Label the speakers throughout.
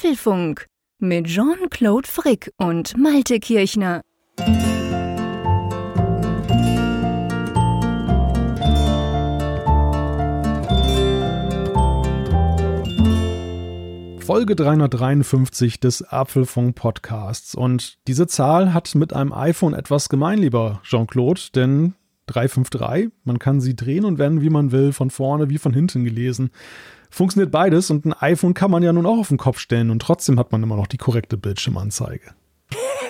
Speaker 1: Apfelfunk mit Jean-Claude Frick und Malte Kirchner.
Speaker 2: Folge 353 des Apfelfunk Podcasts. Und diese Zahl hat mit einem iPhone etwas gemein, lieber Jean-Claude, denn 353, man kann sie drehen und wenden, wie man will, von vorne wie von hinten gelesen. Funktioniert beides und ein iPhone kann man ja nun auch auf den Kopf stellen und trotzdem hat man immer noch die korrekte Bildschirmanzeige.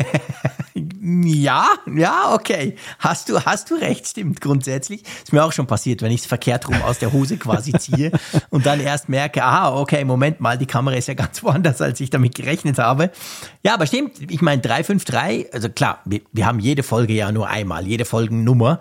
Speaker 3: ja, ja, okay. Hast du, hast du recht, stimmt grundsätzlich. Ist mir auch schon passiert, wenn ich es verkehrt rum aus der Hose quasi ziehe und dann erst merke, aha, okay, Moment mal, die Kamera ist ja ganz woanders, als ich damit gerechnet habe. Ja, aber stimmt, ich meine 353, also klar, wir, wir haben jede Folge ja nur einmal, jede Folgennummer.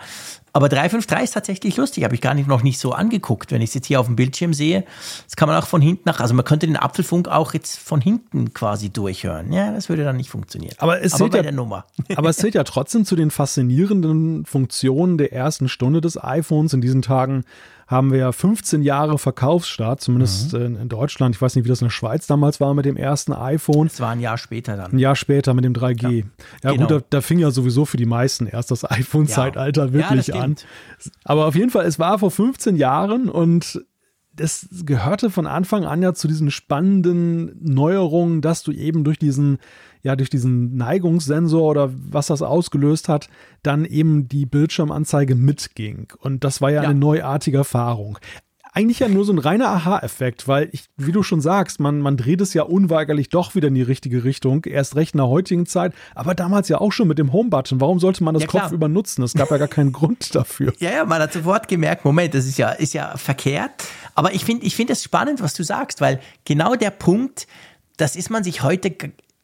Speaker 3: Aber 353 ist tatsächlich lustig, habe ich gar nicht, noch nicht so angeguckt. Wenn ich es jetzt hier auf dem Bildschirm sehe, das kann man auch von hinten nach, also man könnte den Apfelfunk auch jetzt von hinten quasi durchhören. Ja, das würde dann nicht funktionieren.
Speaker 2: Aber es zählt ja, der Nummer. aber es zählt ja trotzdem zu den faszinierenden Funktionen der ersten Stunde des iPhones in diesen Tagen haben wir ja 15 Jahre Verkaufsstart, zumindest mhm. in, Deutschland. Ich weiß nicht, wie das in der Schweiz damals war mit dem ersten iPhone.
Speaker 3: Es war ein Jahr später dann.
Speaker 2: Ein Jahr später mit dem 3G. Ja, ja genau. gut, da, da, fing ja sowieso für die meisten erst das iPhone-Zeitalter ja. wirklich ja, an. Aber auf jeden Fall, es war vor 15 Jahren und das gehörte von Anfang an ja zu diesen spannenden Neuerungen, dass du eben durch diesen ja durch diesen Neigungssensor oder was das ausgelöst hat, dann eben die Bildschirmanzeige mitging. Und das war ja, ja. eine neuartige Erfahrung eigentlich ja nur so ein reiner Aha-Effekt, weil ich, wie du schon sagst, man, man dreht es ja unweigerlich doch wieder in die richtige Richtung, erst recht in der heutigen Zeit, aber damals ja auch schon mit dem Home-Button. Warum sollte man das ja, Kopf übernutzen? Es gab ja gar keinen Grund dafür.
Speaker 3: Ja, ja, man hat sofort gemerkt, Moment, das ist ja, ist ja verkehrt. Aber ich finde ich finde es spannend, was du sagst, weil genau der Punkt, das ist man sich heute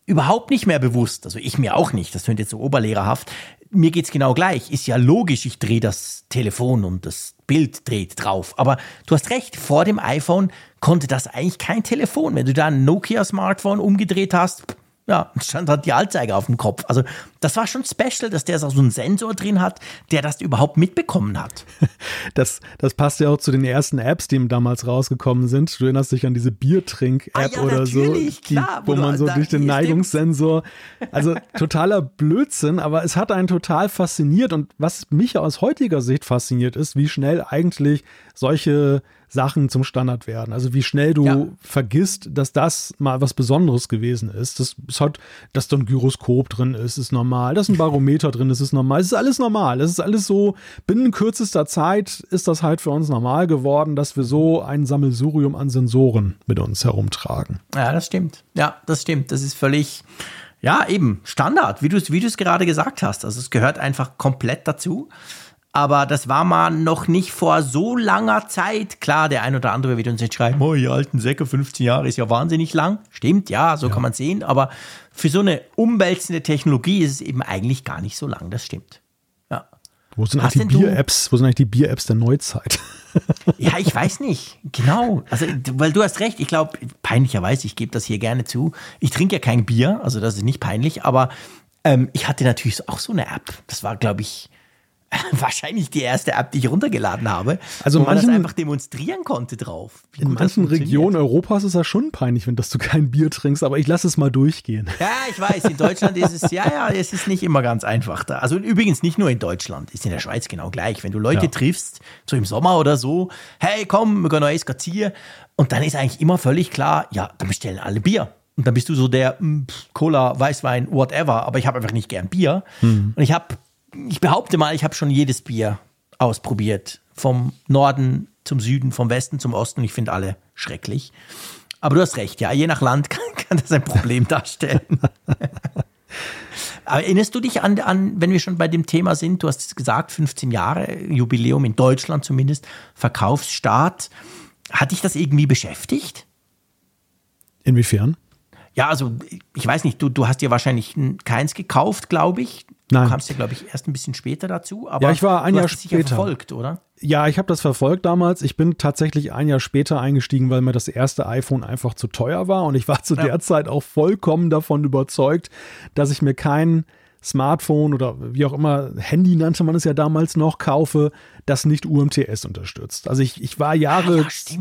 Speaker 3: überhaupt nicht mehr bewusst, also ich mir auch nicht, das klingt jetzt so oberlehrerhaft, mir geht's genau gleich. Ist ja logisch, ich drehe das Telefon und das Bild dreht drauf. Aber du hast recht, vor dem iPhone konnte das eigentlich kein Telefon. Wenn du da ein Nokia-Smartphone umgedreht hast, ja, stand halt die Anzeige auf dem Kopf. Also das war schon special, dass der so einen Sensor drin hat, der das überhaupt mitbekommen hat.
Speaker 2: Das, das passt ja auch zu den ersten Apps, die damals rausgekommen sind. Du erinnerst dich an diese Biertrink-App ah, ja, oder so, die, klar, wo man so durch den Neigungssensor, also totaler Blödsinn, aber es hat einen total fasziniert und was mich aus heutiger Sicht fasziniert ist, wie schnell eigentlich solche Sachen zum Standard werden. Also wie schnell du ja. vergisst, dass das mal was Besonderes gewesen ist. Das, es hat, dass da ein Gyroskop drin ist, ist normal. Dass ein Barometer drin ist, ist normal. Es ist alles normal. Es ist alles so, binnen kürzester Zeit ist das halt für uns normal geworden, dass wir so ein Sammelsurium an Sensoren mit uns herumtragen.
Speaker 3: Ja, das stimmt. Ja, das stimmt. Das ist völlig, ja, eben Standard, wie du es wie gerade gesagt hast. Also es gehört einfach komplett dazu aber das war mal noch nicht vor so langer Zeit. Klar, der ein oder andere wird uns jetzt schreiben, oh, ihr alten Säcke, 15 Jahre ist ja wahnsinnig lang. Stimmt, ja, so ja. kann man sehen, aber für so eine umwälzende Technologie ist es eben eigentlich gar nicht so lang, das stimmt. Ja.
Speaker 2: Wo sind eigentlich die Bier-Apps? Wo sind eigentlich die Bier-Apps der Neuzeit?
Speaker 3: ja, ich weiß nicht. Genau. Also, weil du hast recht. Ich glaube, peinlicherweise, ich gebe das hier gerne zu. Ich trinke ja kein Bier, also das ist nicht peinlich, aber ähm, ich hatte natürlich auch so eine App. Das war, glaube ich, wahrscheinlich die erste App, die ich runtergeladen habe,
Speaker 2: also wo
Speaker 3: man manchen, das einfach demonstrieren konnte drauf.
Speaker 2: in manchen Regionen Europas ist das schon peinlich, wenn dass du kein Bier trinkst, aber ich lasse es mal durchgehen.
Speaker 3: Ja, ich weiß, in Deutschland ist es, ja, ja, es ist nicht immer ganz einfach da. Also übrigens nicht nur in Deutschland, ist in der Schweiz genau gleich. Wenn du Leute ja. triffst, so im Sommer oder so, hey, komm, wir gehen noch spazieren. Und dann ist eigentlich immer völlig klar, ja, dann bestellen alle Bier. Und dann bist du so der mh, hm, Cola, Weißwein, whatever, aber ich habe einfach nicht gern Bier. Mhm. Und ich habe ich behaupte mal, ich habe schon jedes Bier ausprobiert. Vom Norden zum Süden, vom Westen zum Osten. Ich finde alle schrecklich. Aber du hast recht, ja, je nach Land kann, kann das ein Problem darstellen. Erinnerst du dich an, an, wenn wir schon bei dem Thema sind, du hast es gesagt, 15 Jahre, Jubiläum in Deutschland zumindest, Verkaufsstart. Hat dich das irgendwie beschäftigt?
Speaker 2: Inwiefern?
Speaker 3: Ja, also ich weiß nicht, du, du hast dir wahrscheinlich keins gekauft, glaube ich.
Speaker 2: Nein.
Speaker 3: Du kamst ja, glaube ich, erst ein bisschen später dazu. Aber
Speaker 2: ja, ich war ein
Speaker 3: du
Speaker 2: Jahr
Speaker 3: hast
Speaker 2: später.
Speaker 3: Ja verfolgt, oder?
Speaker 2: Ja, ich habe das verfolgt damals. Ich bin tatsächlich ein Jahr später eingestiegen, weil mir das erste iPhone einfach zu teuer war. Und ich war zu ja. der Zeit auch vollkommen davon überzeugt, dass ich mir kein Smartphone oder wie auch immer, Handy nannte man es ja damals noch, kaufe, das nicht UMTS unterstützt. Also ich, ich war Jahre, ah, ja,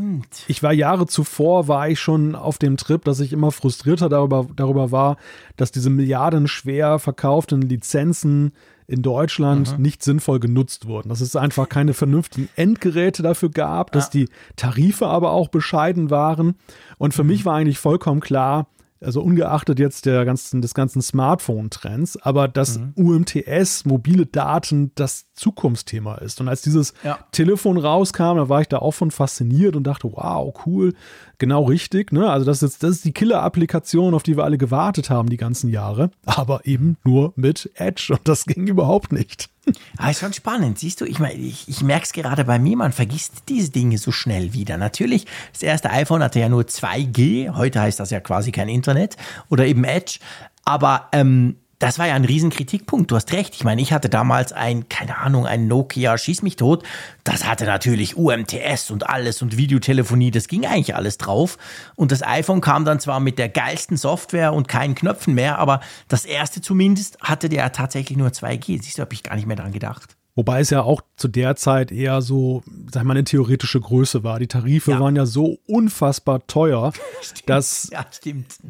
Speaker 2: ich war Jahre zuvor, war ich schon auf dem Trip, dass ich immer frustrierter darüber, darüber war, dass diese milliardenschwer verkauften Lizenzen in Deutschland mhm. nicht sinnvoll genutzt wurden. Dass es einfach keine vernünftigen Endgeräte dafür gab, dass ja. die Tarife aber auch bescheiden waren. Und für mhm. mich war eigentlich vollkommen klar, also ungeachtet jetzt der ganzen, des ganzen Smartphone-Trends, aber dass mhm. UMTS, mobile Daten, das Zukunftsthema ist. Und als dieses ja. Telefon rauskam, da war ich da auch von fasziniert und dachte, wow, cool, genau richtig. Ne? Also das ist, das ist die Killer-Applikation, auf die wir alle gewartet haben die ganzen Jahre, aber eben nur mit Edge und das ging überhaupt nicht.
Speaker 3: Ah, ist schon spannend, siehst du, ich meine, ich, ich merke es gerade bei mir, man vergisst diese Dinge so schnell wieder. Natürlich, das erste iPhone hatte ja nur 2G, heute heißt das ja quasi kein Internet oder eben Edge, aber ähm, das war ja ein riesen Kritikpunkt. Du hast recht. Ich meine, ich hatte damals ein, keine Ahnung, ein Nokia Schieß mich tot. Das hatte natürlich UMTS und alles und Videotelefonie. Das ging eigentlich alles drauf. Und das iPhone kam dann zwar mit der geilsten Software und keinen Knöpfen mehr, aber das erste zumindest hatte der tatsächlich nur 2G. Siehst du, habe ich gar nicht mehr dran gedacht.
Speaker 2: Wobei es ja auch zu der Zeit eher so, sag mal, eine theoretische Größe war. Die Tarife ja. waren ja so unfassbar teuer, stimmt. dass ja,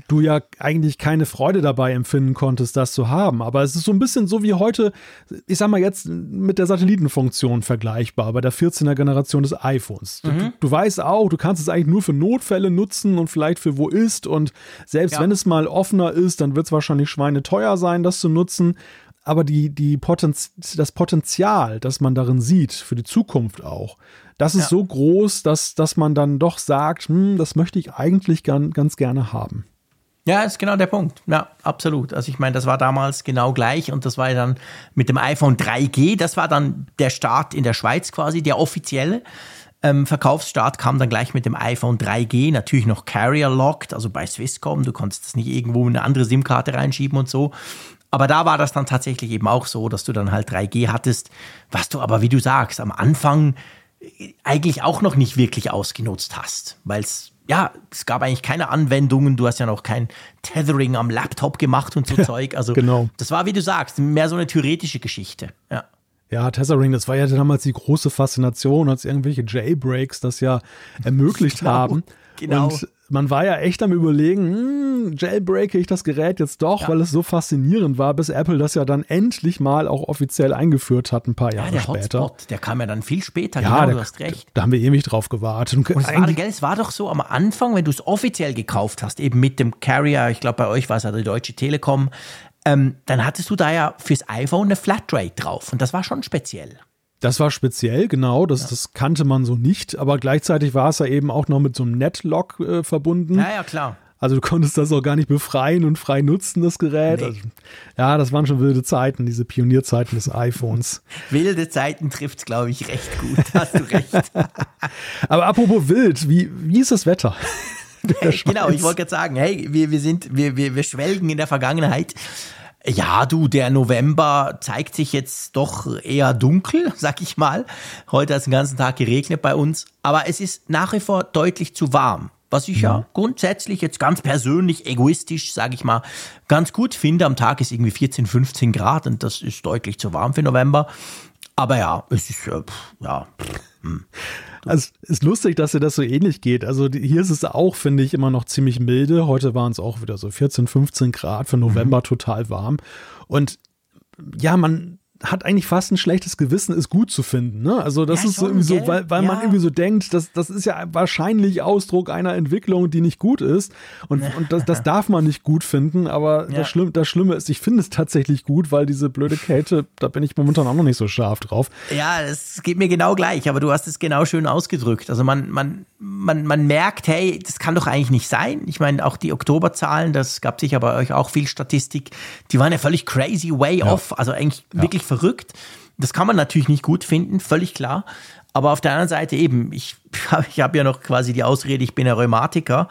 Speaker 2: du ja eigentlich keine Freude dabei empfinden konntest, das zu haben. Aber es ist so ein bisschen so wie heute, ich sag mal jetzt mit der Satellitenfunktion vergleichbar, bei der 14er Generation des iPhones. Mhm. Du, du, weißt auch, du kannst es eigentlich nur für Notfälle nutzen und vielleicht für wo ist. Und selbst ja. wenn es mal offener ist, dann wird es wahrscheinlich schweineteuer sein, das zu nutzen aber die, die Potenz das Potenzial, das man darin sieht, für die Zukunft auch, das ist ja. so groß, dass, dass man dann doch sagt, hm, das möchte ich eigentlich gern, ganz gerne haben.
Speaker 3: Ja, ist genau der Punkt. Ja, absolut. Also ich meine, das war damals genau gleich und das war dann mit dem iPhone 3G, das war dann der Start in der Schweiz quasi, der offizielle. Ähm, Verkaufsstart kam dann gleich mit dem iPhone 3G, natürlich noch Carrier-locked, also bei Swisscom, du konntest das nicht irgendwo in eine andere SIM-Karte reinschieben und so. Aber da war das dann tatsächlich eben auch so, dass du dann halt 3G hattest, was du aber, wie du sagst, am Anfang eigentlich auch noch nicht wirklich ausgenutzt hast, weil es ja, es gab eigentlich keine Anwendungen, du hast ja noch kein Tethering am Laptop gemacht und so Zeug. Also
Speaker 2: genau.
Speaker 3: das war, wie du sagst, mehr so eine theoretische Geschichte. Ja.
Speaker 2: Ja, Tethering, das war ja damals die große Faszination, als irgendwelche Jailbreaks das ja ermöglicht genau, haben. Genau. Und man war ja echt am überlegen, hm, jailbreake ich das Gerät jetzt doch, ja. weil es so faszinierend war, bis Apple das ja dann endlich mal auch offiziell eingeführt hat, ein paar Jahre ja, der später.
Speaker 3: Hotspot, der kam ja dann viel später, ja, genau, der, du hast recht.
Speaker 2: Da haben wir ewig drauf gewartet.
Speaker 3: Und, es, war, gell, es war doch so am Anfang, wenn du es offiziell gekauft hast, eben mit dem Carrier, ich glaube bei euch war es ja die Deutsche Telekom, ähm, dann hattest du da ja fürs iPhone eine Flatrate drauf und das war schon speziell.
Speaker 2: Das war speziell, genau, das, ja. das kannte man so nicht, aber gleichzeitig war es ja eben auch noch mit so einem Netlock äh, verbunden.
Speaker 3: Ja, ja, klar.
Speaker 2: Also du konntest das auch gar nicht befreien und frei nutzen, das Gerät. Nee. Also, ja, das waren schon wilde Zeiten, diese Pionierzeiten des iPhones.
Speaker 3: wilde Zeiten trifft es, glaube ich, recht gut. Hast du recht.
Speaker 2: Aber apropos wild, wie, wie ist das Wetter?
Speaker 3: Hey, genau, ich wollte gerade sagen, hey, wir, wir sind, wir, wir, wir schwelgen in der Vergangenheit. Ja, du, der November zeigt sich jetzt doch eher dunkel, sag ich mal. Heute hat es den ganzen Tag geregnet bei uns, aber es ist nach wie vor deutlich zu warm. Was ich ja, ja grundsätzlich jetzt ganz persönlich, egoistisch, sage ich mal, ganz gut finde. Am Tag ist irgendwie 14, 15 Grad und das ist deutlich zu warm für November. Aber ja, es ist, äh, ja. Hm.
Speaker 2: Also es ist lustig, dass dir das so ähnlich geht. Also hier ist es auch, finde ich, immer noch ziemlich milde. Heute waren es auch wieder so 14, 15 Grad für November, mhm. total warm. Und ja, man, hat eigentlich fast ein schlechtes Gewissen, es gut zu finden. Ne? Also das ja, ist so irgendwie so, weil, weil ja. man irgendwie so denkt, dass das ist ja wahrscheinlich Ausdruck einer Entwicklung, die nicht gut ist. Und, und das, das darf man nicht gut finden. Aber ja. das, Schlimme, das Schlimme ist, ich finde es tatsächlich gut, weil diese blöde Kälte, da bin ich momentan auch noch nicht so scharf drauf.
Speaker 3: Ja, es geht mir genau gleich, aber du hast es genau schön ausgedrückt. Also man, man, man, man merkt, hey, das kann doch eigentlich nicht sein. Ich meine, auch die Oktoberzahlen, das gab sicher bei euch auch viel Statistik, die waren ja völlig crazy, way off. Also eigentlich wirklich verrückt. Das kann man natürlich nicht gut finden, völlig klar. Aber auf der anderen Seite eben, ich, ich habe ja noch quasi die Ausrede, ich bin ein Rheumatiker.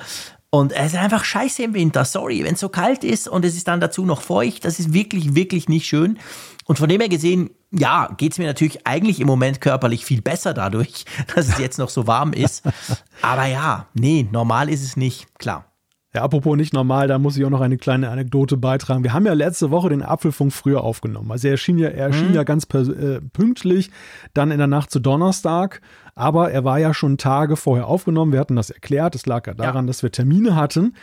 Speaker 3: Und es ist einfach scheiße im Winter, sorry, wenn es so kalt ist und es ist dann dazu noch feucht, das ist wirklich, wirklich nicht schön. Und von dem her gesehen, ja, geht es mir natürlich eigentlich im Moment körperlich viel besser dadurch, dass es jetzt noch so warm ist. Aber ja, nee, normal ist es nicht, klar.
Speaker 2: Ja, apropos nicht normal, da muss ich auch noch eine kleine Anekdote beitragen. Wir haben ja letzte Woche den Apfelfunk früher aufgenommen. Also er erschien ja, er erschien mhm. ja ganz äh, pünktlich, dann in der Nacht zu Donnerstag. Aber er war ja schon Tage vorher aufgenommen. Wir hatten das erklärt. Es lag ja daran, ja. dass wir Termine hatten.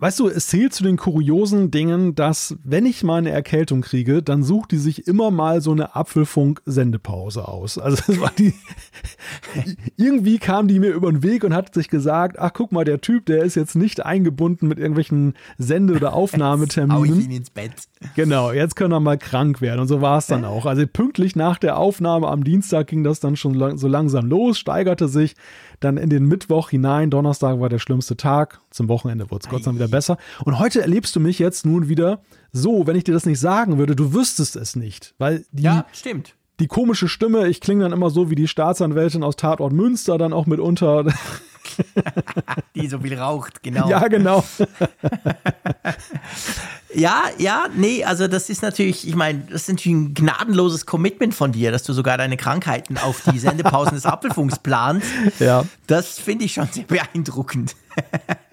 Speaker 2: Weißt du, es zählt zu den kuriosen Dingen, dass, wenn ich mal eine Erkältung kriege, dann sucht die sich immer mal so eine Apfelfunk-Sendepause aus. Also es war die, irgendwie kam die mir über den Weg und hat sich gesagt, ach guck mal, der Typ, der ist jetzt nicht eingebunden mit irgendwelchen Sende- oder Aufnahmeterminen. Jetzt ich ihn ins Bett. Genau, jetzt können wir mal krank werden. Und so war es dann auch. Also pünktlich nach der Aufnahme am Dienstag ging das dann schon lang, so langsam los, steigerte sich dann in den Mittwoch hinein. Donnerstag war der schlimmste Tag. Zum Wochenende wurde es Gott sei Dank wieder besser. Und heute erlebst du mich jetzt nun wieder so, wenn ich dir das nicht sagen würde, du wüsstest es nicht. Weil die,
Speaker 3: ja, stimmt.
Speaker 2: Die komische Stimme, ich klinge dann immer so wie die Staatsanwältin aus Tatort Münster, dann auch mitunter.
Speaker 3: die so viel raucht, genau.
Speaker 2: Ja, genau.
Speaker 3: Ja, ja, nee, also das ist natürlich, ich meine, das ist natürlich ein gnadenloses Commitment von dir, dass du sogar deine Krankheiten auf die Sendepausen des Apfelfunks planst. Ja. Das finde ich schon sehr beeindruckend.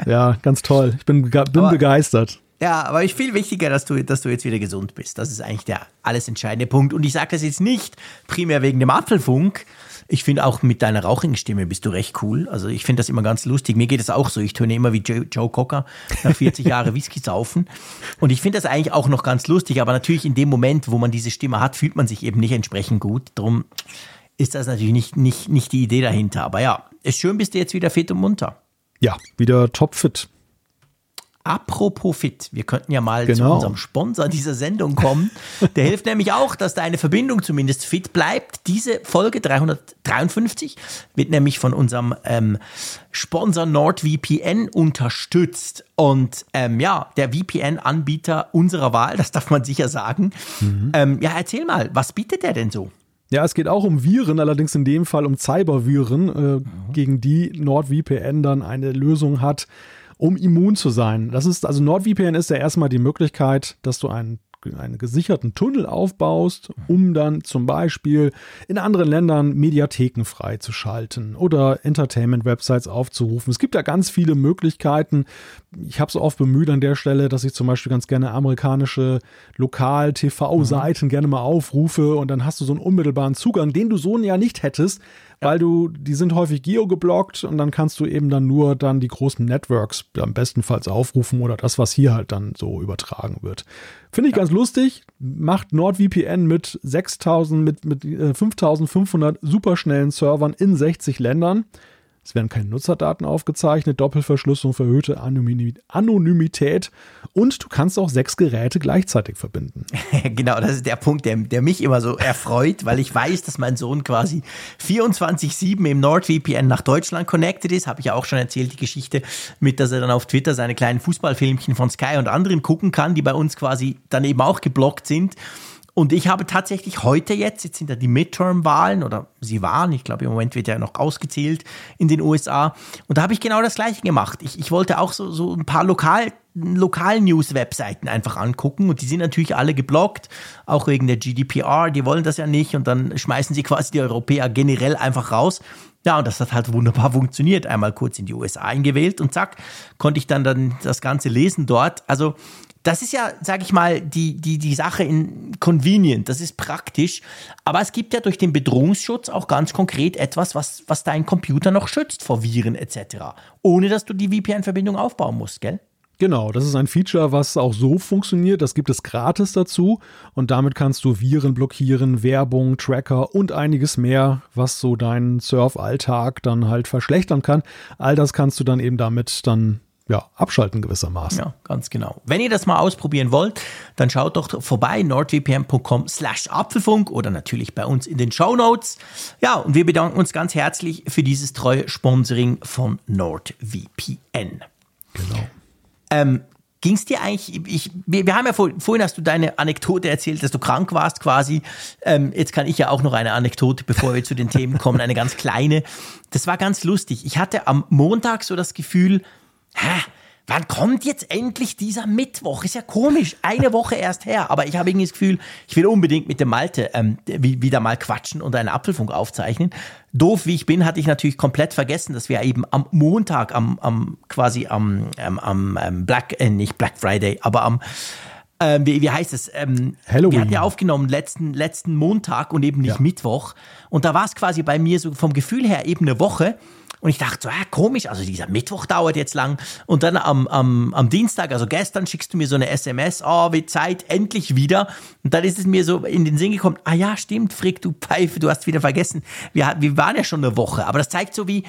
Speaker 2: Ja, ganz toll. Ich bin, bin aber, begeistert.
Speaker 3: Ja, aber ich viel wichtiger, dass du, dass du jetzt wieder gesund bist. Das ist eigentlich der alles entscheidende Punkt. Und ich sage das jetzt nicht primär wegen dem Apfelfunk, ich finde auch mit deiner rauchigen Stimme bist du recht cool. Also ich finde das immer ganz lustig. Mir geht es auch so. Ich töne immer wie Joe, Joe Cocker nach 40 Jahren Whisky saufen. Und ich finde das eigentlich auch noch ganz lustig. Aber natürlich in dem Moment, wo man diese Stimme hat, fühlt man sich eben nicht entsprechend gut. Darum ist das natürlich nicht, nicht, nicht die Idee dahinter. Aber ja, ist schön, bist du jetzt wieder fit und munter.
Speaker 2: Ja, wieder topfit.
Speaker 3: Apropos fit, wir könnten ja mal genau. zu unserem Sponsor dieser Sendung kommen. Der hilft nämlich auch, dass deine Verbindung zumindest fit bleibt. Diese Folge 353 wird nämlich von unserem ähm, Sponsor NordVPN unterstützt. Und ähm, ja, der VPN-Anbieter unserer Wahl, das darf man sicher sagen. Mhm. Ähm, ja, erzähl mal, was bietet der denn so?
Speaker 2: Ja, es geht auch um Viren, allerdings in dem Fall um Cyberviren, äh, mhm. gegen die NordVPN dann eine Lösung hat um immun zu sein. Das ist, also NordVPN ist ja erstmal die Möglichkeit, dass du einen einen gesicherten Tunnel aufbaust, um dann zum Beispiel in anderen Ländern Mediatheken freizuschalten oder Entertainment-Websites aufzurufen. Es gibt da ganz viele Möglichkeiten. Ich habe es oft bemüht an der Stelle, dass ich zum Beispiel ganz gerne amerikanische Lokal-TV-Seiten mhm. gerne mal aufrufe und dann hast du so einen unmittelbaren Zugang, den du so ja nicht hättest, weil du, die sind häufig geo-geblockt und dann kannst du eben dann nur dann die großen Networks am bestenfalls aufrufen oder das, was hier halt dann so übertragen wird. Finde ich ja. ganz lustig. Macht NordVPN mit 6000, mit, mit 5500 äh, superschnellen Servern in 60 Ländern. Es werden keine Nutzerdaten aufgezeichnet, Doppelverschlüsselung, verhöhte Anonymität und du kannst auch sechs Geräte gleichzeitig verbinden.
Speaker 3: genau, das ist der Punkt, der, der mich immer so erfreut, weil ich weiß, dass mein Sohn quasi 24-7 im NordVPN nach Deutschland connected ist. Habe ich ja auch schon erzählt, die Geschichte mit, dass er dann auf Twitter seine kleinen Fußballfilmchen von Sky und anderen gucken kann, die bei uns quasi dann eben auch geblockt sind. Und ich habe tatsächlich heute jetzt, jetzt sind ja die Midterm-Wahlen oder sie waren, ich glaube im Moment wird ja noch ausgezählt in den USA. Und da habe ich genau das gleiche gemacht. Ich, ich wollte auch so, so ein paar Lokal, Lokal-News-Webseiten einfach angucken und die sind natürlich alle geblockt, auch wegen der GDPR, die wollen das ja nicht und dann schmeißen sie quasi die Europäer generell einfach raus. Ja, und das hat halt wunderbar funktioniert. Einmal kurz in die USA eingewählt und zack, konnte ich dann, dann das Ganze lesen dort. Also das ist ja, sag ich mal, die, die, die Sache in convenient, das ist praktisch. Aber es gibt ja durch den Bedrohungsschutz auch ganz konkret etwas, was, was deinen Computer noch schützt vor Viren etc. Ohne dass du die VPN-Verbindung aufbauen musst, gell?
Speaker 2: Genau, das ist ein Feature, was auch so funktioniert. Das gibt es gratis dazu und damit kannst du Viren blockieren, Werbung, Tracker und einiges mehr, was so deinen Surf-Alltag dann halt verschlechtern kann. All das kannst du dann eben damit dann ja, abschalten gewissermaßen.
Speaker 3: Ja, ganz genau. Wenn ihr das mal ausprobieren wollt, dann schaut doch vorbei nordvpn.com slash Apfelfunk oder natürlich bei uns in den Show Notes. Ja, und wir bedanken uns ganz herzlich für dieses treue Sponsoring von NordVPN. Genau. Ähm, Ging es dir eigentlich, ich, wir, wir, haben ja vor, vorhin hast du deine Anekdote erzählt, dass du krank warst quasi. Ähm, jetzt kann ich ja auch noch eine Anekdote, bevor wir zu den Themen kommen, eine ganz kleine. Das war ganz lustig. Ich hatte am Montag so das Gefühl, hä, wann kommt jetzt endlich dieser Mittwoch? Ist ja komisch, eine Woche erst her. Aber ich habe irgendwie das Gefühl, ich will unbedingt mit dem Malte ähm, wieder mal quatschen und einen Apfelfunk aufzeichnen. Doof wie ich bin, hatte ich natürlich komplett vergessen, dass wir eben am Montag, am, am quasi am, ähm, am ähm, Black, äh, nicht Black Friday, aber am ähm, wie, wie, heißt es? Ähm, Halloween. Wir hatten ja aufgenommen letzten, letzten Montag und eben nicht ja. Mittwoch. Und da war es quasi bei mir so vom Gefühl her eben eine Woche. Und ich dachte so, ja, komisch, also dieser Mittwoch dauert jetzt lang. Und dann am, am, am Dienstag, also gestern, schickst du mir so eine SMS, oh, wie Zeit, endlich wieder. Und dann ist es mir so in den Sinn gekommen, ah ja, stimmt, Frick, du Pfeife, du hast wieder vergessen. Wir, wir waren ja schon eine Woche. Aber das zeigt so wie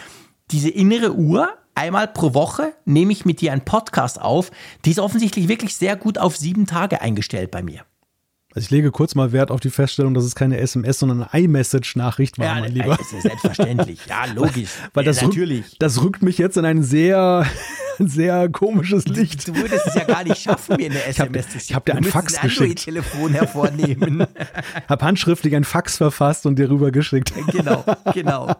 Speaker 3: diese innere Uhr, einmal pro Woche nehme ich mit dir einen Podcast auf. Die ist offensichtlich wirklich sehr gut auf sieben Tage eingestellt bei mir.
Speaker 2: Also ich lege kurz mal Wert auf die Feststellung, dass es keine SMS, sondern eine iMessage-Nachricht war,
Speaker 3: ja,
Speaker 2: mein Lieber.
Speaker 3: Das ist ja selbstverständlich. Ja, logisch.
Speaker 2: Weil ja, das natürlich. Rückt, das rückt mich jetzt in ein sehr, sehr komisches Licht.
Speaker 3: Du, du würdest es ja gar nicht schaffen, mir eine SMS
Speaker 2: zu schicken. Ich habe dir ein Fax ein geschickt.
Speaker 3: Telefon hervornehmen.
Speaker 2: habe handschriftlich ein Fax verfasst und dir rüber geschickt.
Speaker 3: genau, genau.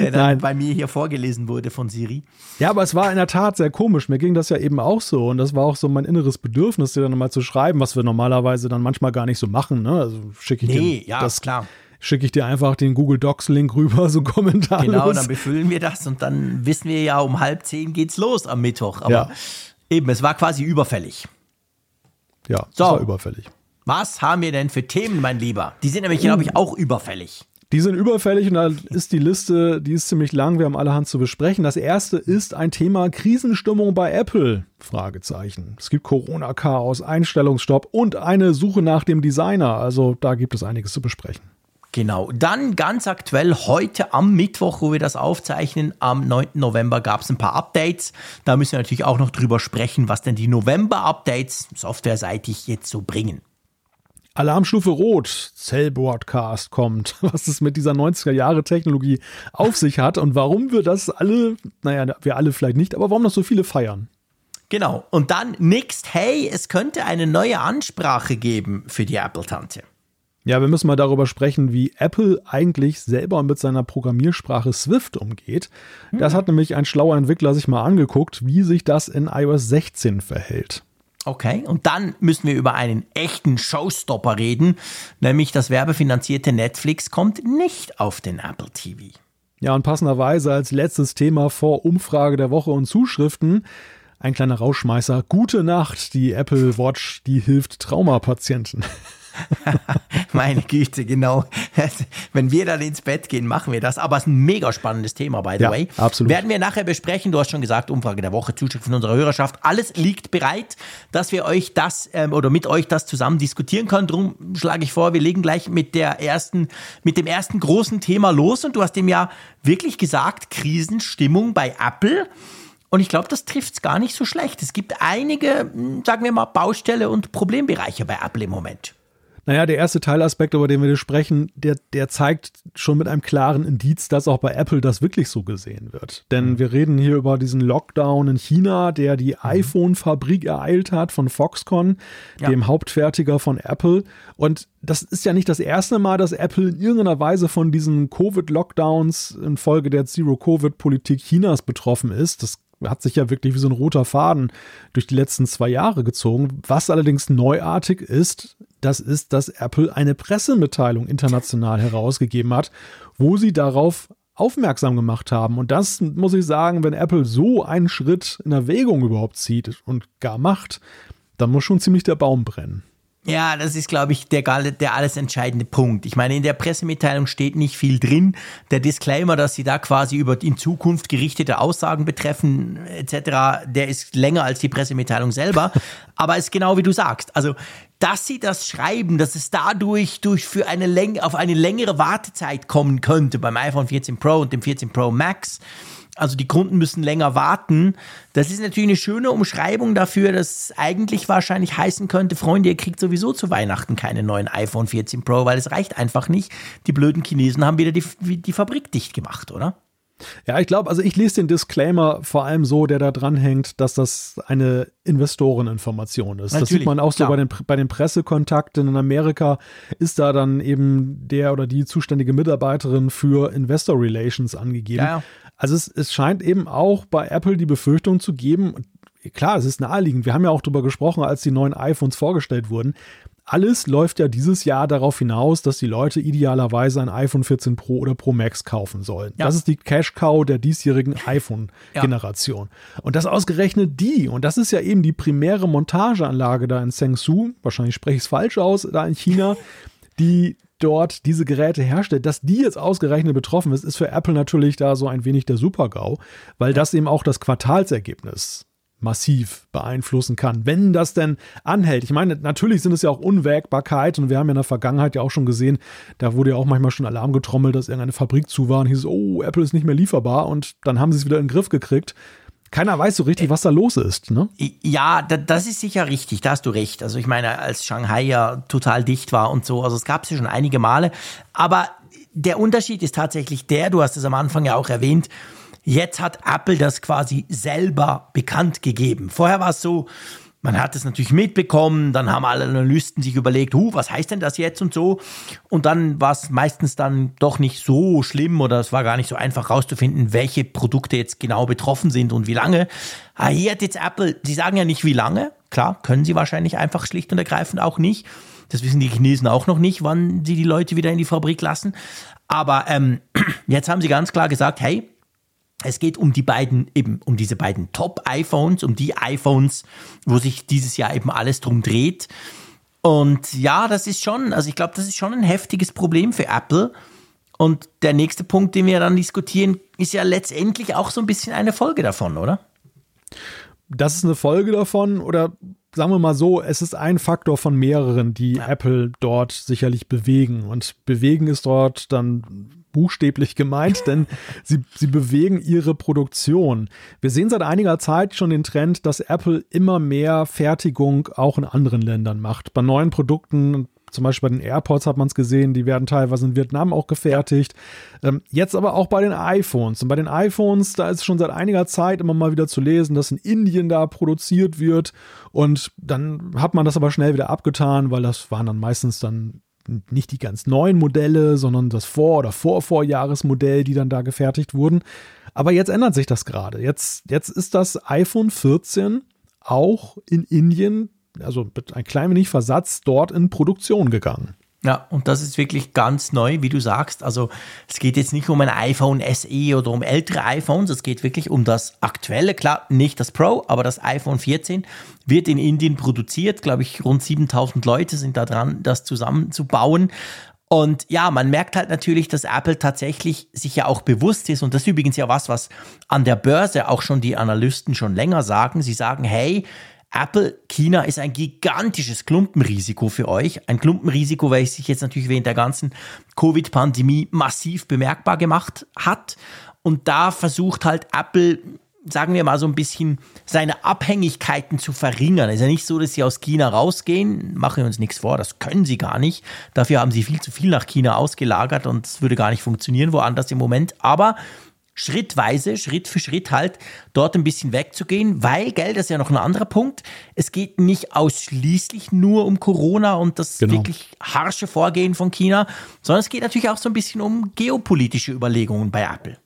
Speaker 3: Der dann Nein. bei mir hier vorgelesen wurde von Siri.
Speaker 2: Ja, aber es war in der Tat sehr komisch. Mir ging das ja eben auch so. Und das war auch so mein inneres Bedürfnis, dir dann mal zu schreiben, was wir normalerweise dann manchmal gar nicht so machen. Ne? Also schicke ich nee, dir
Speaker 3: ja, das klar
Speaker 2: schicke ich dir einfach den Google Docs Link rüber, so Kommentar.
Speaker 3: Genau, dann befüllen wir das und dann wissen wir ja, um halb zehn geht's los am Mittwoch. Aber ja. eben, es war quasi überfällig.
Speaker 2: Ja, so. es war überfällig.
Speaker 3: Was haben wir denn für Themen, mein Lieber? Die sind nämlich, glaube ich, auch überfällig.
Speaker 2: Die sind überfällig und da ist die Liste, die ist ziemlich lang, wir haben allerhand zu besprechen. Das erste ist ein Thema Krisenstimmung bei Apple. Fragezeichen. Es gibt Corona-Chaos, Einstellungsstopp und eine Suche nach dem Designer. Also da gibt es einiges zu besprechen.
Speaker 3: Genau. Dann ganz aktuell heute am Mittwoch, wo wir das aufzeichnen, am 9. November gab es ein paar Updates. Da müssen wir natürlich auch noch drüber sprechen, was denn die November-Updates softwareseitig jetzt so bringen.
Speaker 2: Alarmstufe Rot, Cell Broadcast kommt, was es mit dieser 90er Jahre Technologie auf sich hat und warum wir das alle, naja, wir alle vielleicht nicht, aber warum das so viele feiern.
Speaker 3: Genau. Und dann next, hey, es könnte eine neue Ansprache geben für die Apple-Tante.
Speaker 2: Ja, wir müssen mal darüber sprechen, wie Apple eigentlich selber mit seiner Programmiersprache Swift umgeht. Das hm. hat nämlich ein schlauer Entwickler sich mal angeguckt, wie sich das in iOS 16 verhält.
Speaker 3: Okay, und dann müssen wir über einen echten Showstopper reden, nämlich das werbefinanzierte Netflix kommt nicht auf den Apple TV.
Speaker 2: Ja, und passenderweise als letztes Thema vor Umfrage der Woche und Zuschriften ein kleiner Rauschmeißer. Gute Nacht, die Apple Watch, die hilft Traumapatienten.
Speaker 3: Meine Güte, genau. Wenn wir dann ins Bett gehen, machen wir das. Aber es ist ein mega spannendes Thema, by the
Speaker 2: ja,
Speaker 3: way.
Speaker 2: Absolut.
Speaker 3: Werden wir nachher besprechen. Du hast schon gesagt, Umfrage der Woche, Zuschrift von unserer Hörerschaft. Alles liegt bereit, dass wir euch das ähm, oder mit euch das zusammen diskutieren können. Darum schlage ich vor, wir legen gleich mit der ersten, mit dem ersten großen Thema los. Und du hast dem ja wirklich gesagt, Krisenstimmung bei Apple. Und ich glaube, das trifft es gar nicht so schlecht. Es gibt einige, hm, sagen wir mal, Baustelle und Problembereiche bei Apple im Moment.
Speaker 2: Naja, der erste Teilaspekt, über den wir sprechen, der, der zeigt schon mit einem klaren Indiz, dass auch bei Apple das wirklich so gesehen wird. Denn mhm. wir reden hier über diesen Lockdown in China, der die mhm. iPhone-Fabrik ereilt hat von Foxconn, ja. dem Hauptfertiger von Apple. Und das ist ja nicht das erste Mal, dass Apple in irgendeiner Weise von diesen Covid-Lockdowns infolge der Zero-Covid-Politik Chinas betroffen ist. Das hat sich ja wirklich wie so ein roter Faden durch die letzten zwei Jahre gezogen. Was allerdings neuartig ist, das ist, dass Apple eine Pressemitteilung international herausgegeben hat, wo sie darauf aufmerksam gemacht haben. Und das muss ich sagen, wenn Apple so einen Schritt in Erwägung überhaupt zieht und gar macht, dann muss schon ziemlich der Baum brennen.
Speaker 3: Ja, das ist, glaube ich, der, der alles entscheidende Punkt. Ich meine, in der Pressemitteilung steht nicht viel drin. Der Disclaimer, dass sie da quasi über in Zukunft gerichtete Aussagen betreffen, etc., der ist länger als die Pressemitteilung selber. Aber es ist genau wie du sagst. Also, dass sie das schreiben, dass es dadurch durch für eine Länge, auf eine längere Wartezeit kommen könnte beim iPhone 14 Pro und dem 14 Pro Max, also die Kunden müssen länger warten. Das ist natürlich eine schöne Umschreibung dafür, dass eigentlich wahrscheinlich heißen könnte, Freunde, ihr kriegt sowieso zu Weihnachten keine neuen iPhone 14 Pro, weil es reicht einfach nicht. Die blöden Chinesen haben wieder die, die Fabrik dicht gemacht, oder?
Speaker 2: Ja, ich glaube, also ich lese den Disclaimer vor allem so, der da dranhängt, dass das eine Investoreninformation ist. Natürlich, das sieht man auch so bei den, bei den Pressekontakten in Amerika ist da dann eben der oder die zuständige Mitarbeiterin für Investor Relations angegeben. Ja, ja. Also es, es scheint eben auch bei Apple die Befürchtung zu geben, klar, es ist naheliegend. Wir haben ja auch darüber gesprochen, als die neuen iPhones vorgestellt wurden. Alles läuft ja dieses Jahr darauf hinaus, dass die Leute idealerweise ein iPhone 14 Pro oder Pro Max kaufen sollen. Ja. Das ist die Cash-Cow der diesjährigen iPhone-Generation. Ja. Und das ausgerechnet die, und das ist ja eben die primäre Montageanlage da in Zhengzhou, wahrscheinlich spreche ich es falsch aus, da in China, die dort diese Geräte herstellt, dass die jetzt ausgerechnet betroffen ist, ist für Apple natürlich da so ein wenig der Super-GAU, weil das eben auch das Quartalsergebnis massiv beeinflussen kann, wenn das denn anhält. Ich meine, natürlich sind es ja auch Unwägbarkeiten und wir haben ja in der Vergangenheit ja auch schon gesehen, da wurde ja auch manchmal schon Alarm getrommelt, dass irgendeine Fabrik zu war und hieß, oh, Apple ist nicht mehr lieferbar und dann haben sie es wieder in den Griff gekriegt. Keiner weiß so richtig, was da los ist, ne?
Speaker 3: Ja, das ist sicher richtig, da hast du recht. Also ich meine, als Shanghai ja total dicht war und so, also es gab es ja schon einige Male, aber der Unterschied ist tatsächlich der, du hast es am Anfang ja auch erwähnt, Jetzt hat Apple das quasi selber bekannt gegeben. Vorher war es so, man hat es natürlich mitbekommen, dann haben alle Analysten sich überlegt, huh, was heißt denn das jetzt und so. Und dann war es meistens dann doch nicht so schlimm oder es war gar nicht so einfach rauszufinden, welche Produkte jetzt genau betroffen sind und wie lange. Ah, hier hat jetzt Apple, sie sagen ja nicht wie lange, klar, können sie wahrscheinlich einfach schlicht und ergreifend auch nicht. Das wissen die Chinesen auch noch nicht, wann sie die Leute wieder in die Fabrik lassen. Aber ähm, jetzt haben sie ganz klar gesagt, hey, es geht um die beiden, eben um diese beiden Top-iPhones, um die iPhones, wo sich dieses Jahr eben alles drum dreht. Und ja, das ist schon, also ich glaube, das ist schon ein heftiges Problem für Apple. Und der nächste Punkt, den wir dann diskutieren, ist ja letztendlich auch so ein bisschen eine Folge davon, oder?
Speaker 2: Das ist eine Folge davon oder sagen wir mal so, es ist ein Faktor von mehreren, die ja. Apple dort sicherlich bewegen. Und bewegen ist dort dann buchstäblich gemeint, denn sie, sie bewegen ihre Produktion. Wir sehen seit einiger Zeit schon den Trend, dass Apple immer mehr Fertigung auch in anderen Ländern macht. Bei neuen Produkten, zum Beispiel bei den AirPods hat man es gesehen, die werden teilweise in Vietnam auch gefertigt. Ähm, jetzt aber auch bei den iPhones. Und bei den iPhones, da ist schon seit einiger Zeit immer mal wieder zu lesen, dass in Indien da produziert wird. Und dann hat man das aber schnell wieder abgetan, weil das waren dann meistens dann nicht die ganz neuen Modelle, sondern das Vor- oder Vorvorjahresmodell, die dann da gefertigt wurden. Aber jetzt ändert sich das gerade. Jetzt, jetzt ist das iPhone 14 auch in Indien, also mit ein klein wenig Versatz, dort in Produktion gegangen.
Speaker 3: Ja, und das ist wirklich ganz neu, wie du sagst. Also es geht jetzt nicht um ein iPhone SE oder um ältere iPhones, es geht wirklich um das aktuelle, klar, nicht das Pro, aber das iPhone 14 wird in Indien produziert. Glaube ich, rund 7000 Leute sind da dran, das zusammenzubauen. Und ja, man merkt halt natürlich, dass Apple tatsächlich sich ja auch bewusst ist. Und das ist übrigens ja was, was an der Börse auch schon die Analysten schon länger sagen. Sie sagen, hey, Apple China ist ein gigantisches Klumpenrisiko für euch. Ein Klumpenrisiko, welches sich jetzt natürlich während der ganzen Covid-Pandemie massiv bemerkbar gemacht hat. Und da versucht halt Apple, sagen wir mal so ein bisschen, seine Abhängigkeiten zu verringern. Es ist ja nicht so, dass sie aus China rausgehen. Machen wir uns nichts vor, das können sie gar nicht. Dafür haben sie viel zu viel nach China ausgelagert und es würde gar nicht funktionieren woanders im Moment. Aber schrittweise, Schritt für Schritt halt dort ein bisschen wegzugehen, weil, gell, das ist ja noch ein anderer Punkt, es geht nicht ausschließlich nur um Corona und das genau. wirklich harsche Vorgehen von China, sondern es geht natürlich auch so ein bisschen um geopolitische Überlegungen bei Apple.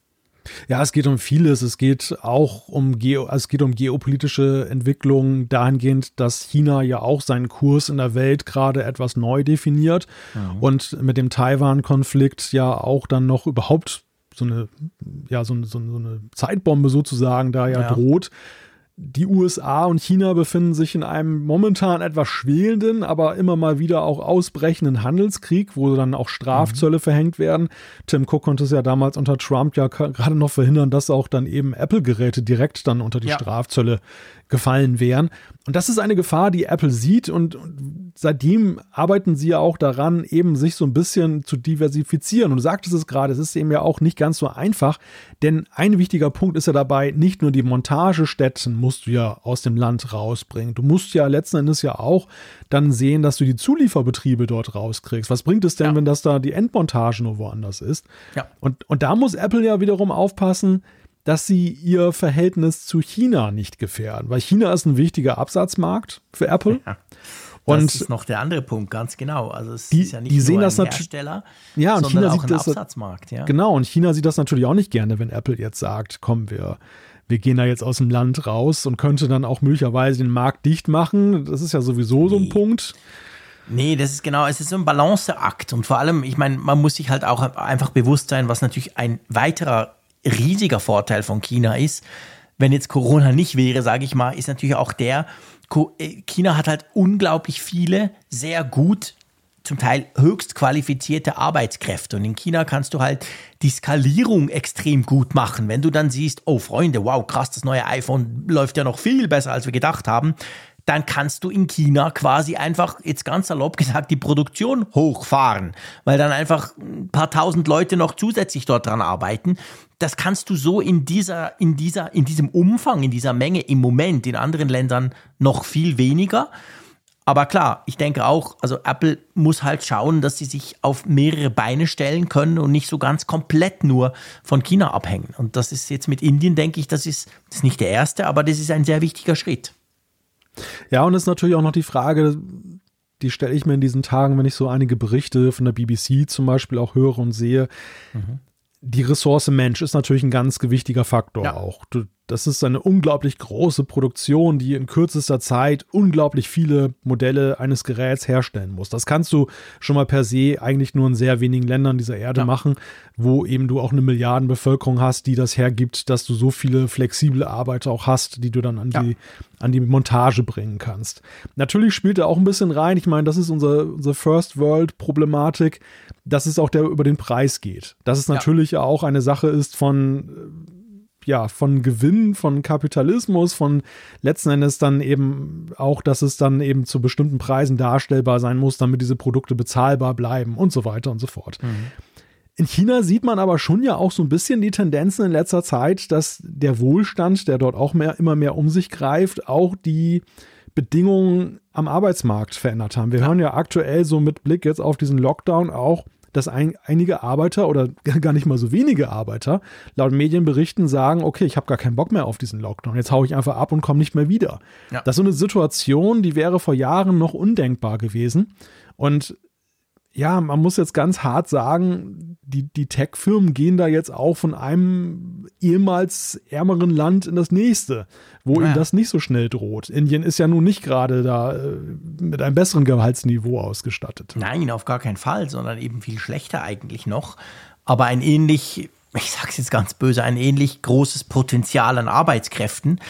Speaker 2: Ja, es geht um vieles. Es geht auch um Geo, es geht um geopolitische Entwicklungen dahingehend, dass China ja auch seinen Kurs in der Welt gerade etwas neu definiert mhm. und mit dem Taiwan-Konflikt ja auch dann noch überhaupt so eine, ja, so, so, so eine Zeitbombe sozusagen da ja, ja. droht. Die USA und China befinden sich in einem momentan etwas schwelenden, aber immer mal wieder auch ausbrechenden Handelskrieg, wo dann auch Strafzölle mhm. verhängt werden. Tim Cook konnte es ja damals unter Trump ja gerade noch verhindern, dass auch dann eben Apple-Geräte direkt dann unter die ja. Strafzölle gefallen wären. Und das ist eine Gefahr, die Apple sieht und seitdem arbeiten sie ja auch daran, eben sich so ein bisschen zu diversifizieren. Und du sagtest es gerade, es ist eben ja auch nicht ganz so einfach, denn ein wichtiger Punkt ist ja dabei, nicht nur die Montagestätten musst du ja aus dem Land rausbringen. Du musst ja letzten Endes ja auch dann sehen, dass du die Zulieferbetriebe dort rauskriegst. Was bringt es denn, ja. wenn das da die Endmontage nur woanders ist? Ja. Und, und da muss Apple ja wiederum aufpassen, dass sie ihr Verhältnis zu China nicht gefährden, weil China ist ein wichtiger Absatzmarkt für Apple. Ja.
Speaker 3: Und das ist noch der andere Punkt, ganz genau. Also es
Speaker 2: die,
Speaker 3: ist ja nicht
Speaker 2: die sehen
Speaker 3: nur
Speaker 2: ein Hersteller, ja, und
Speaker 3: sondern
Speaker 2: China
Speaker 3: auch
Speaker 2: sieht
Speaker 3: ein
Speaker 2: das,
Speaker 3: Absatzmarkt. Ja.
Speaker 2: Genau, und China sieht das natürlich auch nicht gerne, wenn Apple jetzt sagt, komm, wir, wir gehen da jetzt aus dem Land raus und könnte dann auch möglicherweise den Markt dicht machen. Das ist ja sowieso so ein Punkt.
Speaker 3: Nee, das ist genau, es ist so ein Balanceakt. Und vor allem, ich meine, man muss sich halt auch einfach bewusst sein, was natürlich ein weiterer riesiger Vorteil von China ist. Wenn jetzt Corona nicht wäre, sage ich mal, ist natürlich auch der, äh, China hat halt unglaublich viele, sehr gut zum Teil höchst qualifizierte Arbeitskräfte. Und in China kannst du halt die Skalierung extrem gut machen. Wenn du dann siehst, oh Freunde, wow, krass, das neue iPhone läuft ja noch viel besser, als wir gedacht haben, dann kannst du in China quasi einfach, jetzt ganz salopp gesagt, die Produktion hochfahren, weil dann einfach ein paar tausend Leute noch zusätzlich dort dran arbeiten. Das kannst du so in dieser, in dieser, in diesem Umfang, in dieser Menge im Moment in anderen Ländern noch viel weniger. Aber klar, ich denke auch, also Apple muss halt schauen, dass sie sich auf mehrere Beine stellen können und nicht so ganz komplett nur von China abhängen. Und das ist jetzt mit Indien, denke ich, das ist, das ist nicht der erste, aber das ist ein sehr wichtiger Schritt.
Speaker 2: Ja, und es ist natürlich auch noch die Frage, die stelle ich mir in diesen Tagen, wenn ich so einige Berichte von der BBC zum Beispiel auch höre und sehe. Mhm. Die Ressource Mensch ist natürlich ein ganz gewichtiger Faktor ja. auch. Du, das ist eine unglaublich große Produktion, die in kürzester Zeit unglaublich viele Modelle eines Geräts herstellen muss. Das kannst du schon mal per se eigentlich nur in sehr wenigen Ländern dieser Erde ja. machen, wo eben du auch eine Milliardenbevölkerung hast, die das hergibt, dass du so viele flexible Arbeiter auch hast, die du dann an, ja. die, an die Montage bringen kannst. Natürlich spielt er auch ein bisschen rein. Ich meine, das ist unser, unsere First World Problematik, dass es auch der über den Preis geht. Dass es natürlich ja. auch eine Sache ist von ja, von Gewinn, von Kapitalismus, von letzten Endes dann eben auch, dass es dann eben zu bestimmten Preisen darstellbar sein muss, damit diese Produkte bezahlbar bleiben und so weiter und so fort. Mhm. In China sieht man aber schon ja auch so ein bisschen die Tendenzen in letzter Zeit, dass der Wohlstand, der dort auch mehr, immer mehr um sich greift, auch die Bedingungen am Arbeitsmarkt verändert haben. Wir hören ja aktuell so mit Blick jetzt auf diesen Lockdown auch, dass ein, einige Arbeiter oder gar nicht mal so wenige Arbeiter laut Medienberichten sagen, okay, ich habe gar keinen Bock mehr auf diesen Lockdown, jetzt haue ich einfach ab und komme nicht mehr wieder. Ja. Das ist so eine Situation, die wäre vor Jahren noch undenkbar gewesen. Und ja, man muss jetzt ganz hart sagen, die, die Tech-Firmen gehen da jetzt auch von einem ehemals ärmeren Land in das nächste, wo ja. ihnen das nicht so schnell droht. Indien ist ja nun nicht gerade da äh, mit einem besseren Gehaltsniveau ausgestattet.
Speaker 3: Nein, auf gar keinen Fall, sondern eben viel schlechter eigentlich noch. Aber ein ähnlich, ich sage es jetzt ganz böse, ein ähnlich großes Potenzial an Arbeitskräften.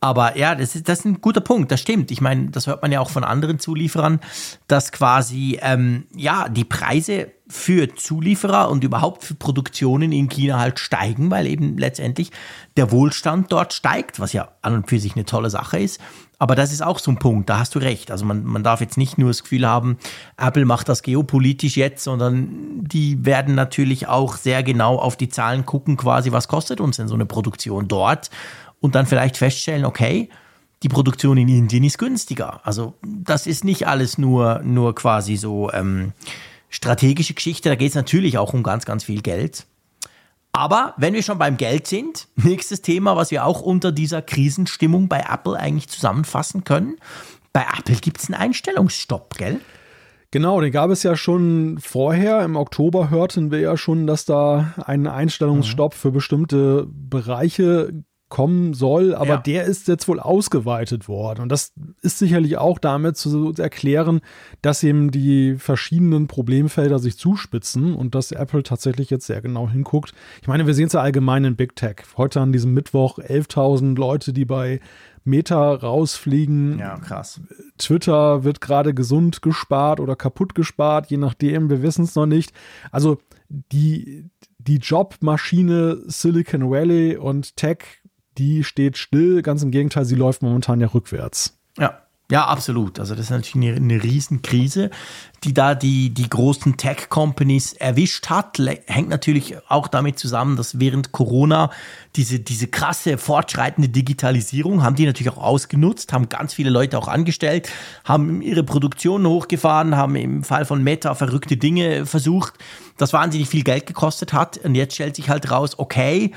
Speaker 3: Aber ja, das ist, das ist ein guter Punkt, das stimmt. Ich meine, das hört man ja auch von anderen Zulieferern, dass quasi ähm, ja die Preise für Zulieferer und überhaupt für Produktionen in China halt steigen, weil eben letztendlich der Wohlstand dort steigt, was ja an und für sich eine tolle Sache ist. Aber das ist auch so ein Punkt, da hast du recht. Also man, man darf jetzt nicht nur das Gefühl haben, Apple macht das geopolitisch jetzt, sondern die werden natürlich auch sehr genau auf die Zahlen gucken, quasi, was kostet uns denn so eine Produktion dort und dann vielleicht feststellen, okay, die Produktion in Indien ist günstiger. Also das ist nicht alles nur, nur quasi so ähm, strategische Geschichte, da geht es natürlich auch um ganz, ganz viel Geld. Aber wenn wir schon beim Geld sind, nächstes Thema, was wir auch unter dieser Krisenstimmung bei Apple eigentlich zusammenfassen können. Bei Apple gibt es einen Einstellungsstopp, gell?
Speaker 2: Genau, den gab es ja schon vorher. Im Oktober hörten wir ja schon, dass da ein Einstellungsstopp mhm. für bestimmte Bereiche kommen soll, aber ja. der ist jetzt wohl ausgeweitet worden. Und das ist sicherlich auch damit zu erklären, dass eben die verschiedenen Problemfelder sich zuspitzen und dass Apple tatsächlich jetzt sehr genau hinguckt. Ich meine, wir sehen es ja allgemein in Big Tech. Heute an diesem Mittwoch 11.000 Leute, die bei Meta rausfliegen.
Speaker 3: Ja, krass.
Speaker 2: Twitter wird gerade gesund gespart oder kaputt gespart, je nachdem, wir wissen es noch nicht. Also die, die Jobmaschine Silicon Valley und Tech die steht still. Ganz im Gegenteil, sie läuft momentan ja rückwärts.
Speaker 3: Ja. Ja, absolut. Also das ist natürlich eine, eine Riesenkrise, die da die, die großen Tech-Companies erwischt hat. Hängt natürlich auch damit zusammen, dass während Corona diese, diese krasse, fortschreitende Digitalisierung haben die natürlich auch ausgenutzt, haben ganz viele Leute auch angestellt, haben ihre Produktion hochgefahren, haben im Fall von Meta verrückte Dinge versucht, das wahnsinnig viel Geld gekostet hat. Und jetzt stellt sich halt raus, okay,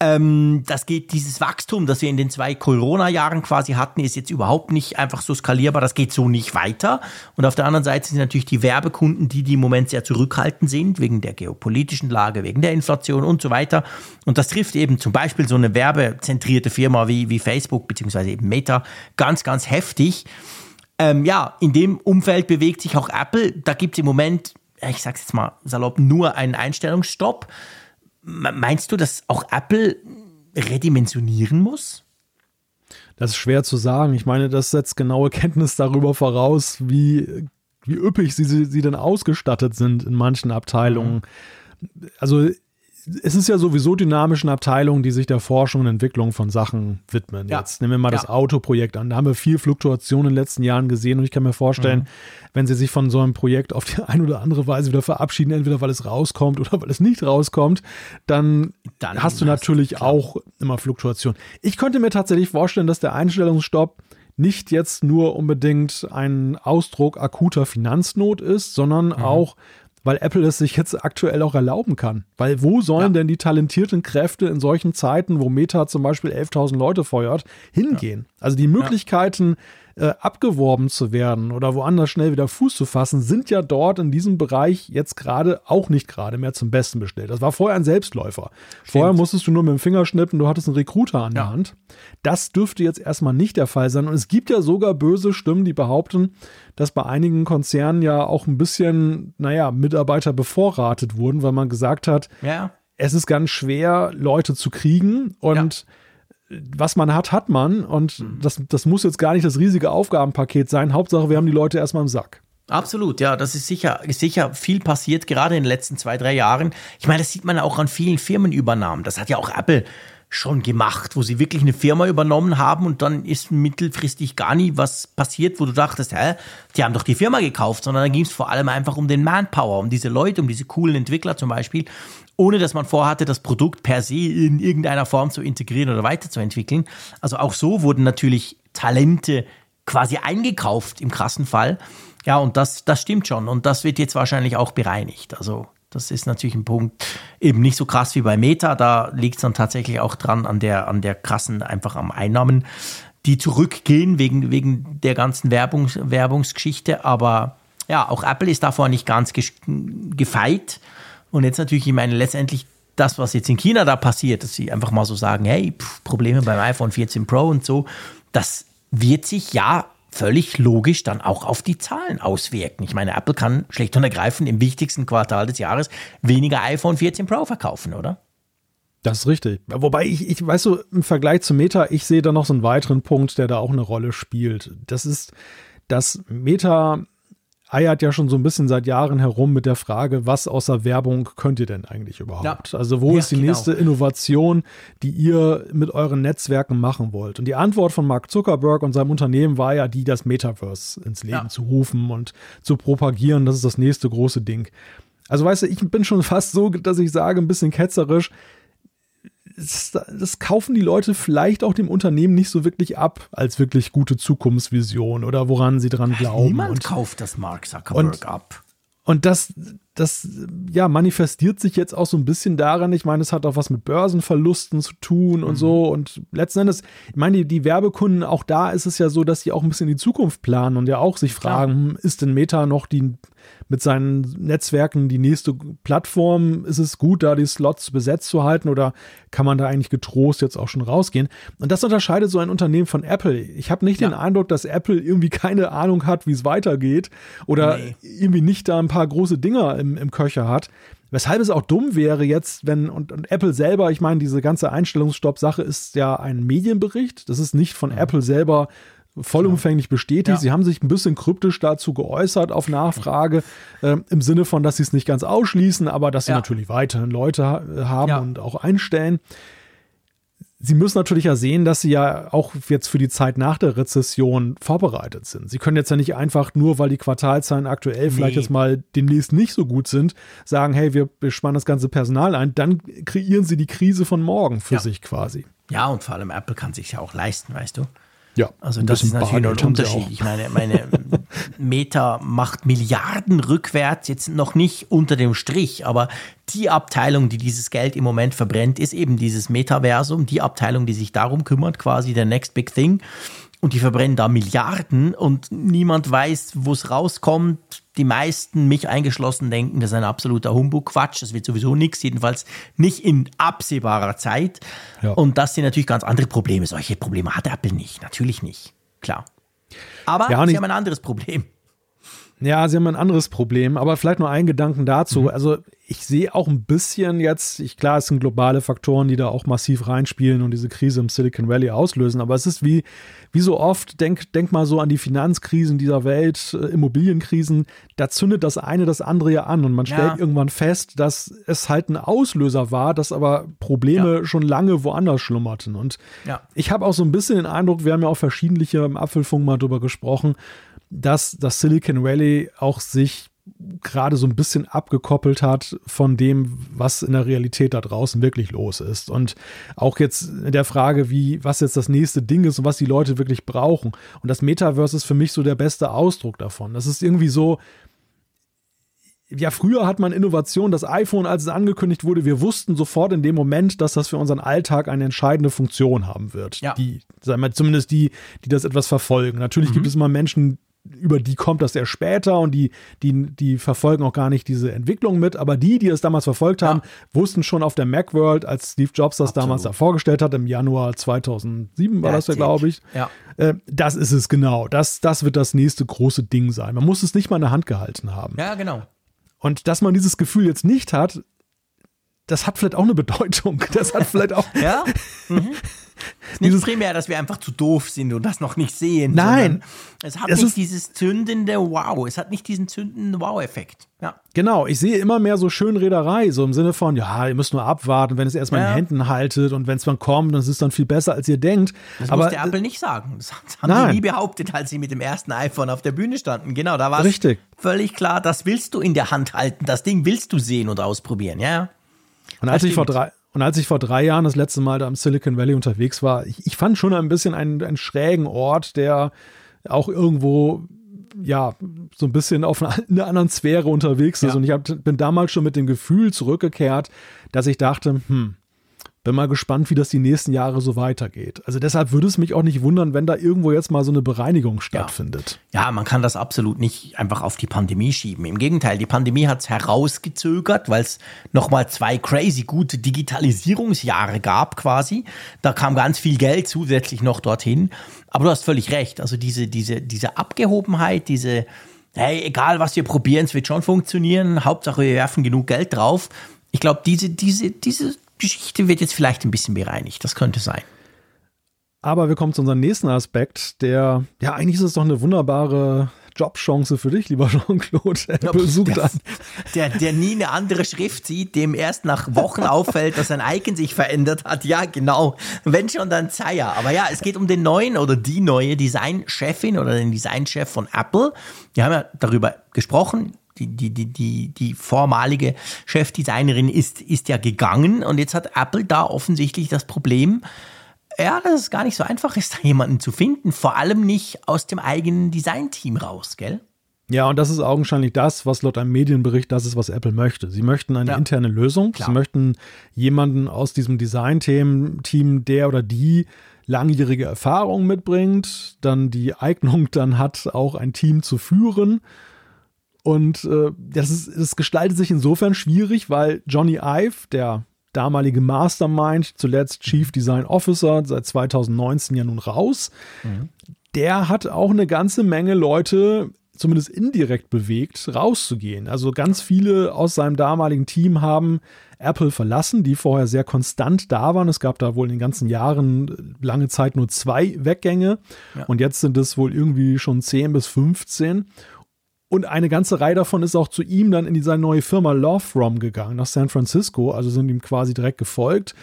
Speaker 3: Ähm, das geht, dieses Wachstum, das wir in den zwei Corona-Jahren quasi hatten, ist jetzt überhaupt nicht einfach so skalierbar. Das geht so nicht weiter. Und auf der anderen Seite sind natürlich die Werbekunden, die, die im Moment sehr zurückhaltend sind, wegen der geopolitischen Lage, wegen der Inflation und so weiter. Und das trifft eben zum Beispiel so eine werbezentrierte Firma wie, wie Facebook, beziehungsweise eben Meta, ganz, ganz heftig. Ähm, ja, in dem Umfeld bewegt sich auch Apple. Da gibt es im Moment, ich sag's jetzt mal salopp, nur einen Einstellungsstopp. Meinst du, dass auch Apple redimensionieren muss?
Speaker 2: Das ist schwer zu sagen. Ich meine, das setzt genaue Kenntnis darüber voraus, wie, wie üppig sie, sie denn ausgestattet sind in manchen Abteilungen. Mhm. Also es ist ja sowieso dynamischen Abteilungen, die sich der Forschung und Entwicklung von Sachen widmen. Ja. Jetzt nehmen wir mal ja. das Autoprojekt an. Da haben wir viel Fluktuation in den letzten Jahren gesehen und ich kann mir vorstellen, mhm. wenn sie sich von so einem Projekt auf die eine oder andere Weise wieder verabschieden, entweder weil es rauskommt oder weil es nicht rauskommt, dann, dann hast du natürlich auch immer Fluktuation. Ich könnte mir tatsächlich vorstellen, dass der Einstellungsstopp nicht jetzt nur unbedingt ein Ausdruck akuter Finanznot ist, sondern mhm. auch weil Apple es sich jetzt aktuell auch erlauben kann. Weil wo sollen ja. denn die talentierten Kräfte in solchen Zeiten, wo Meta zum Beispiel 11.000 Leute feuert, hingehen? Ja. Also die Möglichkeiten, äh, abgeworben zu werden oder woanders schnell wieder Fuß zu fassen, sind ja dort in diesem Bereich jetzt gerade auch nicht gerade mehr zum Besten bestellt. Das war vorher ein Selbstläufer. Stimmt. Vorher musstest du nur mit dem Finger schnippen, du hattest einen Recruiter an ja. der Hand. Das dürfte jetzt erstmal nicht der Fall sein. Und es gibt ja sogar böse Stimmen, die behaupten, dass bei einigen Konzernen ja auch ein bisschen, naja, Mitarbeiter bevorratet wurden, weil man gesagt hat, ja. es ist ganz schwer, Leute zu kriegen und ja was man hat, hat man. Und mhm. das, das muss jetzt gar nicht das riesige Aufgabenpaket sein. Hauptsache, wir haben die Leute erstmal im Sack.
Speaker 3: Absolut, ja, das ist sicher, ist sicher viel passiert, gerade in den letzten zwei, drei Jahren. Ich meine, das sieht man auch an vielen Firmenübernahmen. Das hat ja auch Apple schon gemacht, wo sie wirklich eine Firma übernommen haben und dann ist mittelfristig gar nie was passiert, wo du dachtest, hä, die haben doch die Firma gekauft, sondern da ging es vor allem einfach um den Manpower, um diese Leute, um diese coolen Entwickler zum Beispiel ohne dass man vorhatte, das Produkt per se in irgendeiner Form zu integrieren oder weiterzuentwickeln. Also auch so wurden natürlich Talente quasi eingekauft im krassen Fall. Ja, und das, das stimmt schon. Und das wird jetzt wahrscheinlich auch bereinigt. Also das ist natürlich ein Punkt, eben nicht so krass wie bei Meta. Da liegt es dann tatsächlich auch dran an der, an der krassen, einfach am Einnahmen, die zurückgehen wegen, wegen der ganzen Werbungs, Werbungsgeschichte. Aber ja, auch Apple ist davor nicht ganz gefeit. Und jetzt natürlich, ich meine, letztendlich das, was jetzt in China da passiert, dass sie einfach mal so sagen, hey, pff, Probleme beim iPhone 14 Pro und so, das wird sich ja völlig logisch dann auch auf die Zahlen auswirken. Ich meine, Apple kann schlicht und ergreifend im wichtigsten Quartal des Jahres weniger iPhone 14 Pro verkaufen, oder?
Speaker 2: Das ist richtig. Wobei ich, ich weiß so, im Vergleich zu Meta, ich sehe da noch so einen weiteren Punkt, der da auch eine Rolle spielt. Das ist, dass Meta eiert ja schon so ein bisschen seit Jahren herum mit der Frage, was außer Werbung könnt ihr denn eigentlich überhaupt? Ja. Also wo ja, ist die genau. nächste Innovation, die ihr mit euren Netzwerken machen wollt? Und die Antwort von Mark Zuckerberg und seinem Unternehmen war ja die, das Metaverse ins Leben ja. zu rufen und zu propagieren. Das ist das nächste große Ding. Also weißt du, ich bin schon fast so, dass ich sage, ein bisschen ketzerisch, das, das, kaufen die Leute vielleicht auch dem Unternehmen nicht so wirklich ab als wirklich gute Zukunftsvision oder woran sie dran glauben.
Speaker 3: Niemand und, kauft das Mark Zuckerberg
Speaker 2: und,
Speaker 3: ab.
Speaker 2: Und das, das ja, manifestiert sich jetzt auch so ein bisschen daran. Ich meine, es hat auch was mit Börsenverlusten zu tun und mhm. so. Und letzten Endes, ich meine, die, die, Werbekunden, auch da ist es ja so, dass sie auch ein bisschen in die Zukunft planen und ja auch sich fragen, Klar. Hm, ist denn Meta noch die mit seinen Netzwerken die nächste Plattform? Ist es gut, da die Slots besetzt zu halten oder kann man da eigentlich getrost jetzt auch schon rausgehen? Und das unterscheidet so ein Unternehmen von Apple. Ich habe nicht ja. den Eindruck, dass Apple irgendwie keine Ahnung hat, wie es weitergeht oder nee. irgendwie nicht da ein paar große Dinger im, im Köcher hat. Weshalb es auch dumm wäre jetzt, wenn, und, und Apple selber, ich meine, diese ganze Einstellungsstopp-Sache ist ja ein Medienbericht. Das ist nicht von ja. Apple selber vollumfänglich bestätigt. Ja. Sie haben sich ein bisschen kryptisch dazu geäußert auf Nachfrage, äh, im Sinne von, dass sie es nicht ganz ausschließen, aber dass sie ja. natürlich weiterhin Leute haben ja. und auch einstellen. Sie müssen natürlich ja sehen, dass sie ja auch jetzt für die Zeit nach der Rezession vorbereitet sind. Sie können jetzt ja nicht einfach nur, weil die Quartalzahlen aktuell nee. vielleicht jetzt mal demnächst nicht so gut sind, sagen, hey, wir, wir spannen das ganze Personal ein. Dann kreieren sie die Krise von morgen für sich quasi.
Speaker 3: Ja, und vor allem Apple kann sich ja auch leisten, weißt du? Ja, also das ist natürlich ein Unterschied. Ich meine, meine Meta macht Milliarden rückwärts, jetzt noch nicht unter dem Strich, aber die Abteilung, die dieses Geld im Moment verbrennt, ist eben dieses Metaversum, die Abteilung, die sich darum kümmert, quasi der Next Big Thing. Und die verbrennen da Milliarden und niemand weiß, wo es rauskommt. Die meisten, mich eingeschlossen, denken, das ist ein absoluter Humbug-Quatsch. Das wird sowieso nichts, jedenfalls nicht in absehbarer Zeit. Ja. Und das sind natürlich ganz andere Probleme. Solche Probleme hat Apple nicht. Natürlich nicht. Klar. Aber ja, sie haben ein anderes Problem.
Speaker 2: Ja, sie haben ein anderes Problem, aber vielleicht nur einen Gedanken dazu. Mhm. Also ich sehe auch ein bisschen jetzt, ich, klar, es sind globale Faktoren, die da auch massiv reinspielen und diese Krise im Silicon Valley auslösen, aber es ist wie, wie so oft, denk, denk mal so an die Finanzkrisen dieser Welt, äh, Immobilienkrisen, da zündet das eine das andere ja an und man stellt ja. irgendwann fest, dass es halt ein Auslöser war, dass aber Probleme ja. schon lange woanders schlummerten. Und ja. ich habe auch so ein bisschen den Eindruck, wir haben ja auch verschiedentliche im Apfelfunk mal drüber gesprochen, dass das Silicon Valley auch sich gerade so ein bisschen abgekoppelt hat von dem, was in der Realität da draußen wirklich los ist. Und auch jetzt in der Frage, wie, was jetzt das nächste Ding ist und was die Leute wirklich brauchen. Und das Metaverse ist für mich so der beste Ausdruck davon. Das ist irgendwie so, ja, früher hat man Innovation, das iPhone, als es angekündigt wurde, wir wussten sofort in dem Moment, dass das für unseren Alltag eine entscheidende Funktion haben wird. Ja. Die, sagen wir, zumindest die, die das etwas verfolgen. Natürlich mhm. gibt es immer Menschen, über die kommt das erst später und die, die, die verfolgen auch gar nicht diese Entwicklung mit. Aber die, die es damals verfolgt haben, ja. wussten schon auf der Macworld, als Steve Jobs das Absolut. damals da vorgestellt hat, im Januar 2007 war That's das ja, glaube ich. Ja. Äh, das ist es genau. Das, das wird das nächste große Ding sein. Man muss es nicht mal in der Hand gehalten haben.
Speaker 3: Ja, genau.
Speaker 2: Und dass man dieses Gefühl jetzt nicht hat, das hat vielleicht auch eine Bedeutung. Das hat vielleicht auch.
Speaker 3: ja. Mhm. Ist nicht primär, dass wir einfach zu doof sind und das noch nicht sehen.
Speaker 2: Nein.
Speaker 3: Es hat es nicht dieses zündende Wow. Es hat nicht diesen zündenden Wow-Effekt. Ja.
Speaker 2: Genau. Ich sehe immer mehr so Schönrederei, so im Sinne von, ja, ihr müsst nur abwarten, wenn es erstmal ja. in den Händen haltet und wenn es dann kommt, dann ist es dann viel besser, als ihr denkt.
Speaker 3: Das
Speaker 2: Aber
Speaker 3: muss der Apple nicht sagen. Das haben nein. sie nie behauptet, als sie mit dem ersten iPhone auf der Bühne standen. Genau, da war es völlig klar, das willst du in der Hand halten. Das Ding willst du sehen und ausprobieren. Ja.
Speaker 2: Und als ich vor drei, und als ich vor drei Jahren das letzte Mal da im Silicon Valley unterwegs war, ich, ich fand schon ein bisschen einen, einen schrägen Ort, der auch irgendwo ja, so ein bisschen auf einer anderen Sphäre unterwegs ist. Ja. Und ich hab, bin damals schon mit dem Gefühl zurückgekehrt, dass ich dachte, hm, bin mal gespannt, wie das die nächsten Jahre so weitergeht. Also deshalb würde es mich auch nicht wundern, wenn da irgendwo jetzt mal so eine Bereinigung stattfindet.
Speaker 3: Ja, ja man kann das absolut nicht einfach auf die Pandemie schieben. Im Gegenteil, die Pandemie hat es herausgezögert, weil es nochmal zwei crazy gute Digitalisierungsjahre gab quasi. Da kam ganz viel Geld zusätzlich noch dorthin. Aber du hast völlig recht. Also diese, diese, diese Abgehobenheit, diese, hey, egal was wir probieren, es wird schon funktionieren. Hauptsache wir werfen genug Geld drauf. Ich glaube, diese, diese, diese Geschichte wird jetzt vielleicht ein bisschen bereinigt. Das könnte sein.
Speaker 2: Aber wir kommen zu unserem nächsten Aspekt, der, ja, eigentlich ist es doch eine wunderbare Jobchance für dich, lieber Jean-Claude.
Speaker 3: Der, der, der, der, nie eine andere Schrift sieht, dem erst nach Wochen auffällt, dass sein Icon sich verändert hat. Ja, genau. Wenn schon, dann Zaya. Aber ja, es geht um den neuen oder die neue Designchefin oder den Designchef von Apple. Wir haben ja darüber gesprochen die, die, die, die, die vormalige Chefdesignerin ist, ist ja gegangen und jetzt hat Apple da offensichtlich das Problem, ja, dass es gar nicht so einfach ist, da jemanden zu finden, vor allem nicht aus dem eigenen Designteam raus, gell?
Speaker 2: Ja, und das ist augenscheinlich das, was laut einem Medienbericht das ist, was Apple möchte. Sie möchten eine ja. interne Lösung. Klar. Sie möchten jemanden aus diesem Design-Team, Team, der oder die langjährige Erfahrung mitbringt, dann die Eignung dann hat, auch ein Team zu führen und äh, das, ist, das gestaltet sich insofern schwierig, weil Johnny Ive, der damalige Mastermind, zuletzt Chief Design Officer, seit 2019 ja nun raus, mhm. der hat auch eine ganze Menge Leute zumindest indirekt bewegt, rauszugehen. Also ganz viele aus seinem damaligen Team haben Apple verlassen, die vorher sehr konstant da waren. Es gab da wohl in den ganzen Jahren lange Zeit nur zwei Weggänge ja. und jetzt sind es wohl irgendwie schon 10 bis 15. Und eine ganze Reihe davon ist auch zu ihm dann in seine neue Firma Love From gegangen, nach San Francisco, also sind ihm quasi direkt gefolgt.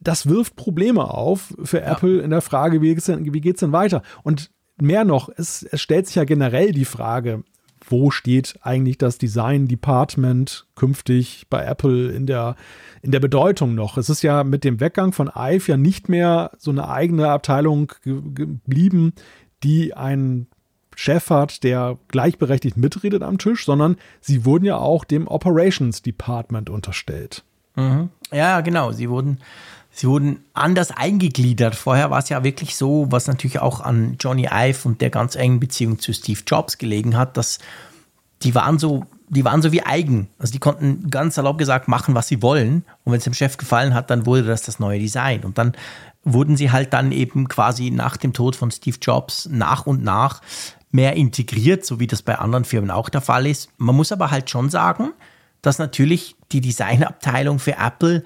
Speaker 2: Das wirft Probleme auf für ja. Apple in der Frage, wie geht's denn, wie geht's denn weiter? Und mehr noch, es, es stellt sich ja generell die Frage, wo steht eigentlich das Design Department künftig bei Apple in der, in der Bedeutung noch. Es ist ja mit dem Weggang von Ive ja nicht mehr so eine eigene Abteilung ge geblieben, die einen Chef hat, der gleichberechtigt mitredet am Tisch, sondern sie wurden ja auch dem Operations Department unterstellt.
Speaker 3: Mhm. Ja, genau. Sie wurden, sie wurden anders eingegliedert. Vorher war es ja wirklich so, was natürlich auch an Johnny Ive und der ganz engen Beziehung zu Steve Jobs gelegen hat, dass die waren so, die waren so wie eigen. Also die konnten ganz salopp gesagt machen, was sie wollen. Und wenn es dem Chef gefallen hat, dann wurde das das neue Design. Und dann wurden sie halt dann eben quasi nach dem Tod von Steve Jobs nach und nach mehr integriert, so wie das bei anderen Firmen auch der Fall ist. Man muss aber halt schon sagen, dass natürlich die Designabteilung für Apple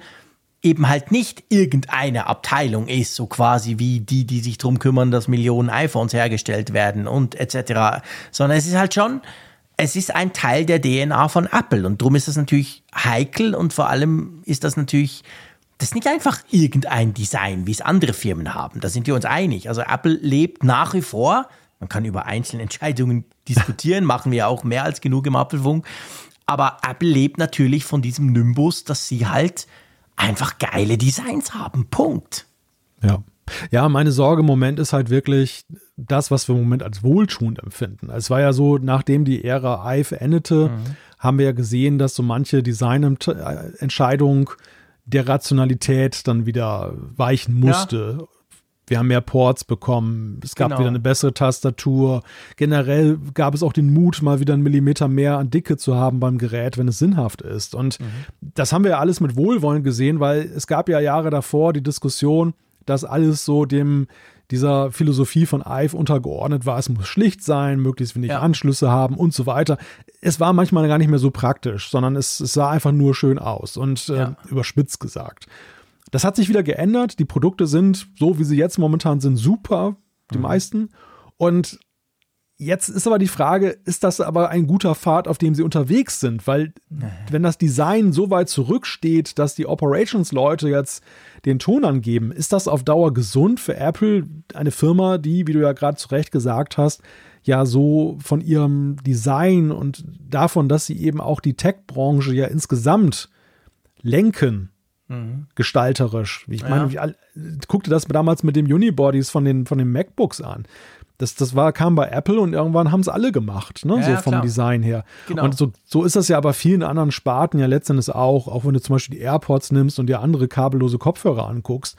Speaker 3: eben halt nicht irgendeine Abteilung ist, so quasi wie die, die sich darum kümmern, dass Millionen iPhones hergestellt werden und etc., sondern es ist halt schon, es ist ein Teil der DNA von Apple und darum ist das natürlich heikel und vor allem ist das natürlich, das ist nicht einfach irgendein Design, wie es andere Firmen haben, da sind wir uns einig. Also Apple lebt nach wie vor man kann über einzelne Entscheidungen diskutieren, machen wir auch mehr als genug im Apfelfunk. Aber Apple lebt natürlich von diesem Nimbus, dass sie halt einfach geile Designs haben. Punkt.
Speaker 2: Ja. Ja, meine Sorge im Moment ist halt wirklich das, was wir im Moment als wohltuend empfinden. Es war ja so, nachdem die Ära Ive endete, mhm. haben wir ja gesehen, dass so manche Designentscheidung der Rationalität dann wieder weichen musste. Ja. Wir haben mehr Ports bekommen. Es gab genau. wieder eine bessere Tastatur. Generell gab es auch den Mut, mal wieder einen Millimeter mehr an Dicke zu haben beim Gerät, wenn es sinnhaft ist. Und mhm. das haben wir ja alles mit Wohlwollen gesehen, weil es gab ja Jahre davor die Diskussion, dass alles so dem dieser Philosophie von Ive untergeordnet war. Es muss schlicht sein, möglichst wenig ja. Anschlüsse haben und so weiter. Es war manchmal gar nicht mehr so praktisch, sondern es, es sah einfach nur schön aus und äh, ja. überspitzt gesagt. Das hat sich wieder geändert. Die Produkte sind, so wie sie jetzt momentan sind, super, die mhm. meisten. Und Jetzt ist aber die Frage, ist das aber ein guter Pfad, auf dem sie unterwegs sind? Weil wenn das Design so weit zurücksteht, dass die Operations-Leute jetzt den Ton angeben, ist das auf Dauer gesund für Apple, eine Firma, die, wie du ja gerade zu Recht gesagt hast, ja so von ihrem Design und davon, dass sie eben auch die Tech-Branche ja insgesamt lenken, Mhm. gestalterisch. Ich meine, ja. ich guckte das damals mit dem Unibodies von den, von den MacBooks an. Das, das war, kam bei Apple und irgendwann haben es alle gemacht, ne? Ja, so vom klar. Design her. Genau. Und so, so ist das ja bei vielen anderen Sparten ja letztendlich auch, auch wenn du zum Beispiel die AirPods nimmst und dir andere kabellose Kopfhörer anguckst.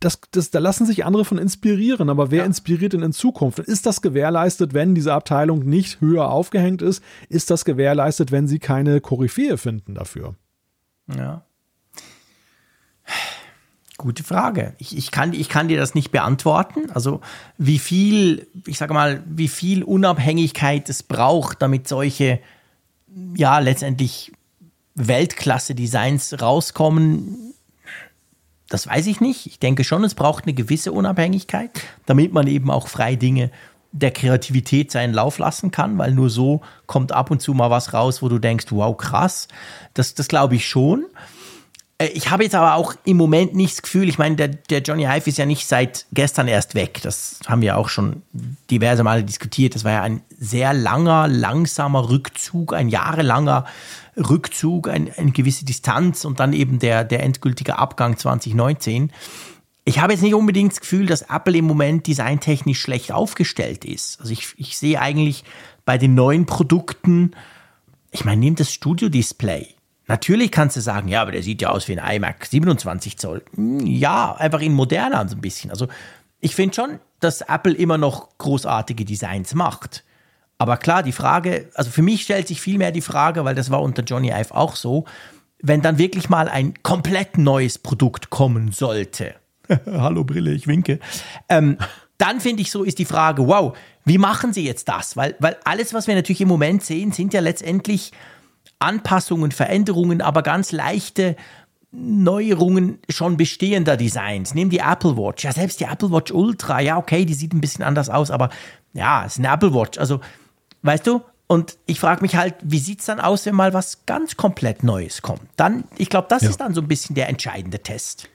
Speaker 2: Das, das, da lassen sich andere von inspirieren, aber wer ja. inspiriert denn in Zukunft? Ist das gewährleistet, wenn diese Abteilung nicht höher aufgehängt ist? Ist das gewährleistet, wenn sie keine Koryphäe finden dafür?
Speaker 3: Ja. Gute Frage. Ich, ich, kann, ich kann dir das nicht beantworten. Also wie viel, ich sage mal, wie viel Unabhängigkeit es braucht, damit solche, ja, letztendlich Weltklasse-Designs rauskommen, das weiß ich nicht. Ich denke schon, es braucht eine gewisse Unabhängigkeit, damit man eben auch frei Dinge der Kreativität seinen Lauf lassen kann, weil nur so kommt ab und zu mal was raus, wo du denkst, wow, krass. Das, das glaube ich schon. Äh, ich habe jetzt aber auch im Moment nicht das Gefühl, ich meine, der, der Johnny Hive ist ja nicht seit gestern erst weg. Das haben wir auch schon diverse Male diskutiert. Das war ja ein sehr langer, langsamer Rückzug, ein jahrelanger Rückzug, ein, eine gewisse Distanz und dann eben der, der endgültige Abgang 2019 ich habe jetzt nicht unbedingt das Gefühl, dass Apple im Moment designtechnisch schlecht aufgestellt ist. Also ich, ich sehe eigentlich bei den neuen Produkten, ich meine, nimm das Studio-Display. Natürlich kannst du sagen, ja, aber der sieht ja aus wie ein iMac 27 Zoll. Hm, ja, einfach in moderner so ein bisschen. Also ich finde schon, dass Apple immer noch großartige Designs macht. Aber klar, die Frage, also für mich stellt sich vielmehr die Frage, weil das war unter Johnny Ive auch so, wenn dann wirklich mal ein komplett neues Produkt kommen sollte, Hallo Brille, ich winke. Ähm, dann finde ich so, ist die Frage, wow, wie machen sie jetzt das? Weil, weil alles, was wir natürlich im Moment sehen, sind ja letztendlich Anpassungen, Veränderungen, aber ganz leichte Neuerungen schon bestehender Designs. Nehmen die Apple Watch. Ja, selbst die Apple Watch Ultra, ja, okay, die sieht ein bisschen anders aus, aber ja, es ist eine Apple Watch. Also, weißt du, und ich frage mich halt, wie sieht es dann aus, wenn mal was ganz komplett Neues kommt? Dann, ich glaube, das ja. ist dann so ein bisschen der entscheidende Test.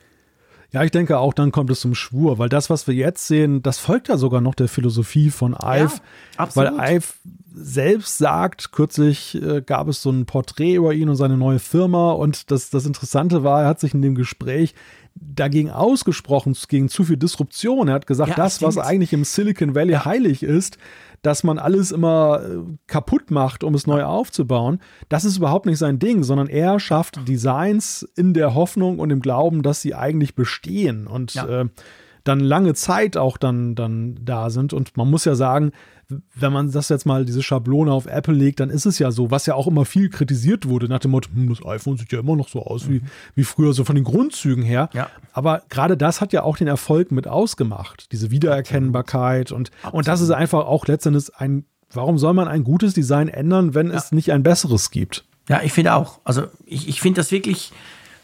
Speaker 2: Ja, ich denke auch, dann kommt es zum Schwur, weil das, was wir jetzt sehen, das folgt ja sogar noch der Philosophie von Ive. Ja, weil Ive selbst sagt, kürzlich äh, gab es so ein Porträt über ihn und seine neue Firma und das, das Interessante war, er hat sich in dem Gespräch dagegen ausgesprochen, gegen zu viel Disruption. Er hat gesagt, ja, das, was eigentlich im Silicon Valley heilig ist, dass man alles immer äh, kaputt macht, um es neu aufzubauen. Das ist überhaupt nicht sein Ding, sondern er schafft Designs in der Hoffnung und im Glauben, dass sie eigentlich bestehen und ja. äh, dann lange Zeit auch dann, dann da sind. Und man muss ja sagen, wenn man das jetzt mal, diese Schablone auf Apple legt, dann ist es ja so, was ja auch immer viel kritisiert wurde, nach dem Motto, hm, das iPhone sieht ja immer noch so aus wie, mhm. wie früher, so von den Grundzügen her. Ja. Aber gerade das hat ja auch den Erfolg mit ausgemacht, diese Wiedererkennbarkeit und, und das ist einfach auch letztendlich ein, warum soll man ein gutes Design ändern, wenn ja. es nicht ein besseres gibt?
Speaker 3: Ja, ich finde auch. Also ich, ich finde das wirklich,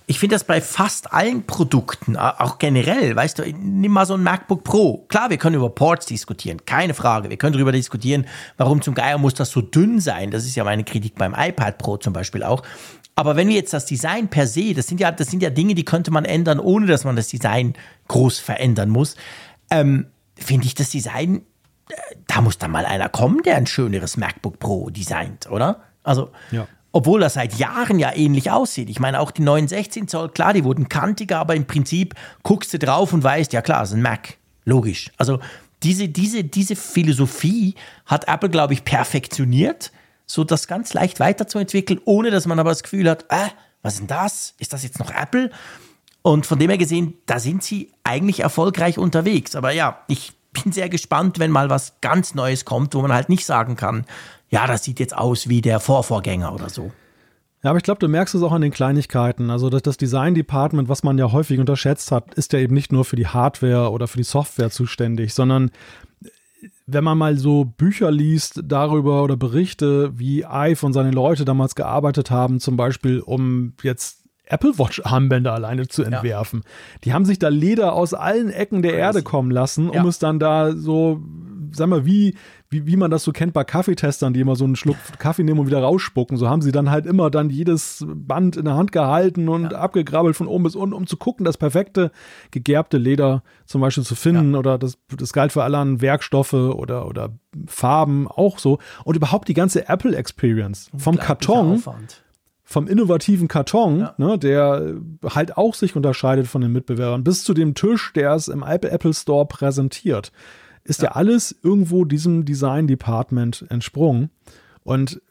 Speaker 3: ich finde das bei fast allen Produkten, auch generell, weißt du, nimm mal so ein MacBook Pro. Klar, wir können über Ports diskutieren, keine Frage. Wir können darüber diskutieren, warum zum Geier muss das so dünn sein. Das ist ja meine Kritik beim iPad Pro zum Beispiel auch. Aber wenn wir jetzt das Design per se, das sind ja, das sind ja Dinge, die könnte man ändern, ohne dass man das Design groß verändern muss, ähm, finde ich das Design, äh, da muss dann mal einer kommen, der ein schöneres MacBook Pro designt, oder? Also, ja. Obwohl das seit Jahren ja ähnlich aussieht. Ich meine, auch die neuen 16 Zoll, klar, die wurden kantiger, aber im Prinzip guckst du drauf und weißt, ja klar, es ist ein Mac. Logisch. Also diese, diese, diese Philosophie hat Apple, glaube ich, perfektioniert, so das ganz leicht weiterzuentwickeln, ohne dass man aber das Gefühl hat, äh, was ist denn das? Ist das jetzt noch Apple? Und von dem her gesehen, da sind sie eigentlich erfolgreich unterwegs. Aber ja, ich bin sehr gespannt, wenn mal was ganz Neues kommt, wo man halt nicht sagen kann, ja, das sieht jetzt aus wie der Vorvorgänger oder so.
Speaker 2: Ja, aber ich glaube, du merkst es auch an den Kleinigkeiten. Also das, das Design Department, was man ja häufig unterschätzt hat, ist ja eben nicht nur für die Hardware oder für die Software zuständig, sondern wenn man mal so Bücher liest darüber oder Berichte, wie Ive und seine Leute damals gearbeitet haben, zum Beispiel um jetzt Apple Watch Armbänder alleine zu entwerfen. Ja. Die haben sich da Leder aus allen Ecken der Crazy. Erde kommen lassen, um ja. es dann da so, sag mal, wie, wie, wie man das so kennt bei Kaffeetestern, die immer so einen Schluck Kaffee nehmen und wieder rausspucken. So haben sie dann halt immer dann jedes Band in der Hand gehalten und ja. abgegrabbelt von oben bis unten, um zu gucken, das perfekte gegerbte Leder zum Beispiel zu finden. Oder das, das galt für alle anderen Werkstoffe oder, oder Farben auch so. Und überhaupt die ganze Apple Experience. Vom Karton. Aufwand vom innovativen Karton, ja. ne, der halt auch sich unterscheidet von den Mitbewerbern, bis zu dem Tisch, der es im Apple Store präsentiert, ist ja, ja alles irgendwo diesem Design Department entsprungen. Und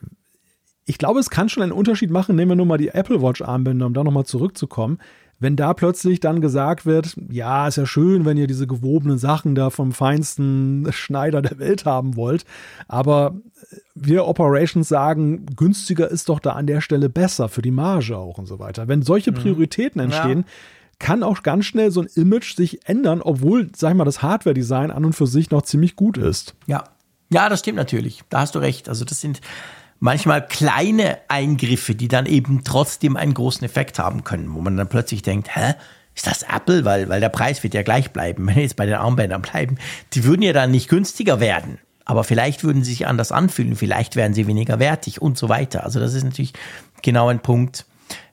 Speaker 2: ich glaube, es kann schon einen Unterschied machen, nehmen wir nur mal die Apple Watch Armbänder, um da nochmal zurückzukommen wenn da plötzlich dann gesagt wird, ja, ist ja schön, wenn ihr diese gewobenen Sachen da vom feinsten Schneider der Welt haben wollt, aber wir Operations sagen, günstiger ist doch da an der Stelle besser für die Marge auch und so weiter. Wenn solche mhm. Prioritäten entstehen, ja. kann auch ganz schnell so ein Image sich ändern, obwohl, sag ich mal, das Hardware-Design an und für sich noch ziemlich gut ist.
Speaker 3: Ja. Ja, das stimmt natürlich. Da hast du recht. Also das sind manchmal kleine Eingriffe, die dann eben trotzdem einen großen Effekt haben können, wo man dann plötzlich denkt, hä? Ist das Apple? Weil, weil der Preis wird ja gleich bleiben, wenn wir jetzt bei den Armbändern bleiben. Die würden ja dann nicht günstiger werden. Aber vielleicht würden sie sich anders anfühlen, vielleicht wären sie weniger wertig und so weiter. Also das ist natürlich genau ein Punkt.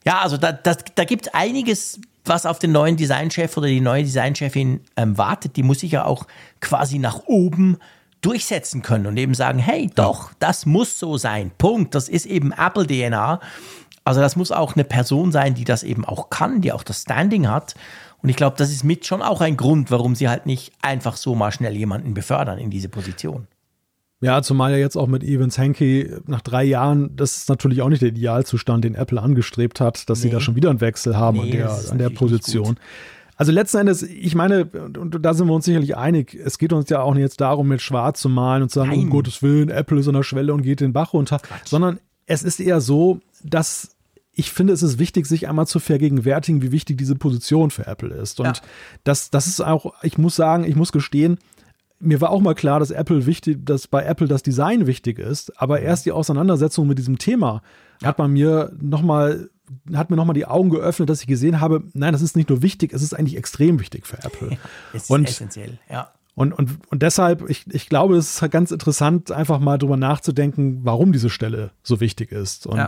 Speaker 3: Ja, also da, das, da gibt es einiges, was auf den neuen Designchef oder die neue Designchefin ähm, wartet. Die muss sich ja auch quasi nach oben durchsetzen können und eben sagen, hey, doch, das muss so sein. Punkt. Das ist eben Apple DNA. Also das muss auch eine Person sein, die das eben auch kann, die auch das Standing hat. Und ich glaube, das ist mit schon auch ein Grund, warum sie halt nicht einfach so mal schnell jemanden befördern in diese Position.
Speaker 2: Ja, zumal ja jetzt auch mit Evans Henke nach drei Jahren, das ist natürlich auch nicht der Idealzustand, den Apple angestrebt hat, dass nee. sie da schon wieder einen Wechsel haben nee, an der, an der Position. Also letzten Endes, ich meine, und da sind wir uns sicherlich einig, es geht uns ja auch nicht jetzt darum, mit schwarz zu malen und zu sagen, Nein. um Gottes Willen, Apple ist an der Schwelle und geht den Bach runter, Quatsch. sondern es ist eher so, dass ich finde, es ist wichtig, sich einmal zu vergegenwärtigen, wie wichtig diese Position für Apple ist. Und ja. das, das ist auch, ich muss sagen, ich muss gestehen, mir war auch mal klar, dass Apple wichtig, dass bei Apple das Design wichtig ist, aber erst die Auseinandersetzung mit diesem Thema hat man mir nochmal hat mir nochmal die Augen geöffnet, dass ich gesehen habe, nein, das ist nicht nur wichtig, es ist eigentlich extrem wichtig für Apple.
Speaker 3: Es ist und, essentiell, ja.
Speaker 2: Und, und, und deshalb, ich, ich glaube, es ist ganz interessant, einfach mal drüber nachzudenken, warum diese Stelle so wichtig ist. Und ja.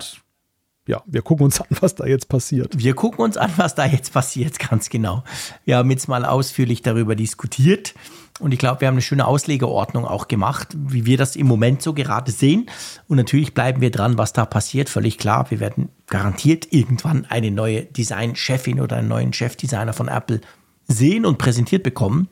Speaker 2: Ja, wir gucken uns an, was da jetzt passiert.
Speaker 3: Wir gucken uns an, was da jetzt passiert, ganz genau. Wir haben jetzt mal ausführlich darüber diskutiert. Und ich glaube, wir haben eine schöne Auslegeordnung auch gemacht, wie wir das im Moment so gerade sehen. Und natürlich bleiben wir dran, was da passiert. Völlig klar, wir werden garantiert irgendwann eine neue Designchefin oder einen neuen Chefdesigner von Apple sehen und präsentiert bekommen.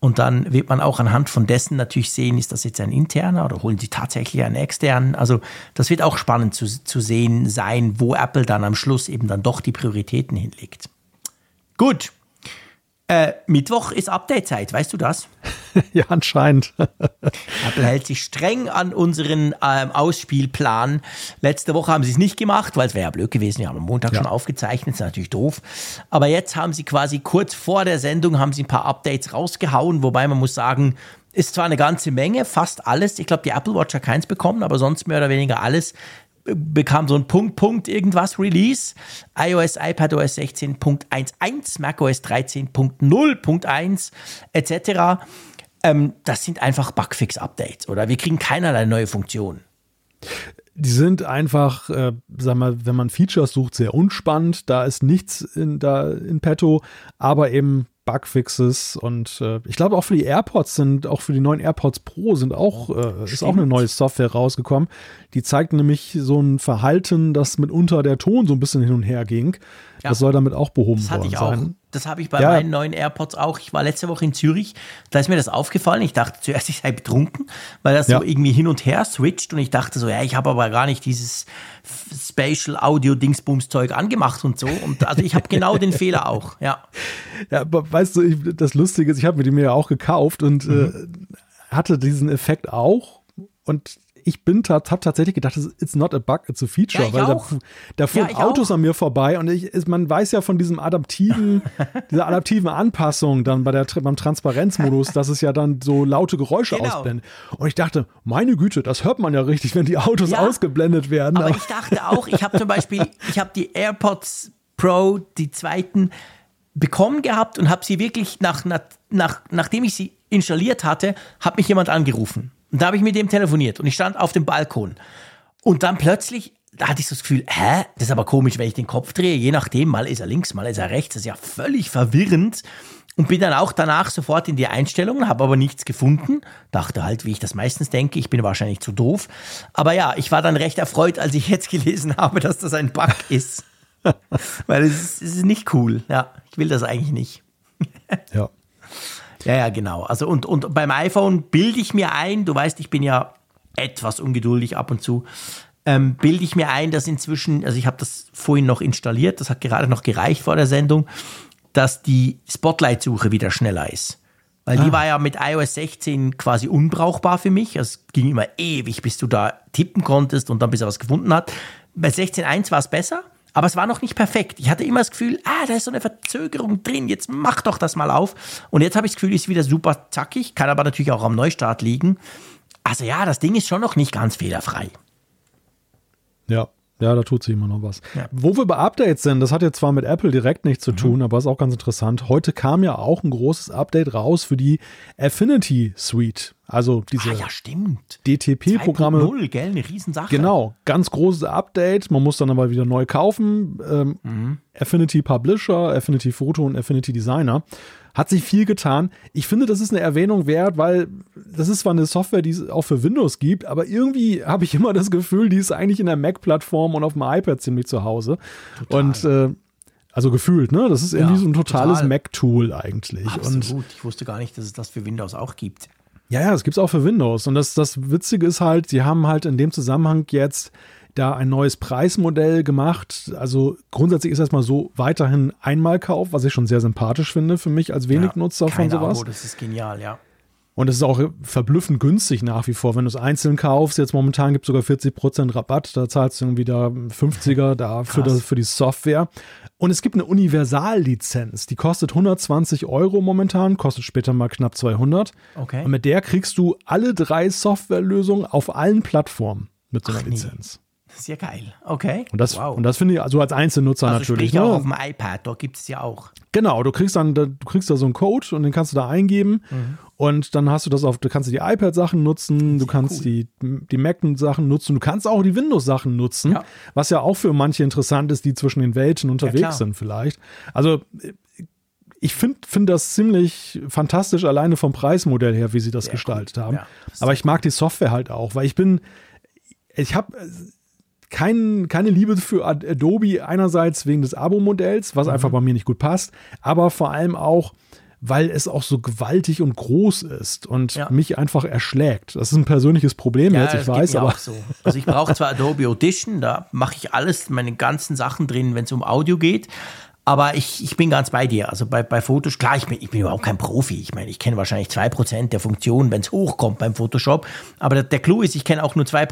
Speaker 3: Und dann wird man auch anhand von dessen natürlich sehen, ist das jetzt ein interner oder holen sie tatsächlich einen externen. Also das wird auch spannend zu, zu sehen sein, wo Apple dann am Schluss eben dann doch die Prioritäten hinlegt. Gut, äh, Mittwoch ist Update-Zeit, weißt du das?
Speaker 2: ja, anscheinend.
Speaker 3: Apple hält sich streng an unseren ähm, Ausspielplan. Letzte Woche haben sie es nicht gemacht, weil es wäre ja blöd gewesen. Wir haben am Montag ja. schon aufgezeichnet, ist natürlich doof. Aber jetzt haben sie quasi kurz vor der Sendung haben sie ein paar Updates rausgehauen, wobei man muss sagen, ist zwar eine ganze Menge, fast alles. Ich glaube, die Apple Watch hat keins bekommen, aber sonst mehr oder weniger alles bekam so ein Punkt, Punkt, irgendwas Release. iOS, iPadOS 16.11, macOS 13.0.1 etc. Ähm, das sind einfach Bugfix-Updates, oder? Wir kriegen keinerlei neue Funktionen.
Speaker 2: Die sind einfach, äh, sag mal, wenn man Features sucht, sehr unspannend. Da ist nichts in, da in petto, aber eben Bugfixes und äh, ich glaube auch für die AirPods sind, auch für die neuen AirPods Pro sind auch, äh, ist auch eine neue Software rausgekommen. Die zeigt nämlich so ein Verhalten, das mitunter der Ton so ein bisschen hin und her ging. Ja. Das soll damit auch behoben das worden sein.
Speaker 3: Das habe ich bei ja. meinen neuen AirPods auch. Ich war letzte Woche in Zürich, da ist mir das aufgefallen. Ich dachte zuerst, ich sei betrunken, weil das ja. so irgendwie hin und her switcht und ich dachte so, ja, ich habe aber gar nicht dieses Spatial Audio Dingsbums Zeug angemacht und so. Und also ich habe genau den Fehler auch, ja.
Speaker 2: Ja, aber weißt du, ich, das Lustige ist, ich habe mir die mir ja auch gekauft und mhm. äh, hatte diesen Effekt auch und ich bin habe tatsächlich gedacht, it's not a bug, it's a feature, ja, weil da, da fuhren ja, Autos auch. an mir vorbei und ich, man weiß ja von diesem adaptiven, dieser adaptiven Anpassung dann bei der, beim Transparenzmodus, dass es ja dann so laute Geräusche genau. ausblendet. Und ich dachte, meine Güte, das hört man ja richtig, wenn die Autos ja, ausgeblendet werden.
Speaker 3: Aber ich dachte auch, ich habe zum Beispiel, ich habe die AirPods Pro, die zweiten, bekommen gehabt und habe sie wirklich nach, nach, nachdem ich sie installiert hatte, hat mich jemand angerufen und da habe ich mit dem telefoniert und ich stand auf dem Balkon. Und dann plötzlich, da hatte ich so das Gefühl, hä, das ist aber komisch, wenn ich den Kopf drehe. Je nachdem, mal ist er links, mal ist er rechts. Das ist ja völlig verwirrend. Und bin dann auch danach sofort in die Einstellungen, habe aber nichts gefunden. Dachte halt, wie ich das meistens denke, ich bin wahrscheinlich zu doof. Aber ja, ich war dann recht erfreut, als ich jetzt gelesen habe, dass das ein Bug ist. Weil es ist, es ist nicht cool. Ja, ich will das eigentlich nicht.
Speaker 2: ja.
Speaker 3: Ja, ja, genau. Also und, und beim iPhone bilde ich mir ein, du weißt, ich bin ja etwas ungeduldig ab und zu, ähm, bilde ich mir ein, dass inzwischen, also ich habe das vorhin noch installiert, das hat gerade noch gereicht vor der Sendung, dass die Spotlight-Suche wieder schneller ist. Weil ah. die war ja mit iOS 16 quasi unbrauchbar für mich. Also es ging immer ewig, bis du da tippen konntest und dann bis er was gefunden hat. Bei 16.1 war es besser. Aber es war noch nicht perfekt. Ich hatte immer das Gefühl, ah, da ist so eine Verzögerung drin, jetzt mach doch das mal auf. Und jetzt habe ich das Gefühl, ist wieder super zackig, kann aber natürlich auch am Neustart liegen. Also ja, das Ding ist schon noch nicht ganz fehlerfrei.
Speaker 2: Ja, ja, da tut sich immer noch was. Ja. Wo wir bei Updates sind, das hat jetzt zwar mit Apple direkt nichts zu mhm. tun, aber ist auch ganz interessant. Heute kam ja auch ein großes Update raus für die Affinity Suite. Also diese ah,
Speaker 3: ja,
Speaker 2: DTP-Programme.
Speaker 3: gell, eine Riesensache.
Speaker 2: Genau, ganz großes Update. Man muss dann aber wieder neu kaufen. Ähm, mhm. Affinity Publisher, Affinity Photo und Affinity Designer. Hat sich viel getan. Ich finde, das ist eine Erwähnung wert, weil das ist zwar eine Software, die es auch für Windows gibt, aber irgendwie habe ich immer das Gefühl, die ist eigentlich in der Mac-Plattform und auf dem iPad ziemlich zu Hause. Total. Und äh, also gefühlt, ne? Das ist irgendwie ja, so ein totales total. Mac-Tool eigentlich.
Speaker 3: Absolut. Und ich wusste gar nicht, dass es das für Windows auch gibt.
Speaker 2: Ja, ja, das gibt es auch für Windows. Und das, das Witzige ist halt, sie haben halt in dem Zusammenhang jetzt da ein neues Preismodell gemacht. Also grundsätzlich ist das mal so weiterhin Einmalkauf, was ich schon sehr sympathisch finde für mich als wenig Nutzer ja, von sowas.
Speaker 3: Abo, das ist genial, ja.
Speaker 2: Und es ist auch verblüffend günstig nach wie vor. Wenn du es einzeln kaufst, jetzt momentan gibt es sogar 40% Rabatt, da zahlst du irgendwie da 50er da für, das, für die Software. Und es gibt eine Universallizenz, die kostet 120 Euro momentan, kostet später mal knapp 200.
Speaker 3: Okay.
Speaker 2: Und mit der kriegst du alle drei Softwarelösungen auf allen Plattformen mit so einer Ach, Lizenz.
Speaker 3: Sehr geil. Okay.
Speaker 2: Und das, wow. und das finde ich also als Einzelnutzer also natürlich.
Speaker 3: Sprich ne? auch auf dem iPad, dort gibt es ja auch.
Speaker 2: Genau, du kriegst dann, du kriegst da so einen Code und den kannst du da eingeben mhm. und dann hast du das auf, du kannst die iPad-Sachen nutzen, du kannst cool. die, die Mac-Sachen nutzen, du kannst auch die Windows-Sachen nutzen, ja. was ja auch für manche interessant ist, die zwischen den Welten unterwegs ja, sind vielleicht. Also ich finde find das ziemlich fantastisch, alleine vom Preismodell her, wie sie das Sehr gestaltet cool. haben. Ja, Aber ich mag die Software halt auch, weil ich bin, ich habe kein, keine Liebe für Adobe einerseits wegen des Abo-Modells, was mhm. einfach bei mir nicht gut passt, aber vor allem auch, weil es auch so gewaltig und groß ist und ja. mich einfach erschlägt. Das ist ein persönliches Problem, ja, jetzt ich weiß, aber
Speaker 3: so. Also ich brauche zwar Adobe Audition, da mache ich alles, meine ganzen Sachen drin, wenn es um Audio geht. Aber ich, ich bin ganz bei dir. Also bei, bei Fotos, klar, ich bin, ich bin überhaupt kein Profi. Ich meine, ich kenne wahrscheinlich zwei Prozent der Funktionen, wenn es hochkommt beim Photoshop. Aber der, der Clou ist, ich kenne auch nur zwei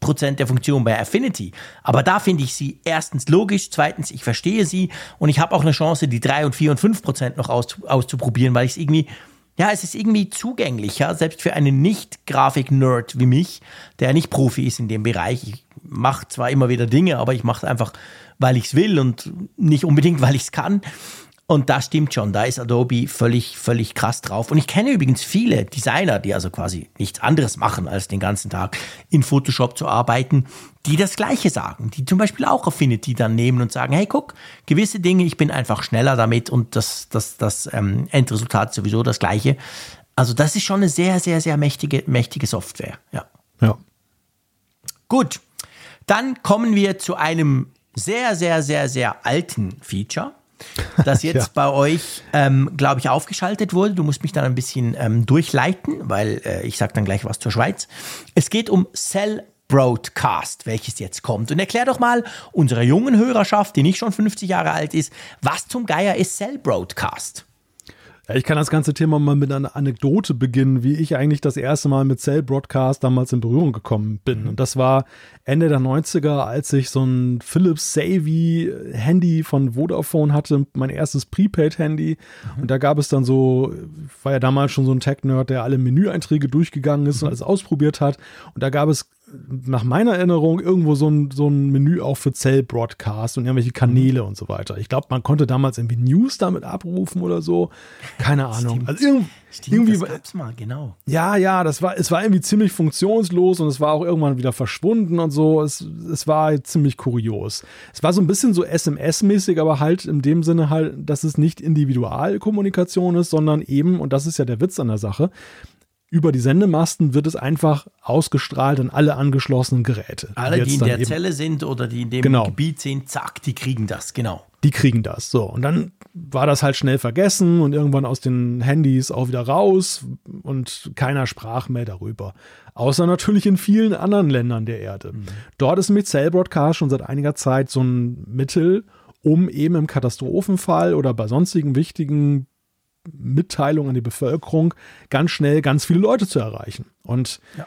Speaker 3: Prozent der Funktionen bei Affinity. Aber da finde ich sie erstens logisch, zweitens, ich verstehe sie und ich habe auch eine Chance, die drei und vier und fünf Prozent noch aus, auszuprobieren, weil ich es irgendwie, ja, es ist irgendwie zugänglicher, selbst für einen Nicht-Grafik-Nerd wie mich, der nicht Profi ist in dem Bereich. Ich mache zwar immer wieder Dinge, aber ich mache es einfach weil ich es will und nicht unbedingt, weil ich es kann. Und das stimmt schon, da ist Adobe völlig, völlig krass drauf. Und ich kenne übrigens viele Designer, die also quasi nichts anderes machen, als den ganzen Tag in Photoshop zu arbeiten, die das Gleiche sagen, die zum Beispiel auch Affinity dann nehmen und sagen, hey, guck, gewisse Dinge, ich bin einfach schneller damit und das, das, das ähm, Endresultat ist sowieso das Gleiche. Also das ist schon eine sehr, sehr, sehr mächtige, mächtige Software. Ja.
Speaker 2: Ja.
Speaker 3: Gut. Dann kommen wir zu einem sehr, sehr, sehr, sehr alten Feature, das jetzt ja. bei euch, ähm, glaube ich, aufgeschaltet wurde. Du musst mich dann ein bisschen ähm, durchleiten, weil äh, ich sage dann gleich was zur Schweiz. Es geht um Cell Broadcast, welches jetzt kommt. Und erklär doch mal unserer jungen Hörerschaft, die nicht schon 50 Jahre alt ist, was zum Geier ist Cell Broadcast?
Speaker 2: Ja, ich kann das ganze Thema mal mit einer Anekdote beginnen, wie ich eigentlich das erste Mal mit Cell Broadcast damals in Berührung gekommen bin. Mhm. Und das war Ende der 90er, als ich so ein Philips Savvy Handy von Vodafone hatte, mein erstes Prepaid-Handy. Mhm. Und da gab es dann so, war ja damals schon so ein Tech-Nerd, der alle Menüeinträge durchgegangen ist mhm. und alles ausprobiert hat. Und da gab es nach meiner Erinnerung irgendwo so ein, so ein Menü auch für Zell-Broadcast und irgendwelche Kanäle mhm. und so weiter. Ich glaube, man konnte damals irgendwie News damit abrufen oder so. Keine Ahnung.
Speaker 3: Stimmt. Also irgendwie, Stimmt, irgendwie das gab's mal, genau.
Speaker 2: Ja, ja, das war, es war irgendwie ziemlich funktionslos und es war auch irgendwann wieder verschwunden und so. Es, es war ziemlich kurios. Es war so ein bisschen so SMS-mäßig, aber halt in dem Sinne halt, dass es nicht Individualkommunikation ist, sondern eben, und das ist ja der Witz an der Sache, über die Sendemasten wird es einfach ausgestrahlt an alle angeschlossenen Geräte.
Speaker 3: Alle, die, die in der Zelle sind oder die in dem genau. Gebiet sind, zack, die kriegen das, genau.
Speaker 2: Die kriegen das, so. Und dann war das halt schnell vergessen und irgendwann aus den Handys auch wieder raus und keiner sprach mehr darüber. Außer natürlich in vielen anderen Ländern der Erde. Mhm. Dort ist mit Cell Broadcast schon seit einiger Zeit so ein Mittel, um eben im Katastrophenfall oder bei sonstigen wichtigen Mitteilung an die Bevölkerung ganz schnell ganz viele Leute zu erreichen. Und ja.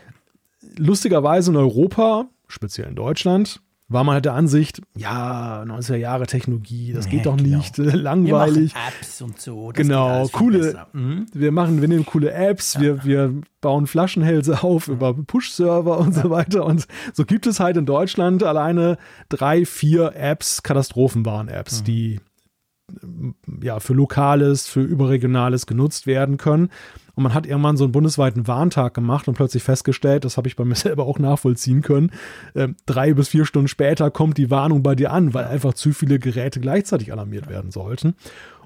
Speaker 2: lustigerweise in Europa, speziell in Deutschland, war man halt der Ansicht, ja, 90er Jahre Technologie, das nee, geht doch genau. nicht, langweilig.
Speaker 3: Wir Apps und so.
Speaker 2: genau, coole, mhm. wir machen, wir nehmen coole Apps, ja. wir, wir bauen Flaschenhälse auf mhm. über Push-Server und ja. so weiter. Und so gibt es halt in Deutschland alleine drei, vier Apps, Katastrophenwarn-Apps, mhm. die ja, für Lokales, für Überregionales genutzt werden können. Und man hat irgendwann so einen bundesweiten Warntag gemacht und plötzlich festgestellt, das habe ich bei mir selber auch nachvollziehen können, äh, drei bis vier Stunden später kommt die Warnung bei dir an, weil einfach zu viele Geräte gleichzeitig alarmiert werden sollten.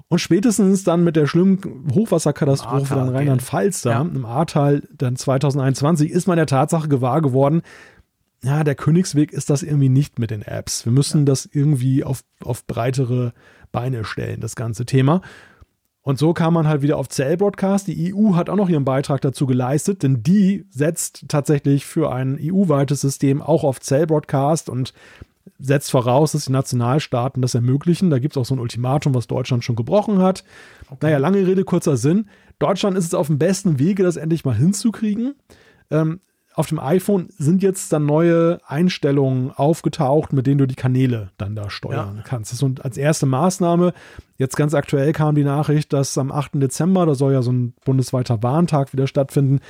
Speaker 2: Und spätestens dann mit der schlimmen Hochwasserkatastrophe in Rheinland-Pfalz da, ja. im Ahrtal dann 2021, ist man der Tatsache gewahr geworden, ja, der Königsweg ist das irgendwie nicht mit den Apps. Wir müssen ja. das irgendwie auf, auf breitere Beine stellen, das ganze Thema. Und so kam man halt wieder auf Cell Broadcast. Die EU hat auch noch ihren Beitrag dazu geleistet, denn die setzt tatsächlich für ein EU-weites System auch auf Cell Broadcast und setzt voraus, dass die Nationalstaaten das ermöglichen. Da gibt es auch so ein Ultimatum, was Deutschland schon gebrochen hat. Okay. Naja, lange Rede, kurzer Sinn. Deutschland ist es auf dem besten Wege, das endlich mal hinzukriegen. Ähm, auf dem iPhone sind jetzt dann neue Einstellungen aufgetaucht, mit denen du die Kanäle dann da steuern ja. kannst. Das ist als erste Maßnahme. Jetzt ganz aktuell kam die Nachricht, dass am 8. Dezember, da soll ja so ein bundesweiter Warntag wieder stattfinden,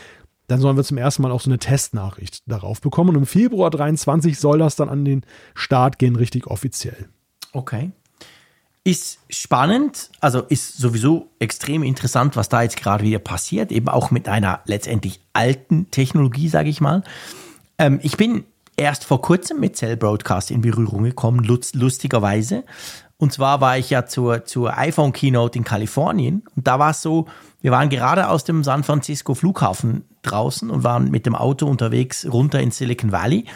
Speaker 2: dann sollen wir zum ersten Mal auch so eine Testnachricht darauf bekommen. Und im Februar 23 soll das dann an den Start gehen, richtig offiziell.
Speaker 3: Okay. Ist spannend, also ist sowieso extrem interessant, was da jetzt gerade wieder passiert, eben auch mit einer letztendlich alten Technologie, sage ich mal. Ähm, ich bin erst vor kurzem mit Cell Broadcast in Berührung gekommen, lustigerweise. Und zwar war ich ja zur, zur iPhone Keynote in Kalifornien und da war es so, wir waren gerade aus dem San Francisco Flughafen draußen und waren mit dem Auto unterwegs runter in Silicon Valley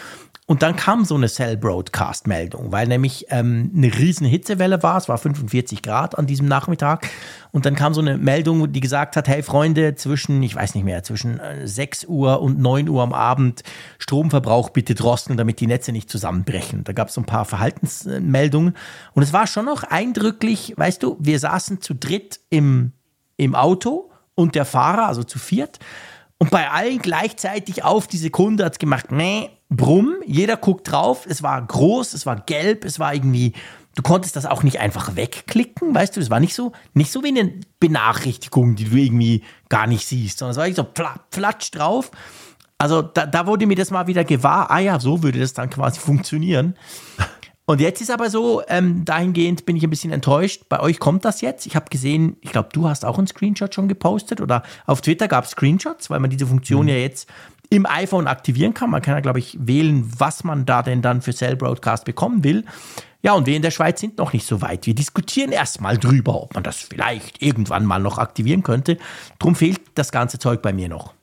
Speaker 3: und dann kam so eine Cell-Broadcast-Meldung, weil nämlich ähm, eine riesen Hitzewelle war, es war 45 Grad an diesem Nachmittag. Und dann kam so eine Meldung, die gesagt hat, hey Freunde, zwischen, ich weiß nicht mehr, zwischen 6 äh, Uhr und 9 Uhr am Abend Stromverbrauch bitte drosseln, damit die Netze nicht zusammenbrechen. Da gab es so ein paar Verhaltensmeldungen. Und es war schon noch eindrücklich, weißt du, wir saßen zu dritt im, im Auto und der Fahrer, also zu viert. Und bei allen gleichzeitig auf die Sekunde hat es gemacht, meh, brumm, jeder guckt drauf, es war groß, es war gelb, es war irgendwie, du konntest das auch nicht einfach wegklicken, weißt du, es war nicht so, nicht so wie eine Benachrichtigung, die du irgendwie gar nicht siehst, sondern es war so flatsch drauf. Also da, da wurde mir das mal wieder gewahr, ah ja, so würde das dann quasi funktionieren. Und jetzt ist aber so, ähm, dahingehend bin ich ein bisschen enttäuscht. Bei euch kommt das jetzt. Ich habe gesehen, ich glaube, du hast auch einen Screenshot schon gepostet oder auf Twitter gab es Screenshots, weil man diese Funktion mhm. ja jetzt im iPhone aktivieren kann. Man kann ja, glaube ich, wählen, was man da denn dann für Cell Broadcast bekommen will. Ja, und wir in der Schweiz sind noch nicht so weit. Wir diskutieren erstmal drüber, ob man das vielleicht irgendwann mal noch aktivieren könnte. Drum fehlt das ganze Zeug bei mir noch.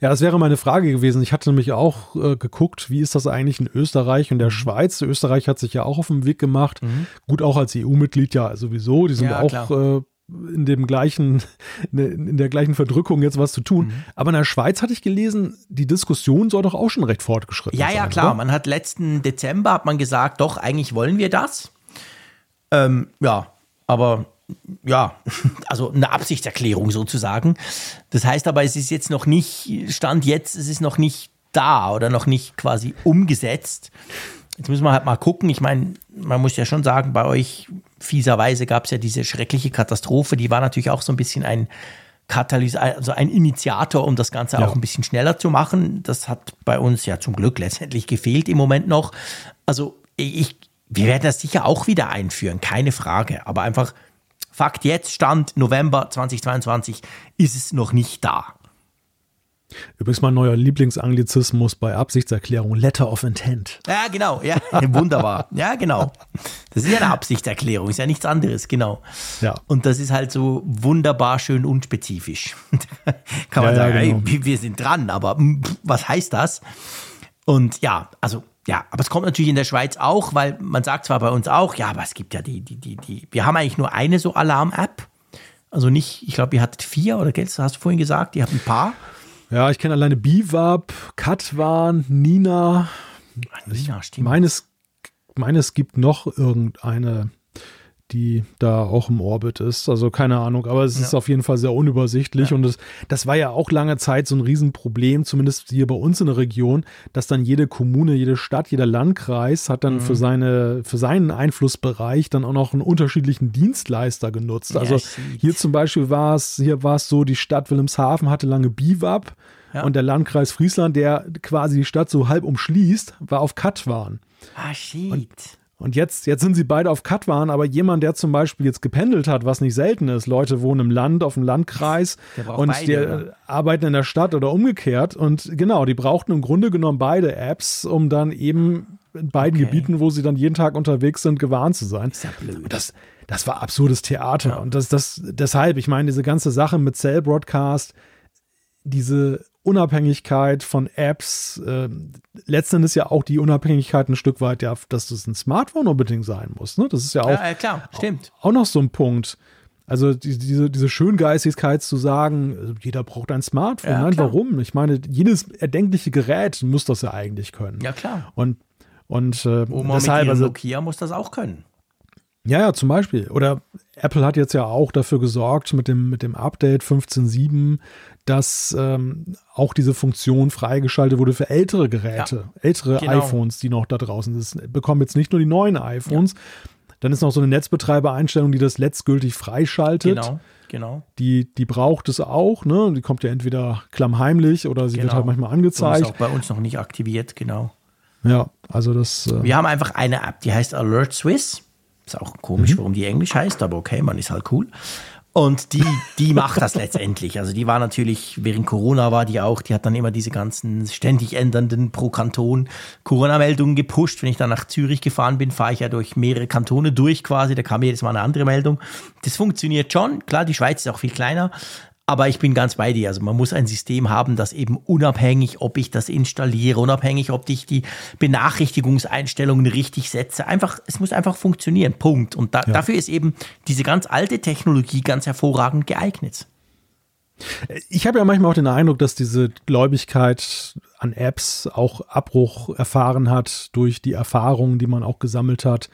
Speaker 2: Ja, das wäre meine Frage gewesen. Ich hatte nämlich auch äh, geguckt, wie ist das eigentlich in Österreich und der. Schweiz. Österreich hat sich ja auch auf den Weg gemacht. Mhm. Gut, auch als EU-Mitglied ja sowieso. Die sind ja, auch äh, in dem gleichen, in der gleichen Verdrückung jetzt was zu tun. Mhm. Aber in der Schweiz hatte ich gelesen, die Diskussion soll doch auch schon recht fortgeschritten
Speaker 3: ja,
Speaker 2: sein.
Speaker 3: Ja, ja, klar. Oder? Man hat letzten Dezember hat man gesagt, doch, eigentlich wollen wir das. Ähm, ja, aber ja, also eine Absichtserklärung sozusagen. Das heißt aber, es ist jetzt noch nicht, Stand jetzt, es ist noch nicht da oder noch nicht quasi umgesetzt. Jetzt müssen wir halt mal gucken. Ich meine, man muss ja schon sagen, bei euch fieserweise gab es ja diese schreckliche Katastrophe. Die war natürlich auch so ein bisschen ein Katalysator, also ein Initiator, um das Ganze ja. auch ein bisschen schneller zu machen. Das hat bei uns ja zum Glück letztendlich gefehlt im Moment noch. Also ich, wir werden das sicher auch wieder einführen, keine Frage. Aber einfach Fakt jetzt, Stand November 2022, ist es noch nicht da.
Speaker 2: Übrigens mein neuer Lieblingsanglizismus bei Absichtserklärung, Letter of Intent.
Speaker 3: Ja, genau, ja, wunderbar. Ja, genau. Das ist ja eine Absichtserklärung, ist ja nichts anderes, genau. Ja. Und das ist halt so wunderbar schön unspezifisch. Kann man ja, sagen, ja, genau. hey, wir sind dran, aber was heißt das? Und ja, also ja, aber es kommt natürlich in der Schweiz auch, weil man sagt zwar bei uns auch, ja, aber es gibt ja die, die, die, die, wir haben eigentlich nur eine so Alarm-App. Also nicht, ich glaube, ihr hattet vier oder hast du vorhin gesagt, ihr habt ein paar.
Speaker 2: Ja, ich kenne alleine Biwab, Katwan, Nina. Nina, stimmt. Meines, meines gibt noch irgendeine die da auch im Orbit ist. Also keine Ahnung, aber es ja. ist auf jeden Fall sehr unübersichtlich ja. und das, das war ja auch lange Zeit so ein Riesenproblem, zumindest hier bei uns in der Region, dass dann jede Kommune, jede Stadt, jeder Landkreis hat dann mhm. für seine, für seinen Einflussbereich dann auch noch einen unterschiedlichen Dienstleister genutzt. Ja, also hier zum Beispiel war es, hier war es so, die Stadt Wilhelmshaven hatte lange Biwab ja. und der Landkreis Friesland, der quasi die Stadt so halb umschließt, war auf Katwan.
Speaker 3: Ah, shit. Und
Speaker 2: und jetzt, jetzt sind sie beide auf Katwan, aber jemand, der zum Beispiel jetzt gependelt hat, was nicht selten ist, Leute wohnen im Land, auf dem Landkreis und beide, die oder? arbeiten in der Stadt oder umgekehrt. Und genau, die brauchten im Grunde genommen beide Apps, um dann eben in beiden okay. Gebieten, wo sie dann jeden Tag unterwegs sind, gewarnt zu sein. Ist ja blöd. Das, das war absurdes Theater. Ja. Und das, das, deshalb, ich meine, diese ganze Sache mit Cell Broadcast, diese Unabhängigkeit von Apps, äh, letzten ja auch die Unabhängigkeit ein Stück weit, ja, dass das ein Smartphone unbedingt sein muss. Ne? Das ist ja auch,
Speaker 3: ja, klar, stimmt.
Speaker 2: auch noch so ein Punkt. Also die, diese, diese Schöngeistigkeit zu sagen, jeder braucht ein Smartphone. Ja, Nein, warum? Ich meine, jedes erdenkliche Gerät muss das ja eigentlich können.
Speaker 3: Ja, klar.
Speaker 2: Und, und äh,
Speaker 3: Oma deshalb, mit also, Nokia muss das auch können.
Speaker 2: Ja, ja, zum Beispiel. Oder Apple hat jetzt ja auch dafür gesorgt mit dem, mit dem Update 15.7, dass ähm, auch diese Funktion freigeschaltet wurde für ältere Geräte, ja, ältere genau. iPhones, die noch da draußen sind. Das bekommen jetzt nicht nur die neuen iPhones. Ja. Dann ist noch so eine Netzbetreibereinstellung, die das letztgültig freischaltet.
Speaker 3: Genau, genau.
Speaker 2: Die, die braucht es auch, ne? Die kommt ja entweder klammheimlich oder sie genau. wird halt manchmal angezeigt. Und
Speaker 3: ist auch bei uns noch nicht aktiviert, genau.
Speaker 2: Ja, also das.
Speaker 3: Äh Wir haben einfach eine App, die heißt Alert Swiss. Ist auch komisch, mhm. warum die Englisch heißt, aber okay, man ist halt cool. Und die, die macht das letztendlich. Also die war natürlich, während Corona war die auch, die hat dann immer diese ganzen ständig ändernden pro Kanton Corona-Meldungen gepusht. Wenn ich dann nach Zürich gefahren bin, fahre ich ja durch mehrere Kantone durch quasi. Da kam jedes Mal eine andere Meldung. Das funktioniert schon. Klar, die Schweiz ist auch viel kleiner. Aber ich bin ganz bei dir. Also man muss ein System haben, das eben unabhängig, ob ich das installiere, unabhängig, ob ich die Benachrichtigungseinstellungen richtig setze, einfach, es muss einfach funktionieren. Punkt. Und da, ja. dafür ist eben diese ganz alte Technologie ganz hervorragend geeignet.
Speaker 2: Ich habe ja manchmal auch den Eindruck, dass diese Gläubigkeit an Apps auch Abbruch erfahren hat durch die Erfahrungen, die man auch gesammelt hat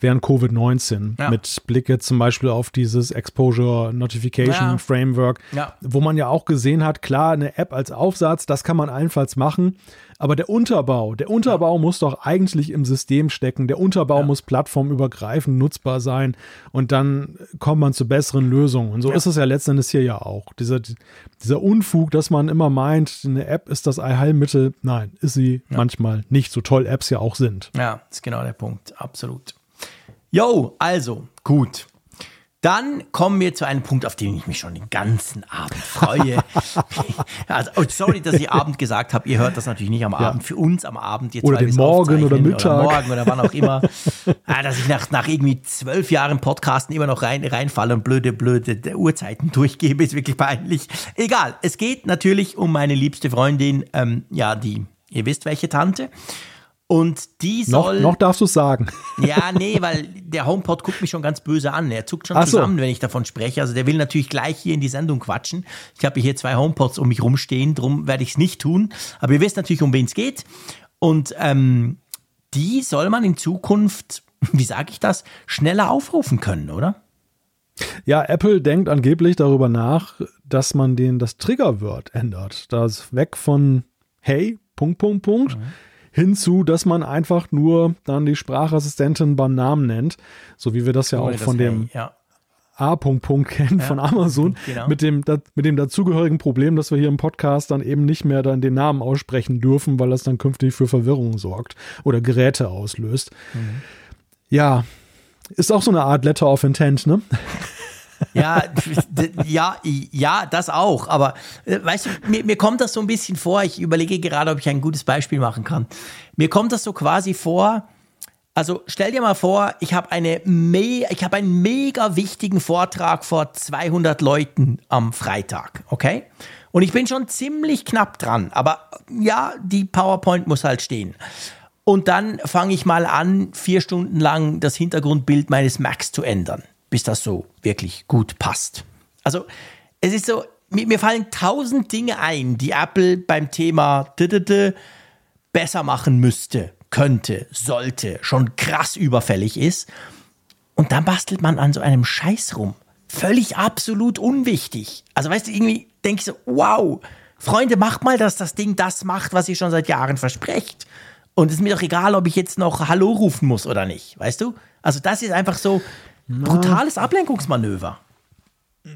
Speaker 2: während Covid-19. Ja. Mit Blick jetzt zum Beispiel auf dieses Exposure Notification ja. Framework, ja. wo man ja auch gesehen hat, klar, eine App als Aufsatz, das kann man allenfalls machen. Aber der Unterbau, der Unterbau muss doch eigentlich im System stecken. Der Unterbau muss plattformübergreifend nutzbar sein und dann kommt man zu besseren Lösungen. Und so ist es ja letztendlich hier ja auch. Dieser, dieser Unfug, dass man immer meint, eine App ist das Allheilmittel. Nein, ist sie manchmal nicht, so toll Apps ja auch sind.
Speaker 3: Ja, ist genau der Punkt. Absolut. Jo, also, gut. Dann kommen wir zu einem Punkt, auf den ich mich schon den ganzen Abend freue. also, oh, sorry, dass ich Abend gesagt habe. Ihr hört das natürlich nicht am Abend. Ja. Für uns am Abend
Speaker 2: jetzt. Oder den Morgen oder Mittag.
Speaker 3: Oder morgen oder wann auch immer. ah, dass ich nach, nach irgendwie zwölf Jahren Podcasten immer noch rein, reinfalle und blöde, blöde Uhrzeiten durchgebe, ist wirklich peinlich. Egal. Es geht natürlich um meine liebste Freundin, ähm, ja, die, ihr wisst welche Tante. Und die soll.
Speaker 2: Noch, noch darfst du es sagen.
Speaker 3: Ja, nee, weil der HomePod guckt mich schon ganz böse an. Er zuckt schon Ach zusammen, so. wenn ich davon spreche. Also der will natürlich gleich hier in die Sendung quatschen. Ich habe hier zwei HomePods um mich rumstehen, darum werde ich es nicht tun. Aber ihr wisst natürlich, um wen es geht. Und ähm, die soll man in Zukunft, wie sage ich das, schneller aufrufen können, oder?
Speaker 2: Ja, Apple denkt angeblich darüber nach, dass man den das Triggerwort ändert. Das weg von Hey, Punkt, Punkt, Punkt. Mhm hinzu, dass man einfach nur dann die Sprachassistentin beim Namen nennt, so wie wir das ja oh, auch das von dem ja. A. -Punkt -Punkt kennen ja, von Amazon, genau. mit, dem, mit dem dazugehörigen Problem, dass wir hier im Podcast dann eben nicht mehr dann den Namen aussprechen dürfen, weil das dann künftig für Verwirrung sorgt oder Geräte auslöst. Mhm. Ja, ist auch so eine Art Letter of Intent, ne?
Speaker 3: Ja, ja, ja, das auch. Aber äh, weißt du, mir, mir kommt das so ein bisschen vor. Ich überlege gerade, ob ich ein gutes Beispiel machen kann. Mir kommt das so quasi vor. Also stell dir mal vor, ich habe eine me ich habe einen mega wichtigen Vortrag vor 200 Leuten am Freitag, okay? Und ich bin schon ziemlich knapp dran, aber ja, die PowerPoint muss halt stehen. Und dann fange ich mal an, vier Stunden lang das Hintergrundbild meines Macs zu ändern bis das so wirklich gut passt. Also es ist so, mir, mir fallen tausend Dinge ein, die Apple beim Thema besser machen müsste, könnte, sollte, schon krass überfällig ist. Und dann bastelt man an so einem Scheiß rum. Völlig absolut unwichtig. Also weißt du, irgendwie denke ich so, wow, Freunde, macht mal, dass das Ding das macht, was ihr schon seit Jahren versprecht. Und es ist mir doch egal, ob ich jetzt noch Hallo rufen muss oder nicht, weißt du? Also das ist einfach so, Brutales Ablenkungsmanöver.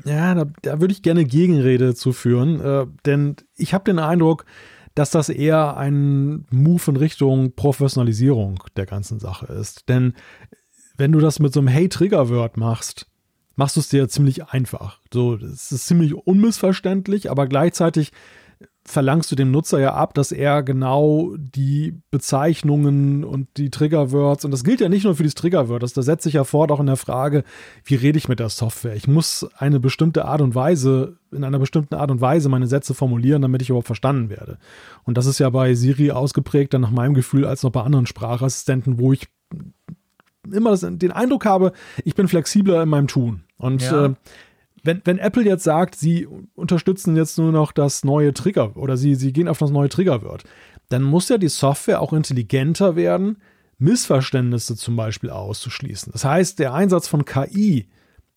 Speaker 2: Ja, da, da würde ich gerne Gegenrede zu führen, äh, denn ich habe den Eindruck, dass das eher ein Move in Richtung Professionalisierung der ganzen Sache ist. Denn wenn du das mit so einem Hey-Trigger-Word machst, machst du es dir ziemlich einfach. So, es ist ziemlich unmissverständlich, aber gleichzeitig verlangst du dem Nutzer ja ab, dass er genau die Bezeichnungen und die Triggerwords, und das gilt ja nicht nur für die Triggerwörter, das, das setzt sich ja fort auch in der Frage, wie rede ich mit der Software? Ich muss eine bestimmte Art und Weise, in einer bestimmten Art und Weise meine Sätze formulieren, damit ich überhaupt verstanden werde. Und das ist ja bei Siri ausgeprägter nach meinem Gefühl als noch bei anderen Sprachassistenten, wo ich immer den Eindruck habe, ich bin flexibler in meinem Tun. Und ja. äh, wenn, wenn Apple jetzt sagt, sie unterstützen jetzt nur noch das neue Trigger oder sie, sie gehen auf das neue Triggerwort, dann muss ja die Software auch intelligenter werden, Missverständnisse zum Beispiel auszuschließen. Das heißt, der Einsatz von KI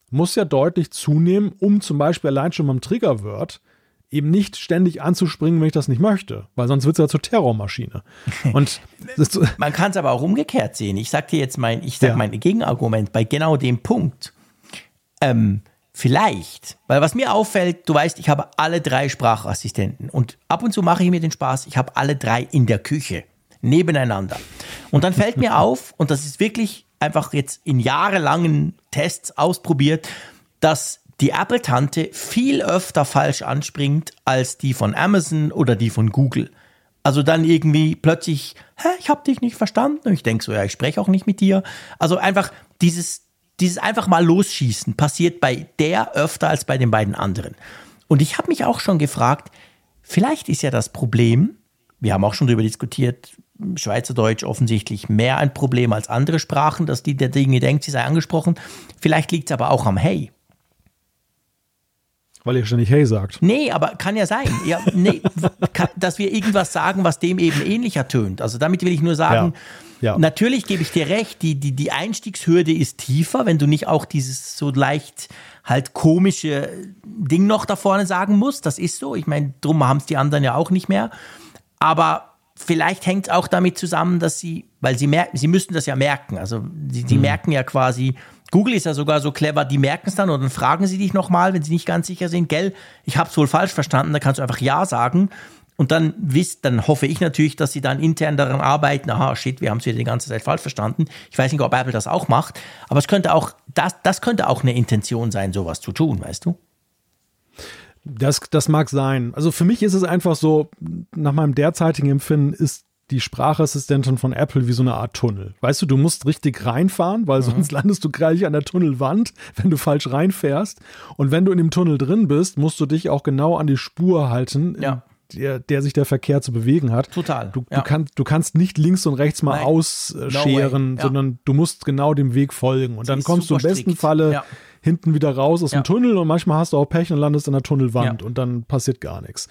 Speaker 2: muss ja deutlich zunehmen, um zum Beispiel allein schon beim Triggerwort eben nicht ständig anzuspringen, wenn ich das nicht möchte, weil sonst wird es ja zur Terrormaschine. Und
Speaker 3: man kann es aber auch umgekehrt sehen. Ich sag dir jetzt mein, ich sag ja. mein Gegenargument bei genau dem Punkt. Ähm, vielleicht, weil was mir auffällt, du weißt, ich habe alle drei Sprachassistenten und ab und zu mache ich mir den Spaß, ich habe alle drei in der Küche nebeneinander. Und dann fällt mir auf, und das ist wirklich einfach jetzt in jahrelangen Tests ausprobiert, dass die Apple-Tante viel öfter falsch anspringt als die von Amazon oder die von Google. Also dann irgendwie plötzlich, hä, ich habe dich nicht verstanden. Und ich denke so, ja, ich spreche auch nicht mit dir. Also einfach dieses, dieses einfach mal losschießen passiert bei der öfter als bei den beiden anderen. Und ich habe mich auch schon gefragt, vielleicht ist ja das Problem, wir haben auch schon darüber diskutiert, Schweizerdeutsch offensichtlich mehr ein Problem als andere Sprachen, dass die der Dinge denkt, sie sei angesprochen. Vielleicht liegt es aber auch am Hey.
Speaker 2: Weil ihr ständig Hey sagt.
Speaker 3: Nee, aber kann ja sein. Ja, nee, kann, dass wir irgendwas sagen, was dem eben ähnlicher tönt. Also damit will ich nur sagen, ja, ja. natürlich gebe ich dir recht, die, die, die Einstiegshürde ist tiefer, wenn du nicht auch dieses so leicht halt komische Ding noch da vorne sagen musst. Das ist so. Ich meine, drum haben es die anderen ja auch nicht mehr. Aber vielleicht hängt es auch damit zusammen, dass sie, weil sie merken, sie müssten das ja merken. Also sie, sie mhm. merken ja quasi, Google ist ja sogar so clever, die merken es dann und dann fragen sie dich nochmal, wenn sie nicht ganz sicher sind, gell, ich habe es wohl falsch verstanden, dann kannst du einfach Ja sagen. Und dann wisst, dann hoffe ich natürlich, dass sie dann intern daran arbeiten, aha, shit, wir haben es wieder die ganze Zeit falsch verstanden. Ich weiß nicht, ob Apple das auch macht, aber es könnte auch, das, das könnte auch eine Intention sein, sowas zu tun, weißt du?
Speaker 2: Das, das mag sein. Also für mich ist es einfach so, nach meinem derzeitigen Empfinden ist die Sprachassistentin von Apple wie so eine Art Tunnel. Weißt du, du musst richtig reinfahren, weil mhm. sonst landest du gleich an der Tunnelwand, wenn du falsch reinfährst. Und wenn du in dem Tunnel drin bist, musst du dich auch genau an die Spur halten, ja. der, der sich der Verkehr zu bewegen hat.
Speaker 3: Total.
Speaker 2: Du, ja. du, kannst, du kannst nicht links und rechts mal Nein. ausscheren, no ja. sondern du musst genau dem Weg folgen. Und Sie dann kommst du im besten strikt. Falle hinten wieder raus aus dem Tunnel und manchmal hast du auch Pech und landest in der Tunnelwand und dann passiert gar nichts.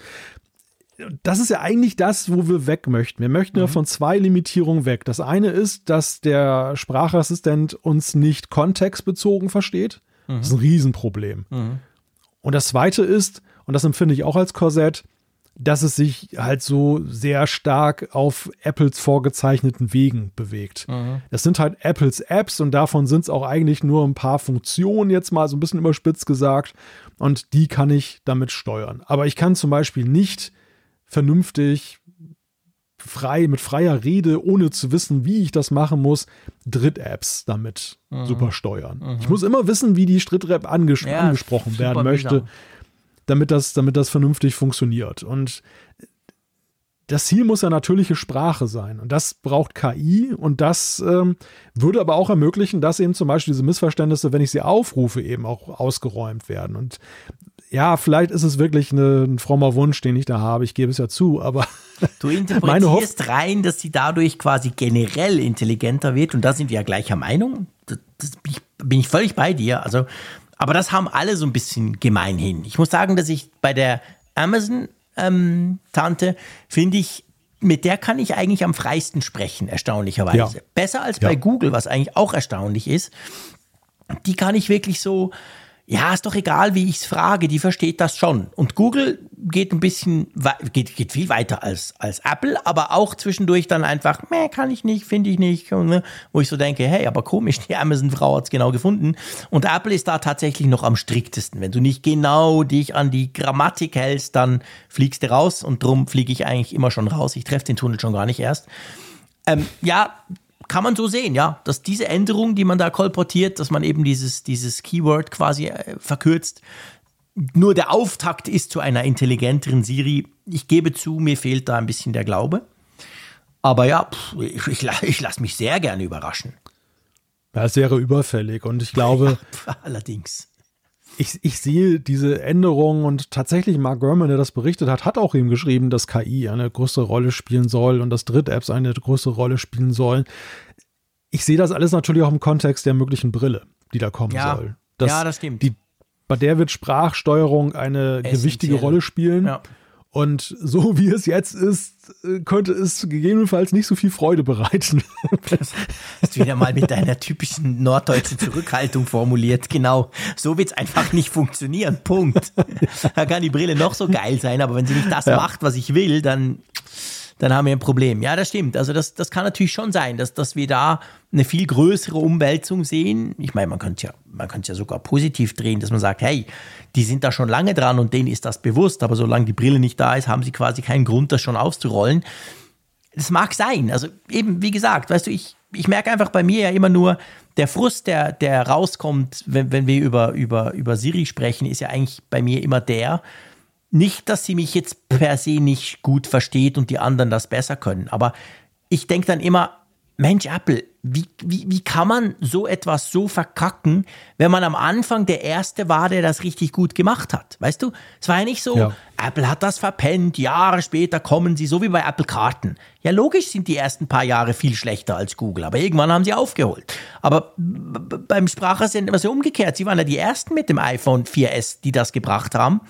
Speaker 2: Das ist ja eigentlich das, wo wir weg möchten. Wir möchten mhm. ja von zwei Limitierungen weg. Das eine ist, dass der Sprachassistent uns nicht kontextbezogen versteht. Mhm. Das ist ein Riesenproblem. Mhm. Und das zweite ist, und das empfinde ich auch als Korsett, dass es sich halt so sehr stark auf Apples vorgezeichneten Wegen bewegt. Mhm. Es sind halt Apples Apps und davon sind es auch eigentlich nur ein paar Funktionen, jetzt mal so ein bisschen überspitzt gesagt. Und die kann ich damit steuern. Aber ich kann zum Beispiel nicht vernünftig frei, mit freier Rede, ohne zu wissen, wie ich das machen muss, Dritt-Apps damit mhm. super steuern. Mhm. Ich muss immer wissen, wie die Dritt-App anges ja, angesprochen werden möchte. Damit das, damit das vernünftig funktioniert. Und das Ziel muss ja natürliche Sprache sein. Und das braucht KI. Und das ähm, würde aber auch ermöglichen, dass eben zum Beispiel diese Missverständnisse, wenn ich sie aufrufe, eben auch ausgeräumt werden. Und ja, vielleicht ist es wirklich eine, ein frommer Wunsch, den ich da habe. Ich gebe es ja zu, aber.
Speaker 3: Du interpretierst rein, dass sie dadurch quasi generell intelligenter wird. Und da sind wir ja gleicher Meinung. Das, das bin, ich, bin ich völlig bei dir. Also, aber das haben alle so ein bisschen gemeinhin. Ich muss sagen, dass ich bei der Amazon-Tante ähm, finde ich, mit der kann ich eigentlich am freisten sprechen, erstaunlicherweise. Ja. Besser als bei ja. Google, was eigentlich auch erstaunlich ist. Die kann ich wirklich so, ja, ist doch egal, wie ich es frage, die versteht das schon. Und Google geht ein bisschen, geht, geht viel weiter als, als Apple, aber auch zwischendurch dann einfach, meh, kann ich nicht, finde ich nicht. Ne? Wo ich so denke, hey, aber komisch, die Amazon-Frau hat es genau gefunden. Und Apple ist da tatsächlich noch am striktesten. Wenn du nicht genau dich an die Grammatik hältst, dann fliegst du raus und drum fliege ich eigentlich immer schon raus. Ich treffe den Tunnel schon gar nicht erst. Ähm, ja, kann man so sehen, ja, dass diese Änderung, die man da kolportiert, dass man eben dieses, dieses Keyword quasi äh, verkürzt, nur der Auftakt ist zu einer intelligenteren Siri. Ich gebe zu, mir fehlt da ein bisschen der Glaube. Aber ja, ich, ich, ich lasse mich sehr gerne überraschen.
Speaker 2: Ja, es wäre überfällig und ich glaube.
Speaker 3: Ja, allerdings.
Speaker 2: Ich, ich sehe diese Änderungen und tatsächlich Mark Gurman, der das berichtet hat, hat auch ihm geschrieben, dass KI eine größere Rolle spielen soll und dass Dritt-Apps eine größere Rolle spielen sollen. Ich sehe das alles natürlich auch im Kontext der möglichen Brille, die da kommen
Speaker 3: ja.
Speaker 2: soll.
Speaker 3: Das, ja, das stimmt.
Speaker 2: Die, bei der wird Sprachsteuerung eine gewichtige Rolle spielen. Ja. Und so wie es jetzt ist, äh, könnte es gegebenenfalls nicht so viel Freude bereiten.
Speaker 3: Das hast du wieder mal mit deiner typischen norddeutschen Zurückhaltung formuliert. Genau. So wird es einfach nicht funktionieren. Punkt. Da kann die Brille noch so geil sein, aber wenn sie nicht das ja. macht, was ich will, dann dann haben wir ein Problem. Ja, das stimmt. Also das, das kann natürlich schon sein, dass, dass wir da eine viel größere Umwälzung sehen. Ich meine, man könnte ja, man könnte ja sogar positiv drehen, dass man sagt, hey, die sind da schon lange dran und denen ist das bewusst, aber solange die Brille nicht da ist, haben sie quasi keinen Grund, das schon auszurollen. Das mag sein. Also eben, wie gesagt, weißt du, ich, ich merke einfach bei mir ja immer nur, der Frust, der, der rauskommt, wenn, wenn wir über, über, über Siri sprechen, ist ja eigentlich bei mir immer der, nicht, dass sie mich jetzt per se nicht gut versteht und die anderen das besser können, aber ich denke dann immer, Mensch, Apple, wie, wie, wie kann man so etwas so verkacken, wenn man am Anfang der Erste war, der das richtig gut gemacht hat? Weißt du, es war ja nicht so, ja. Apple hat das verpennt, Jahre später kommen sie, so wie bei Apple Karten. Ja, logisch sind die ersten paar Jahre viel schlechter als Google, aber irgendwann haben sie aufgeholt. Aber beim Sprachassistenten war es ja umgekehrt. Sie waren ja die Ersten mit dem iPhone 4S, die das gebracht haben.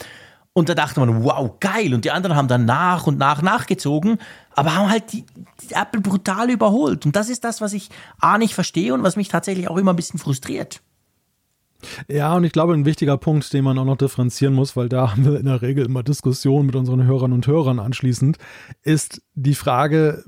Speaker 3: Und da dachte man, wow, geil. Und die anderen haben dann nach und nach nachgezogen, aber haben halt die, die, Apple brutal überholt. Und das ist das, was ich A nicht verstehe und was mich tatsächlich auch immer ein bisschen frustriert.
Speaker 2: Ja, und ich glaube, ein wichtiger Punkt, den man auch noch differenzieren muss, weil da haben wir in der Regel immer Diskussionen mit unseren Hörern und Hörern anschließend, ist die Frage,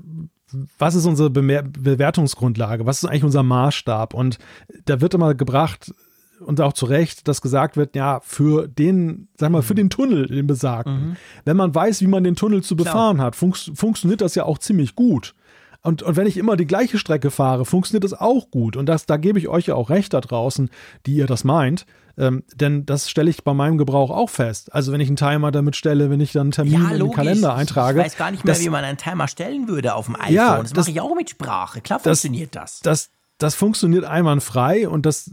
Speaker 2: was ist unsere Bewertungsgrundlage? Was ist eigentlich unser Maßstab? Und da wird immer gebracht, und auch zu Recht, dass gesagt wird, ja, für den, sag mal, für den Tunnel, den besagten, mhm. wenn man weiß, wie man den Tunnel zu befahren Klar. hat, fun funktioniert das ja auch ziemlich gut. Und, und wenn ich immer die gleiche Strecke fahre, funktioniert das auch gut. Und das, da gebe ich euch ja auch recht da draußen, die ihr das meint. Ähm, denn das stelle ich bei meinem Gebrauch auch fest. Also wenn ich einen Timer damit stelle, wenn ich dann einen Termin ja, in den Kalender eintrage.
Speaker 3: Ich weiß gar nicht mehr, das, wie man einen Timer stellen würde auf dem iPhone. Ja, das, das mache ich auch mit Sprache. Klar funktioniert das.
Speaker 2: Das, das, das funktioniert einwandfrei und das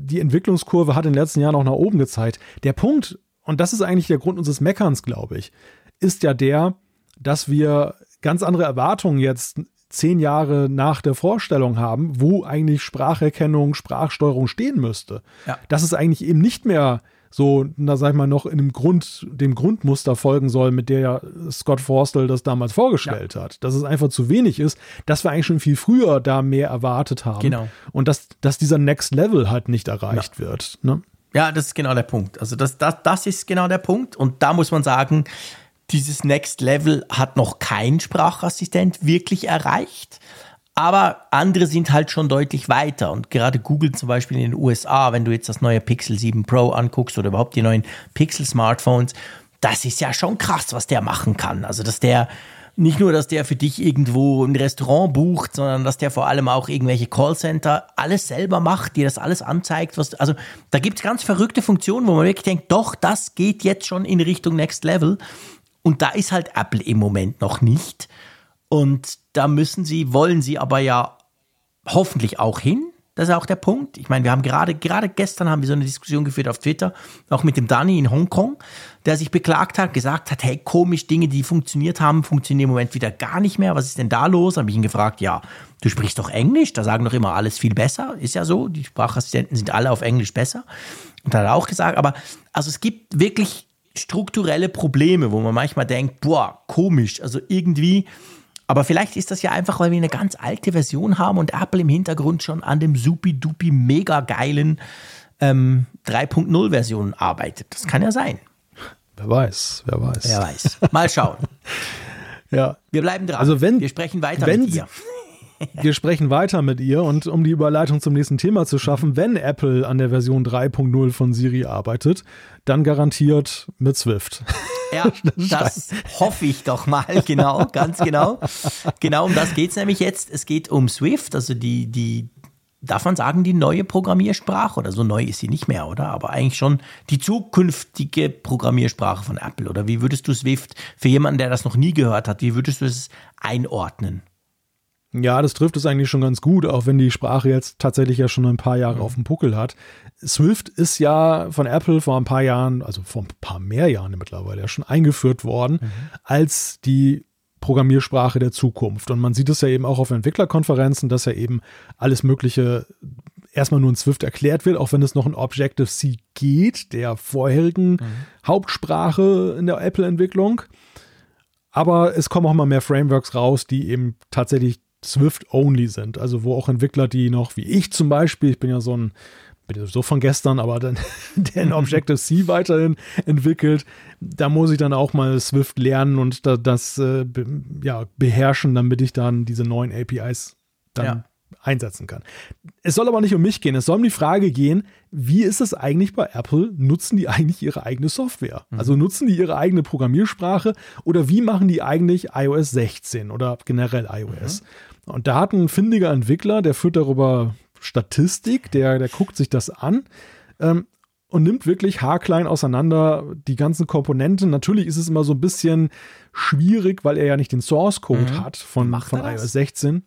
Speaker 2: die Entwicklungskurve hat in den letzten Jahren auch nach oben gezeigt. Der Punkt, und das ist eigentlich der Grund unseres Meckerns, glaube ich, ist ja der, dass wir ganz andere Erwartungen jetzt zehn Jahre nach der Vorstellung haben, wo eigentlich Spracherkennung, Sprachsteuerung stehen müsste. Ja. Dass es eigentlich eben nicht mehr so, na sag ich mal, noch in dem Grund, dem Grundmuster folgen soll, mit der ja Scott Forstall das damals vorgestellt ja. hat. Dass es einfach zu wenig ist, dass wir eigentlich schon viel früher da mehr erwartet haben. Genau. Und dass, dass dieser Next Level halt nicht erreicht ja. wird. Ne?
Speaker 3: Ja, das ist genau der Punkt. Also das, das, das ist genau der Punkt. Und da muss man sagen, dieses Next Level hat noch kein Sprachassistent wirklich erreicht. Aber andere sind halt schon deutlich weiter. Und gerade Google zum Beispiel in den USA, wenn du jetzt das neue Pixel 7 Pro anguckst oder überhaupt die neuen Pixel-Smartphones, das ist ja schon krass, was der machen kann. Also, dass der nicht nur, dass der für dich irgendwo ein Restaurant bucht, sondern dass der vor allem auch irgendwelche Callcenter alles selber macht, dir das alles anzeigt. Was, also da gibt es ganz verrückte Funktionen, wo man wirklich denkt, doch, das geht jetzt schon in Richtung Next Level. Und da ist halt Apple im Moment noch nicht. Und da müssen sie, wollen sie aber ja hoffentlich auch hin. Das ist auch der Punkt. Ich meine, wir haben gerade, gerade gestern haben wir so eine Diskussion geführt auf Twitter, auch mit dem Danny in Hongkong, der sich beklagt hat, gesagt hat, hey, komisch, Dinge, die funktioniert haben, funktionieren im Moment wieder gar nicht mehr. Was ist denn da los? Habe ich ihn gefragt, ja, du sprichst doch Englisch, da sagen doch immer alles viel besser. Ist ja so, die Sprachassistenten sind alle auf Englisch besser. Und da hat er auch gesagt, aber also es gibt wirklich strukturelle Probleme, wo man manchmal denkt, boah, komisch, also irgendwie aber vielleicht ist das ja einfach, weil wir eine ganz alte Version haben und Apple im Hintergrund schon an dem supi-dupi mega geilen ähm, 3.0-Version arbeitet. Das kann ja sein.
Speaker 2: Wer weiß, wer weiß.
Speaker 3: Wer weiß. Mal schauen.
Speaker 2: ja.
Speaker 3: Wir bleiben dran.
Speaker 2: Also wenn,
Speaker 3: wir sprechen weiter
Speaker 2: wenn,
Speaker 3: mit dir.
Speaker 2: Wir sprechen weiter mit ihr und um die Überleitung zum nächsten Thema zu schaffen, wenn Apple an der Version 3.0 von Siri arbeitet, dann garantiert mit Swift.
Speaker 3: Ja, das hoffe ich doch mal, genau, ganz genau. Genau um das geht es nämlich jetzt. Es geht um Swift, also die, die, darf man sagen, die neue Programmiersprache oder so neu ist sie nicht mehr, oder? Aber eigentlich schon die zukünftige Programmiersprache von Apple. Oder wie würdest du Swift für jemanden, der das noch nie gehört hat, wie würdest du es einordnen?
Speaker 2: Ja, das trifft es eigentlich schon ganz gut, auch wenn die Sprache jetzt tatsächlich ja schon ein paar Jahre mhm. auf dem Puckel hat. Swift ist ja von Apple vor ein paar Jahren, also vor ein paar mehr Jahren mittlerweile ja schon eingeführt worden, mhm. als die Programmiersprache der Zukunft. Und man sieht es ja eben auch auf Entwicklerkonferenzen, dass ja eben alles Mögliche erstmal nur in Swift erklärt wird, auch wenn es noch in Objective-C geht, der vorherigen mhm. Hauptsprache in der Apple-Entwicklung. Aber es kommen auch mal mehr Frameworks raus, die eben tatsächlich Swift-only sind. Also wo auch Entwickler, die noch, wie ich zum Beispiel, ich bin ja so ein, bin so von gestern, aber dann der in Objective-C weiterhin entwickelt, da muss ich dann auch mal Swift lernen und da, das äh, be, ja, beherrschen, damit ich dann diese neuen APIs dann ja einsetzen kann. Es soll aber nicht um mich gehen. Es soll um die Frage gehen, wie ist es eigentlich bei Apple? Nutzen die eigentlich ihre eigene Software? Mhm. Also nutzen die ihre eigene Programmiersprache oder wie machen die eigentlich iOS 16 oder generell iOS? Mhm. Und da hat ein findiger Entwickler, der führt darüber Statistik, der, der guckt sich das an. Ähm, und nimmt wirklich haarklein auseinander die ganzen Komponenten. Natürlich ist es immer so ein bisschen schwierig, weil er ja nicht den Source Code mhm. hat von, von iOS 16.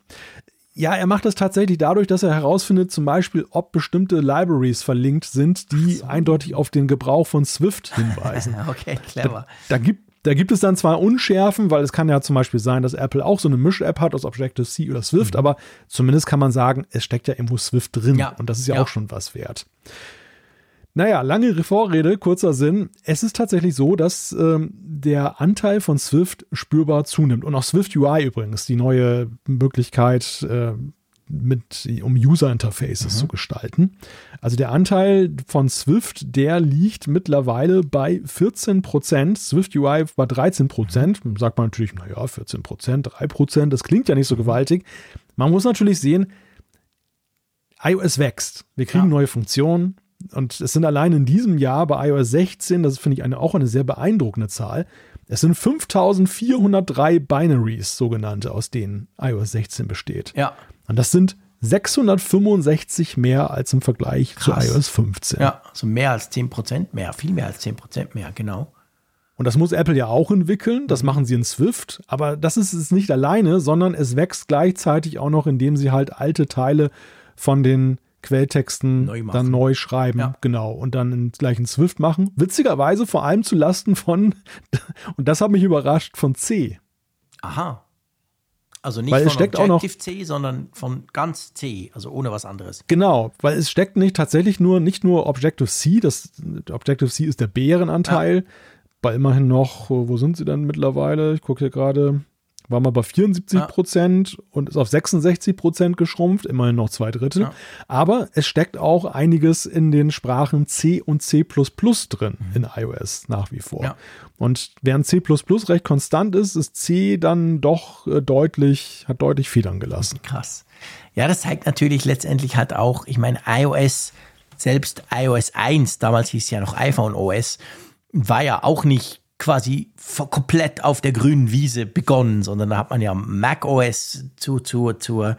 Speaker 2: Ja, er macht das tatsächlich dadurch, dass er herausfindet, zum Beispiel, ob bestimmte Libraries verlinkt sind, die so. eindeutig auf den Gebrauch von Swift hinweisen.
Speaker 3: okay, clever.
Speaker 2: Da, da, gibt, da gibt es dann zwar Unschärfen, weil es kann ja zum Beispiel sein, dass Apple auch so eine Misch-App hat aus Objective-C oder Swift, mhm. aber zumindest kann man sagen, es steckt ja irgendwo Swift drin ja. und das ist ja, ja auch schon was wert. Naja, lange Vorrede, kurzer Sinn. Es ist tatsächlich so, dass ähm, der Anteil von Swift spürbar zunimmt. Und auch Swift UI übrigens, die neue Möglichkeit, äh, mit, um User Interfaces mhm. zu gestalten. Also der Anteil von Swift, der liegt mittlerweile bei 14 Prozent. Swift UI bei 13 Prozent. Sagt man natürlich, naja, 14 Prozent, 3 Prozent, das klingt ja nicht so gewaltig. Man muss natürlich sehen, iOS wächst. Wir kriegen ja. neue Funktionen, und es sind allein in diesem Jahr bei iOS 16, das finde ich eine, auch eine sehr beeindruckende Zahl, es sind 5403 Binaries, sogenannte, aus denen iOS 16 besteht.
Speaker 3: Ja.
Speaker 2: Und das sind 665 mehr als im Vergleich Krass. zu iOS 15.
Speaker 3: Ja, also mehr als 10% mehr, viel mehr als 10% mehr, genau.
Speaker 2: Und das muss Apple ja auch entwickeln, das machen sie in Swift, aber das ist es nicht alleine, sondern es wächst gleichzeitig auch noch, indem sie halt alte Teile von den Quelltexten neu dann neu schreiben, ja. genau, und dann in, gleich in Swift machen. Witzigerweise vor allem zu Lasten von, und das hat mich überrascht, von C.
Speaker 3: Aha. Also nicht
Speaker 2: weil
Speaker 3: von
Speaker 2: es steckt Objective auch noch,
Speaker 3: C, sondern von ganz C, also ohne was anderes.
Speaker 2: Genau, weil es steckt nicht tatsächlich nur, nicht nur Objective C, das Objective C ist der Bärenanteil, ja. bei immerhin noch, wo sind sie dann mittlerweile? Ich gucke hier gerade, war mal bei 74 Prozent ja. und ist auf 66 Prozent geschrumpft, immerhin noch zwei Drittel. Ja. Aber es steckt auch einiges in den Sprachen C und C drin mhm. in iOS nach wie vor. Ja. Und während C recht konstant ist, ist C dann doch äh, deutlich, hat deutlich Federn gelassen.
Speaker 3: Krass. Ja, das zeigt natürlich letztendlich halt auch, ich meine, iOS, selbst iOS 1, damals hieß es ja noch iPhone OS, war ja auch nicht quasi komplett auf der grünen Wiese begonnen, sondern da hat man ja macOS zu, zu, zu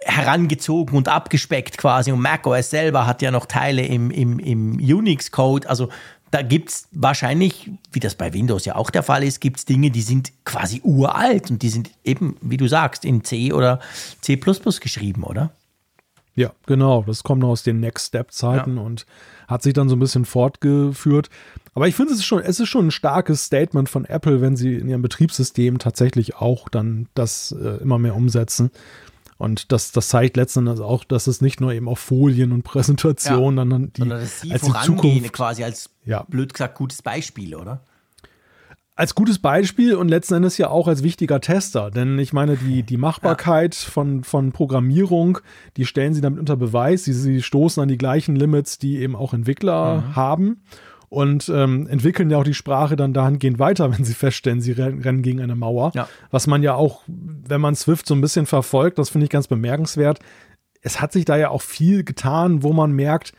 Speaker 3: herangezogen und abgespeckt quasi. Und macOS selber hat ja noch Teile im, im, im Unix-Code. Also da gibt es wahrscheinlich, wie das bei Windows ja auch der Fall ist, gibt es Dinge, die sind quasi uralt und die sind eben, wie du sagst, in C oder C geschrieben, oder?
Speaker 2: Ja, genau. Das kommt noch aus den Next Step-Zeiten ja. und hat sich dann so ein bisschen fortgeführt. Aber ich finde, es ist schon, es ist schon ein starkes Statement von Apple, wenn sie in ihrem Betriebssystem tatsächlich auch dann das äh, immer mehr umsetzen. Und das, das zeigt letztendlich auch, dass es nicht nur eben auf Folien und Präsentationen, ja, dann die,
Speaker 3: sondern dass sie als die Zukunft quasi als ja. blöd gesagt gutes Beispiel, oder?
Speaker 2: Als gutes Beispiel und letzten Endes ja auch als wichtiger Tester. Denn ich meine, die, die Machbarkeit ja. von, von Programmierung, die stellen sie damit unter Beweis. Sie, sie stoßen an die gleichen Limits, die eben auch Entwickler mhm. haben und ähm, entwickeln ja auch die Sprache dann dahingehend weiter, wenn sie feststellen, sie rennen gegen eine Mauer. Ja. Was man ja auch, wenn man Swift so ein bisschen verfolgt, das finde ich ganz bemerkenswert. Es hat sich da ja auch viel getan, wo man merkt,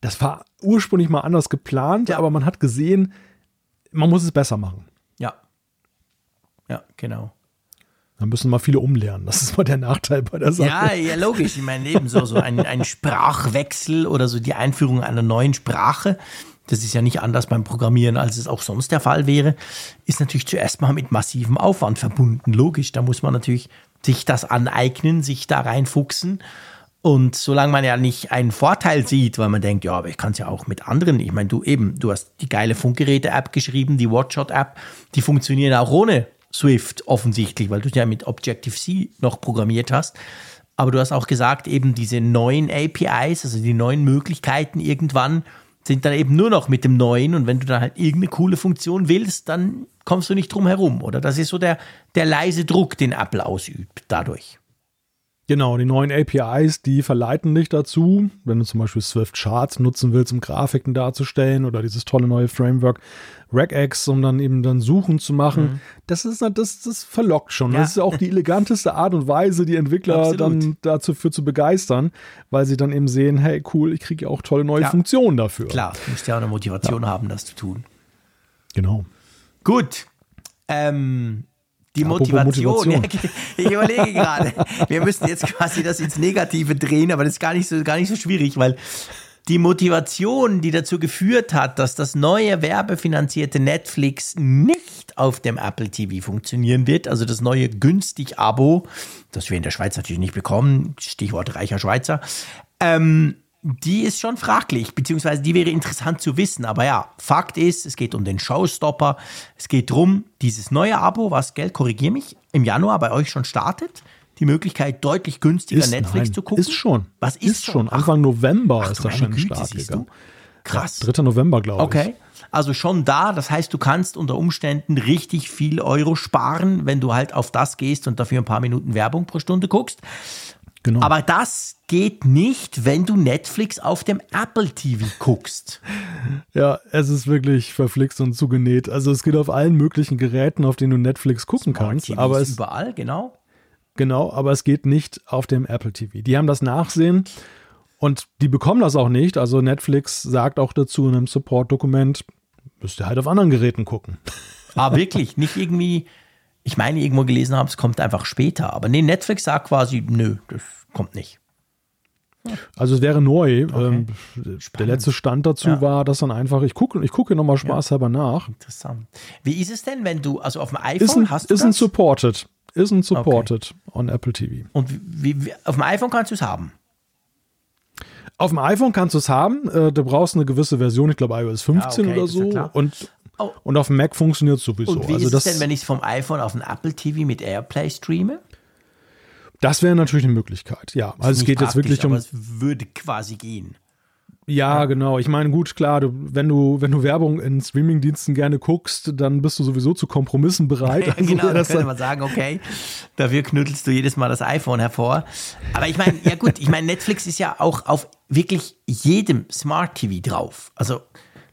Speaker 2: das war ursprünglich mal anders geplant, ja. aber man hat gesehen, man muss es besser machen.
Speaker 3: Ja. Genau.
Speaker 2: Da müssen mal viele umlernen. Das ist mal der Nachteil bei der Sache.
Speaker 3: Ja, ja, logisch. Ich meine, ebenso so ein, ein Sprachwechsel oder so die Einführung einer neuen Sprache. Das ist ja nicht anders beim Programmieren, als es auch sonst der Fall wäre. Ist natürlich zuerst mal mit massivem Aufwand verbunden. Logisch. Da muss man natürlich sich das aneignen, sich da reinfuchsen. Und solange man ja nicht einen Vorteil sieht, weil man denkt, ja, aber ich kann es ja auch mit anderen. Ich meine, du eben, du hast die geile Funkgeräte-App geschrieben, die Watchshot-App, die funktionieren auch ohne Swift offensichtlich, weil du ja mit Objective-C noch programmiert hast. Aber du hast auch gesagt, eben diese neuen APIs, also die neuen Möglichkeiten irgendwann, sind dann eben nur noch mit dem neuen und wenn du dann halt irgendeine coole Funktion willst, dann kommst du nicht drum herum, oder? Das ist so der, der leise Druck, den Apple ausübt dadurch.
Speaker 2: Genau, die neuen APIs, die verleiten dich dazu, wenn du zum Beispiel Swift Charts nutzen willst, um Grafiken darzustellen oder dieses tolle neue Framework Regex, um dann eben dann Suchen zu machen. Mhm. Das ist das, das verlockt schon. Ja. Das ist auch die eleganteste Art und Weise, die Entwickler Absolut. dann dazu für zu begeistern, weil sie dann eben sehen, hey cool, ich kriege ja auch tolle neue ja. Funktionen dafür.
Speaker 3: Klar, du musst ja auch eine Motivation ja. haben, das zu tun.
Speaker 2: Genau.
Speaker 3: Gut. Ähm, die Motivation. Motivation. Ich überlege gerade. Wir müssen jetzt quasi das ins Negative drehen, aber das ist gar nicht so, gar nicht so schwierig, weil die Motivation, die dazu geführt hat, dass das neue werbefinanzierte Netflix nicht auf dem Apple TV funktionieren wird, also das neue günstig Abo, das wir in der Schweiz natürlich nicht bekommen, Stichwort reicher Schweizer, ähm, die ist schon fraglich, beziehungsweise die wäre interessant zu wissen. Aber ja, Fakt ist, es geht um den Showstopper. Es geht darum, dieses neue Abo, was, gell, korrigier mich, im Januar bei euch schon startet. Die Möglichkeit, deutlich günstiger ist, Netflix
Speaker 2: nein,
Speaker 3: zu gucken.
Speaker 2: Ist schon.
Speaker 3: Was ist,
Speaker 2: ist schon? Ach, Anfang November ach, ist das schon Start gegangen.
Speaker 3: Krass.
Speaker 2: Ja, 3. November, glaube ich.
Speaker 3: Okay. Also schon da, das heißt, du kannst unter Umständen richtig viel Euro sparen, wenn du halt auf das gehst und dafür ein paar Minuten Werbung pro Stunde guckst. Genau. Aber das geht nicht, wenn du Netflix auf dem Apple TV guckst.
Speaker 2: Ja, es ist wirklich verflixt und zugenäht. Also es geht auf allen möglichen Geräten, auf denen du Netflix gucken Smart kannst.
Speaker 3: TV
Speaker 2: aber
Speaker 3: es überall, genau.
Speaker 2: Genau, aber es geht nicht auf dem Apple TV. Die haben das Nachsehen und die bekommen das auch nicht. Also Netflix sagt auch dazu in einem Support-Dokument, müsst ihr halt auf anderen Geräten gucken.
Speaker 3: Ah, wirklich? Nicht irgendwie ich meine, irgendwo gelesen habe, es kommt einfach später. Aber nee, Netflix sagt quasi, nö, das kommt nicht.
Speaker 2: Also es wäre neu. Okay. Ähm, der letzte Stand dazu ja. war, dass dann einfach, ich gucke ich gucke nochmal spaßhalber ja. nach.
Speaker 3: Interessant. Wie ist es denn, wenn du, also auf dem iPhone
Speaker 2: isn't,
Speaker 3: hast du
Speaker 2: isn't das? supported. Isn't supported okay. on Apple TV.
Speaker 3: Und wie, wie, auf dem iPhone kannst du es haben?
Speaker 2: Auf dem iPhone kannst du es haben. Äh, du brauchst eine gewisse Version, ich glaube iOS 15 ah, okay, oder so. Und Oh. Und auf dem Mac funktioniert es sowieso.
Speaker 3: Und wie
Speaker 2: also
Speaker 3: ist es denn, wenn ich es vom iPhone auf ein Apple TV mit AirPlay streame?
Speaker 2: Das wäre natürlich eine Möglichkeit, ja. Also es geht jetzt wirklich um. Aber
Speaker 3: es würde quasi gehen.
Speaker 2: Ja, genau. Ich meine, gut, klar, du, wenn du, wenn du Werbung in Streamingdiensten gerne guckst, dann bist du sowieso zu Kompromissen bereit.
Speaker 3: Also, genau, dann könnte man sagen, okay, dafür knüttelst du jedes Mal das iPhone hervor. Aber ich meine, ja gut, ich meine, Netflix ist ja auch auf wirklich jedem Smart TV drauf. Also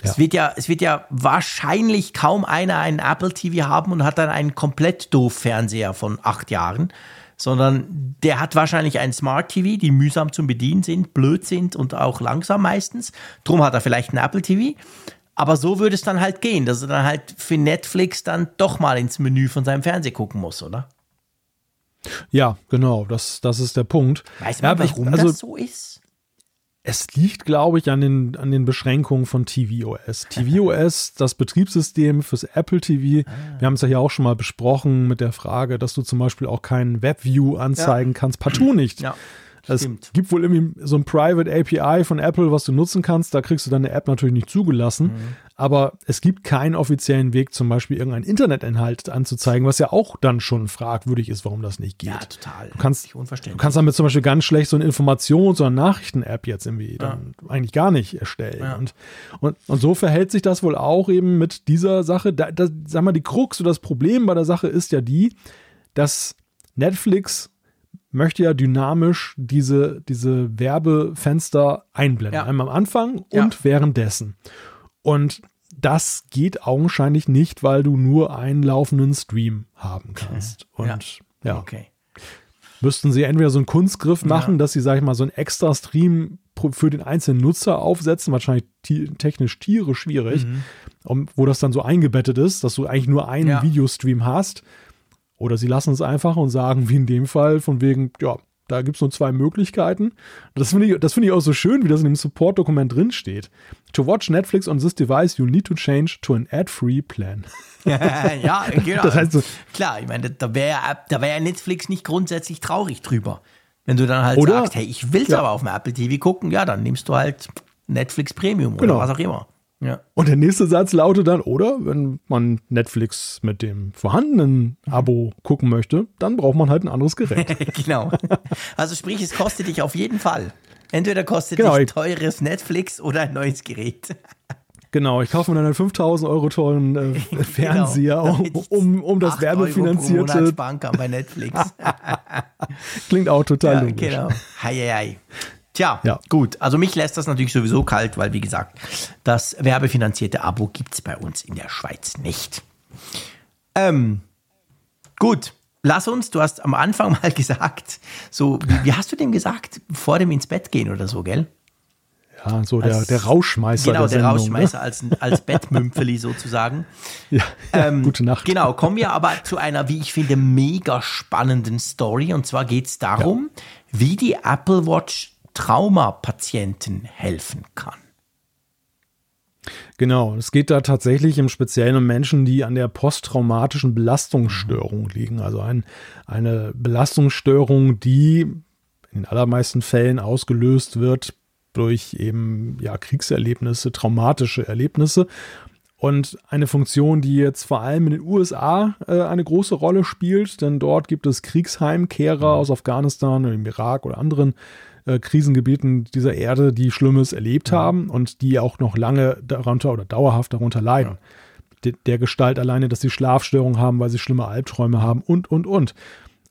Speaker 3: ja. Es, wird ja, es wird ja wahrscheinlich kaum einer einen Apple TV haben und hat dann einen komplett doof Fernseher von acht Jahren, sondern der hat wahrscheinlich einen Smart TV, die mühsam zum Bedienen sind, blöd sind und auch langsam meistens. Drum hat er vielleicht einen Apple TV. Aber so würde es dann halt gehen, dass er dann halt für Netflix dann doch mal ins Menü von seinem Fernseher gucken muss, oder?
Speaker 2: Ja, genau, das, das ist der Punkt.
Speaker 3: Weiß man, ja, warum ich, also, das so ist?
Speaker 2: Es liegt, glaube ich, an den, an den Beschränkungen von tvOS. tvOS, das Betriebssystem fürs Apple TV, ah. wir haben es ja hier auch schon mal besprochen mit der Frage, dass du zum Beispiel auch keinen Webview anzeigen ja. kannst, partout nicht. Ja. Es gibt wohl irgendwie so ein Private API von Apple, was du nutzen kannst. Da kriegst du deine App natürlich nicht zugelassen. Mhm. Aber es gibt keinen offiziellen Weg, zum Beispiel irgendeinen Internetinhalt anzuzeigen, was ja auch dann schon fragwürdig ist, warum das nicht geht. Ja,
Speaker 3: total.
Speaker 2: Du kannst, du kannst damit zum Beispiel ganz schlecht so eine Informations- oder Nachrichten-App jetzt irgendwie ja. dann eigentlich gar nicht erstellen. Ja. Und, und, und so verhält sich das wohl auch eben mit dieser Sache. Da, da, sag mal, die Krux oder das Problem bei der Sache ist ja die, dass Netflix möchte ja dynamisch diese, diese Werbefenster einblenden. Ja. Einmal am Anfang und ja. währenddessen. Und das geht augenscheinlich nicht, weil du nur einen laufenden Stream haben kannst. Und ja, ja.
Speaker 3: Okay.
Speaker 2: müssten sie entweder so einen Kunstgriff machen, dass sie, sag ich mal, so einen extra Stream für den einzelnen Nutzer aufsetzen, wahrscheinlich technisch tierisch schwierig, mhm. um, wo das dann so eingebettet ist, dass du eigentlich nur einen Videostream hast oder sie lassen es einfach und sagen, wie in dem Fall, von wegen, ja, da gibt es nur zwei Möglichkeiten. Das finde ich, find ich auch so schön, wie das in dem Support-Dokument drin steht. To watch Netflix on this device, you need to change to an ad-free plan.
Speaker 3: ja, genau. Das heißt Klar, ich meine, da wäre da wär Netflix nicht grundsätzlich traurig drüber. Wenn du dann halt oder, sagst, hey, ich will es ja. aber auf dem Apple TV gucken, ja, dann nimmst du halt Netflix Premium genau. oder was auch immer.
Speaker 2: Ja. Und der nächste Satz lautet dann, oder wenn man Netflix mit dem vorhandenen Abo gucken möchte, dann braucht man halt ein anderes Gerät.
Speaker 3: genau. Also sprich, es kostet dich auf jeden Fall. Entweder kostet genau, dich teures Netflix oder ein neues Gerät.
Speaker 2: Genau, ich kaufe mir dann einen 5000 Euro teuren äh, genau, Fernseher, genau, um, um das werbefinanzierte. Euro
Speaker 3: pro bei Netflix.
Speaker 2: Klingt auch total ja, logisch.
Speaker 3: Genau. Hei, hei, hei. Tja, ja. gut. Also mich lässt das natürlich sowieso kalt, weil wie gesagt, das werbefinanzierte Abo gibt es bei uns in der Schweiz nicht. Ähm, gut, lass uns, du hast am Anfang mal gesagt, so, wie, wie hast du dem gesagt? Vor dem ins Bett gehen oder so, gell?
Speaker 2: Ja, so der, der Rauschmeister.
Speaker 3: Genau,
Speaker 2: der,
Speaker 3: der Sendung? Rauschmeister ne? als, als Bettmümpfeli sozusagen.
Speaker 2: Ja, ja ähm, gute Nacht.
Speaker 3: Genau, kommen wir aber zu einer, wie ich finde, mega spannenden Story. Und zwar geht es darum, ja. wie die Apple Watch Traumapatienten helfen kann.
Speaker 2: Genau, es geht da tatsächlich im Speziellen um Menschen, die an der posttraumatischen Belastungsstörung liegen. Also ein, eine Belastungsstörung, die in den allermeisten Fällen ausgelöst wird durch eben ja, Kriegserlebnisse, traumatische Erlebnisse. Und eine Funktion, die jetzt vor allem in den USA äh, eine große Rolle spielt, denn dort gibt es Kriegsheimkehrer aus Afghanistan oder im Irak oder anderen äh, Krisengebieten dieser Erde, die Schlimmes erlebt haben und die auch noch lange darunter oder dauerhaft darunter leiden. De der Gestalt alleine, dass sie Schlafstörungen haben, weil sie schlimme Albträume haben und, und, und.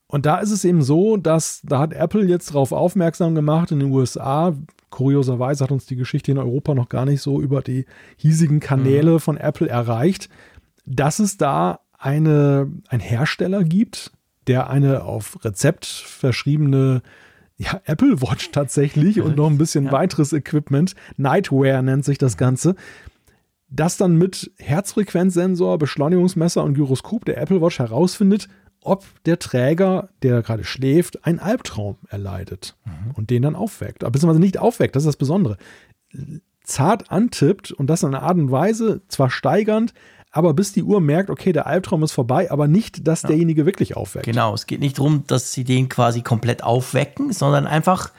Speaker 2: Und da ist es eben so, dass da hat Apple jetzt darauf aufmerksam gemacht in den USA, Kurioserweise hat uns die Geschichte in Europa noch gar nicht so über die hiesigen Kanäle mhm. von Apple erreicht, dass es da eine, ein Hersteller gibt, der eine auf Rezept verschriebene ja, Apple Watch tatsächlich und noch ein bisschen ja. weiteres Equipment, Nightwear nennt sich das Ganze, das dann mit Herzfrequenzsensor, Beschleunigungsmesser und Gyroskop der Apple Watch herausfindet, ob der Träger, der gerade schläft, einen Albtraum erleidet mhm. und den dann aufweckt. Beziehungsweise nicht aufweckt, das ist das Besondere. Zart antippt und das in einer Art und Weise, zwar steigernd, aber bis die Uhr merkt, okay, der Albtraum ist vorbei, aber nicht, dass ja. derjenige wirklich aufweckt.
Speaker 3: Genau, es geht nicht darum, dass sie den quasi komplett aufwecken, sondern einfach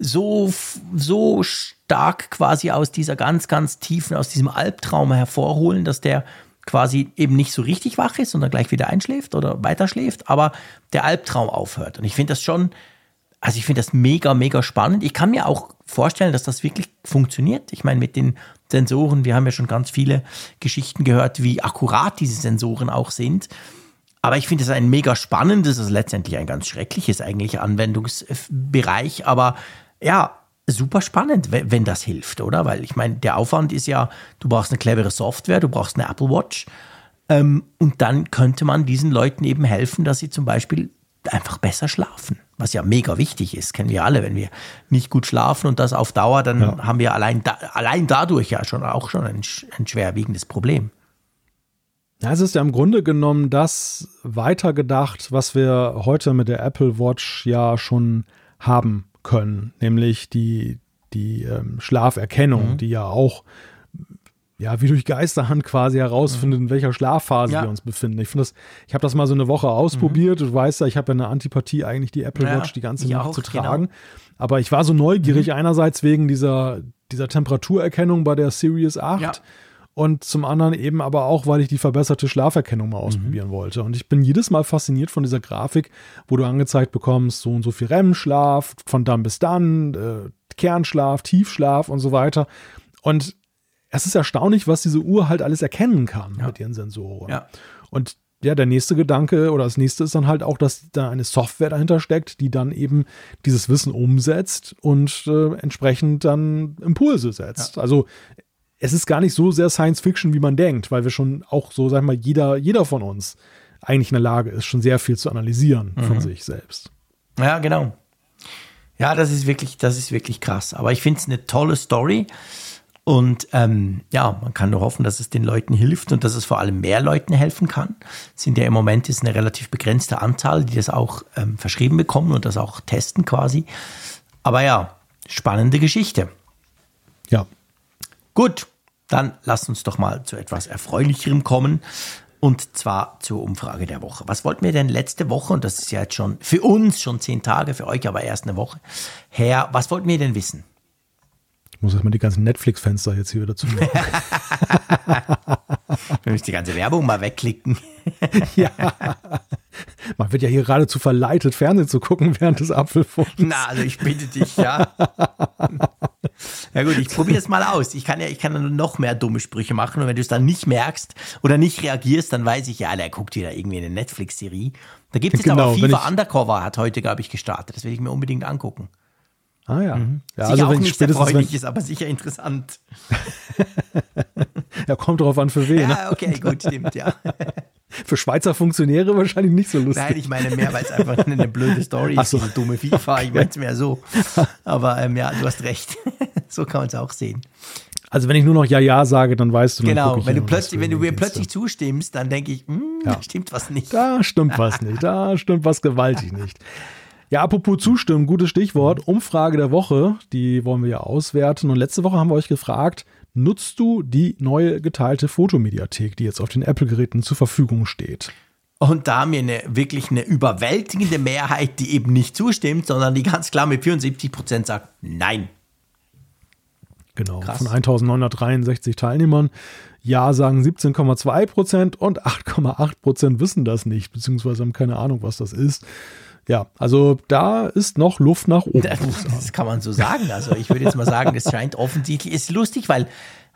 Speaker 3: so, so stark quasi aus dieser ganz, ganz tiefen, aus diesem Albtraum hervorholen, dass der quasi eben nicht so richtig wach ist, sondern gleich wieder einschläft oder weiterschläft, aber der Albtraum aufhört. Und ich finde das schon, also ich finde das mega, mega spannend. Ich kann mir auch vorstellen, dass das wirklich funktioniert. Ich meine, mit den Sensoren, wir haben ja schon ganz viele Geschichten gehört, wie akkurat diese Sensoren auch sind. Aber ich finde es ein mega spannendes, also letztendlich ein ganz schreckliches eigentlich Anwendungsbereich. Aber ja, super spannend, wenn das hilft, oder? Weil ich meine, der Aufwand ist ja, du brauchst eine clevere Software, du brauchst eine Apple Watch. Ähm, und dann könnte man diesen Leuten eben helfen, dass sie zum Beispiel einfach besser schlafen. Was ja mega wichtig ist, kennen wir alle. Wenn wir nicht gut schlafen und das auf Dauer, dann ja. haben wir allein, da, allein dadurch ja schon auch schon ein, ein schwerwiegendes Problem.
Speaker 2: Ja, es ist ja im Grunde genommen das weitergedacht, was wir heute mit der Apple Watch ja schon haben können, nämlich die, die ähm, Schlaferkennung, mhm. die ja auch ja, wie durch Geisterhand quasi herausfindet, in welcher Schlafphase ja. wir uns befinden. Ich finde das, ich habe das mal so eine Woche ausprobiert. Mhm. Du weißt ja, ich habe ja eine Antipathie, eigentlich die Apple Watch ja, die ganze Nacht auch, zu genau. tragen. Genau. Aber ich war so neugierig, mhm. einerseits wegen dieser, dieser Temperaturerkennung bei der Series 8. Ja und zum anderen eben aber auch, weil ich die verbesserte Schlaferkennung mal ausprobieren mhm. wollte. Und ich bin jedes Mal fasziniert von dieser Grafik, wo du angezeigt bekommst, so und so viel REM-Schlaf, von dann bis dann, äh, Kernschlaf, Tiefschlaf und so weiter. Und es ist erstaunlich, was diese Uhr halt alles erkennen kann ja. mit ihren Sensoren. Ja. Und ja, der nächste Gedanke oder das nächste ist dann halt auch, dass da eine Software dahinter steckt, die dann eben dieses Wissen umsetzt und äh, entsprechend dann Impulse setzt. Ja. Also es ist gar nicht so sehr Science Fiction, wie man denkt, weil wir schon auch so, sag mal, jeder, jeder von uns eigentlich in der Lage ist, schon sehr viel zu analysieren mhm. von sich selbst.
Speaker 3: Ja, genau. Ja, das ist wirklich, das ist wirklich krass. Aber ich finde es eine tolle Story. Und ähm, ja, man kann nur hoffen, dass es den Leuten hilft und dass es vor allem mehr Leuten helfen kann. Es sind ja im Moment ist eine relativ begrenzte Anzahl, die das auch ähm, verschrieben bekommen und das auch testen quasi. Aber ja, spannende Geschichte.
Speaker 2: Ja.
Speaker 3: Gut, dann lasst uns doch mal zu etwas Erfreulicherem kommen. Und zwar zur Umfrage der Woche. Was wollten wir denn letzte Woche, und das ist ja jetzt schon für uns schon zehn Tage, für euch aber erst eine Woche her, was wollten wir denn wissen?
Speaker 2: Muss erstmal die ganzen Netflix-Fenster jetzt hier wieder zu machen.
Speaker 3: Wir müssen die ganze Werbung mal wegklicken.
Speaker 2: ja. Man wird ja hier geradezu verleitet, Fernsehen zu gucken während des Apfelfunks.
Speaker 3: Na, also ich bitte dich, ja. ja gut, ich probiere es mal aus. Ich kann ja, ich kann noch mehr dumme Sprüche machen und wenn du es dann nicht merkst oder nicht reagierst, dann weiß ich ja, der guckt wieder irgendwie eine Netflix-Serie. Da gibt es jetzt genau, aber FIFA Undercover, hat heute, glaube ich, gestartet. Das will ich mir unbedingt angucken.
Speaker 2: Ah ja. Mhm. ja
Speaker 3: sicher also wenn auch nicht erfreulich ist, aber sicher interessant.
Speaker 2: ja, kommt drauf an für wen.
Speaker 3: Ja, ne? okay, gut, stimmt, ja.
Speaker 2: für Schweizer Funktionäre wahrscheinlich nicht so lustig.
Speaker 3: Nein, ich meine mehr, weil es einfach eine blöde Story ist, so. diese dumme FIFA. Ich meine es mehr so. Aber ähm, ja, du hast recht. so kann man es auch sehen.
Speaker 2: Also wenn ich nur noch Ja, Ja sage, dann weißt du.
Speaker 3: Genau, wenn du plötzlich, wenn du mir plötzlich zustimmst, dann denke ich, hm, ja. da stimmt was nicht.
Speaker 2: Da stimmt was nicht, da stimmt was gewaltig nicht. Ja, apropos zustimmen, gutes Stichwort. Umfrage der Woche, die wollen wir ja auswerten. Und letzte Woche haben wir euch gefragt, nutzt du die neue geteilte Fotomediathek, die jetzt auf den Apple-Geräten zur Verfügung steht?
Speaker 3: Und da haben wir eine, wirklich eine überwältigende Mehrheit, die eben nicht zustimmt, sondern die ganz klar mit 74 Prozent sagt, nein.
Speaker 2: Genau, Krass. von 1963 Teilnehmern. Ja sagen 17,2 Prozent und 8,8 Prozent wissen das nicht, beziehungsweise haben keine Ahnung, was das ist. Ja, also da ist noch Luft nach oben.
Speaker 3: Das kann man so sagen. Also ich würde jetzt mal sagen, es scheint offensichtlich, ist lustig, weil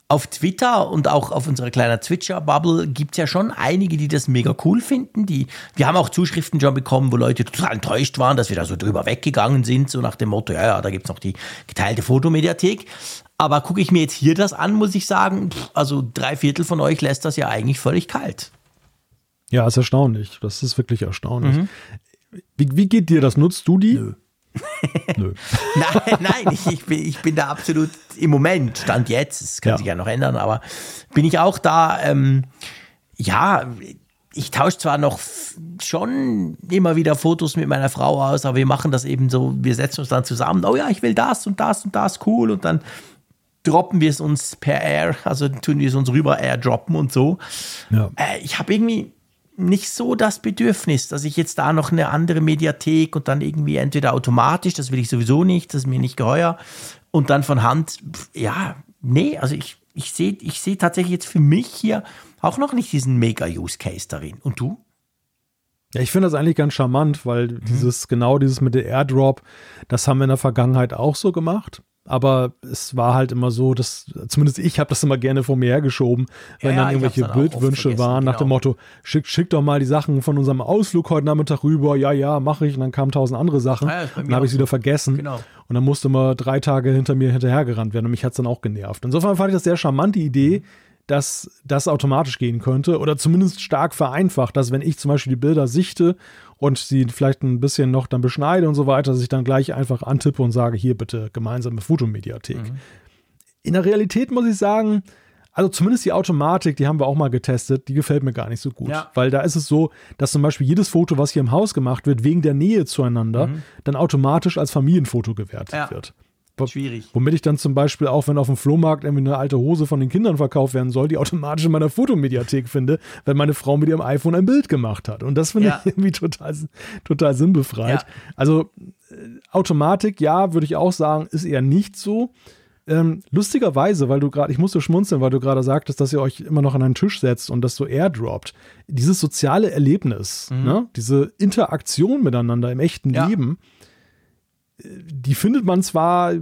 Speaker 3: auf Twitter und auch auf unserer kleinen Twitcher-Bubble gibt es ja schon einige, die das mega cool finden. Die, wir haben auch Zuschriften schon bekommen, wo Leute total enttäuscht waren, dass wir da so drüber weggegangen sind, so nach dem Motto, ja, ja, da gibt es noch die geteilte Fotomediathek. Aber gucke ich mir jetzt hier das an, muss ich sagen, also drei Viertel von euch lässt das ja eigentlich völlig kalt.
Speaker 2: Ja, ist erstaunlich. Das ist wirklich erstaunlich. Mhm. Wie, wie geht dir das? Nutzt du die?
Speaker 3: Nö. Nö. nein, nein, ich, ich, bin, ich bin da absolut im Moment, Stand jetzt, es kann ja. sich ja noch ändern, aber bin ich auch da, ähm, ja, ich tausche zwar noch schon immer wieder Fotos mit meiner Frau aus, aber wir machen das eben so, wir setzen uns dann zusammen, oh ja, ich will das und das und das, cool, und dann droppen wir es uns per Air, also tun wir es uns rüber airdroppen und so. Ja. Äh, ich habe irgendwie, nicht so das Bedürfnis, dass ich jetzt da noch eine andere Mediathek und dann irgendwie entweder automatisch, das will ich sowieso nicht, das ist mir nicht geheuer, und dann von Hand, ja, nee, also ich, ich sehe ich seh tatsächlich jetzt für mich hier auch noch nicht diesen Mega-Use-Case darin. Und du?
Speaker 2: Ja, ich finde das eigentlich ganz charmant, weil mhm. dieses, genau dieses mit der Airdrop, das haben wir in der Vergangenheit auch so gemacht aber es war halt immer so, dass zumindest ich habe das immer gerne vor mir hergeschoben, wenn ja, dann irgendwelche dann Bildwünsche waren, nach genau. dem Motto, schick, schick doch mal die Sachen von unserem Ausflug heute Nachmittag rüber, ja, ja, mache ich, und dann kamen tausend andere Sachen, ja, dann habe ich sie so. wieder vergessen genau. und dann musste immer drei Tage hinter mir hinterhergerannt werden und mich hat es dann auch genervt. Insofern fand ich das sehr charmant, die Idee, dass das automatisch gehen könnte oder zumindest stark vereinfacht, dass wenn ich zum Beispiel die Bilder sichte und sie vielleicht ein bisschen noch dann beschneide und so weiter, dass ich dann gleich einfach antippe und sage, hier bitte gemeinsame Fotomediathek. Mhm. In der Realität muss ich sagen, also zumindest die Automatik, die haben wir auch mal getestet, die gefällt mir gar nicht so gut. Ja. Weil da ist es so, dass zum Beispiel jedes Foto, was hier im Haus gemacht wird, wegen der Nähe zueinander, mhm. dann automatisch als Familienfoto gewertet ja. wird.
Speaker 3: Schwierig.
Speaker 2: Womit ich dann zum Beispiel auch, wenn auf dem Flohmarkt irgendwie eine alte Hose von den Kindern verkauft werden soll, die automatisch in meiner Fotomediathek finde, wenn meine Frau mit ihrem iPhone ein Bild gemacht hat. Und das finde ja. ich irgendwie total, total sinnbefreit. Ja. Also äh, Automatik, ja, würde ich auch sagen, ist eher nicht so. Ähm, lustigerweise, weil du gerade, ich musste schmunzeln, weil du gerade sagtest, dass ihr euch immer noch an einen Tisch setzt und das so airdroppt. Dieses soziale Erlebnis, mhm. ne? diese Interaktion miteinander im echten ja. Leben, die findet man zwar,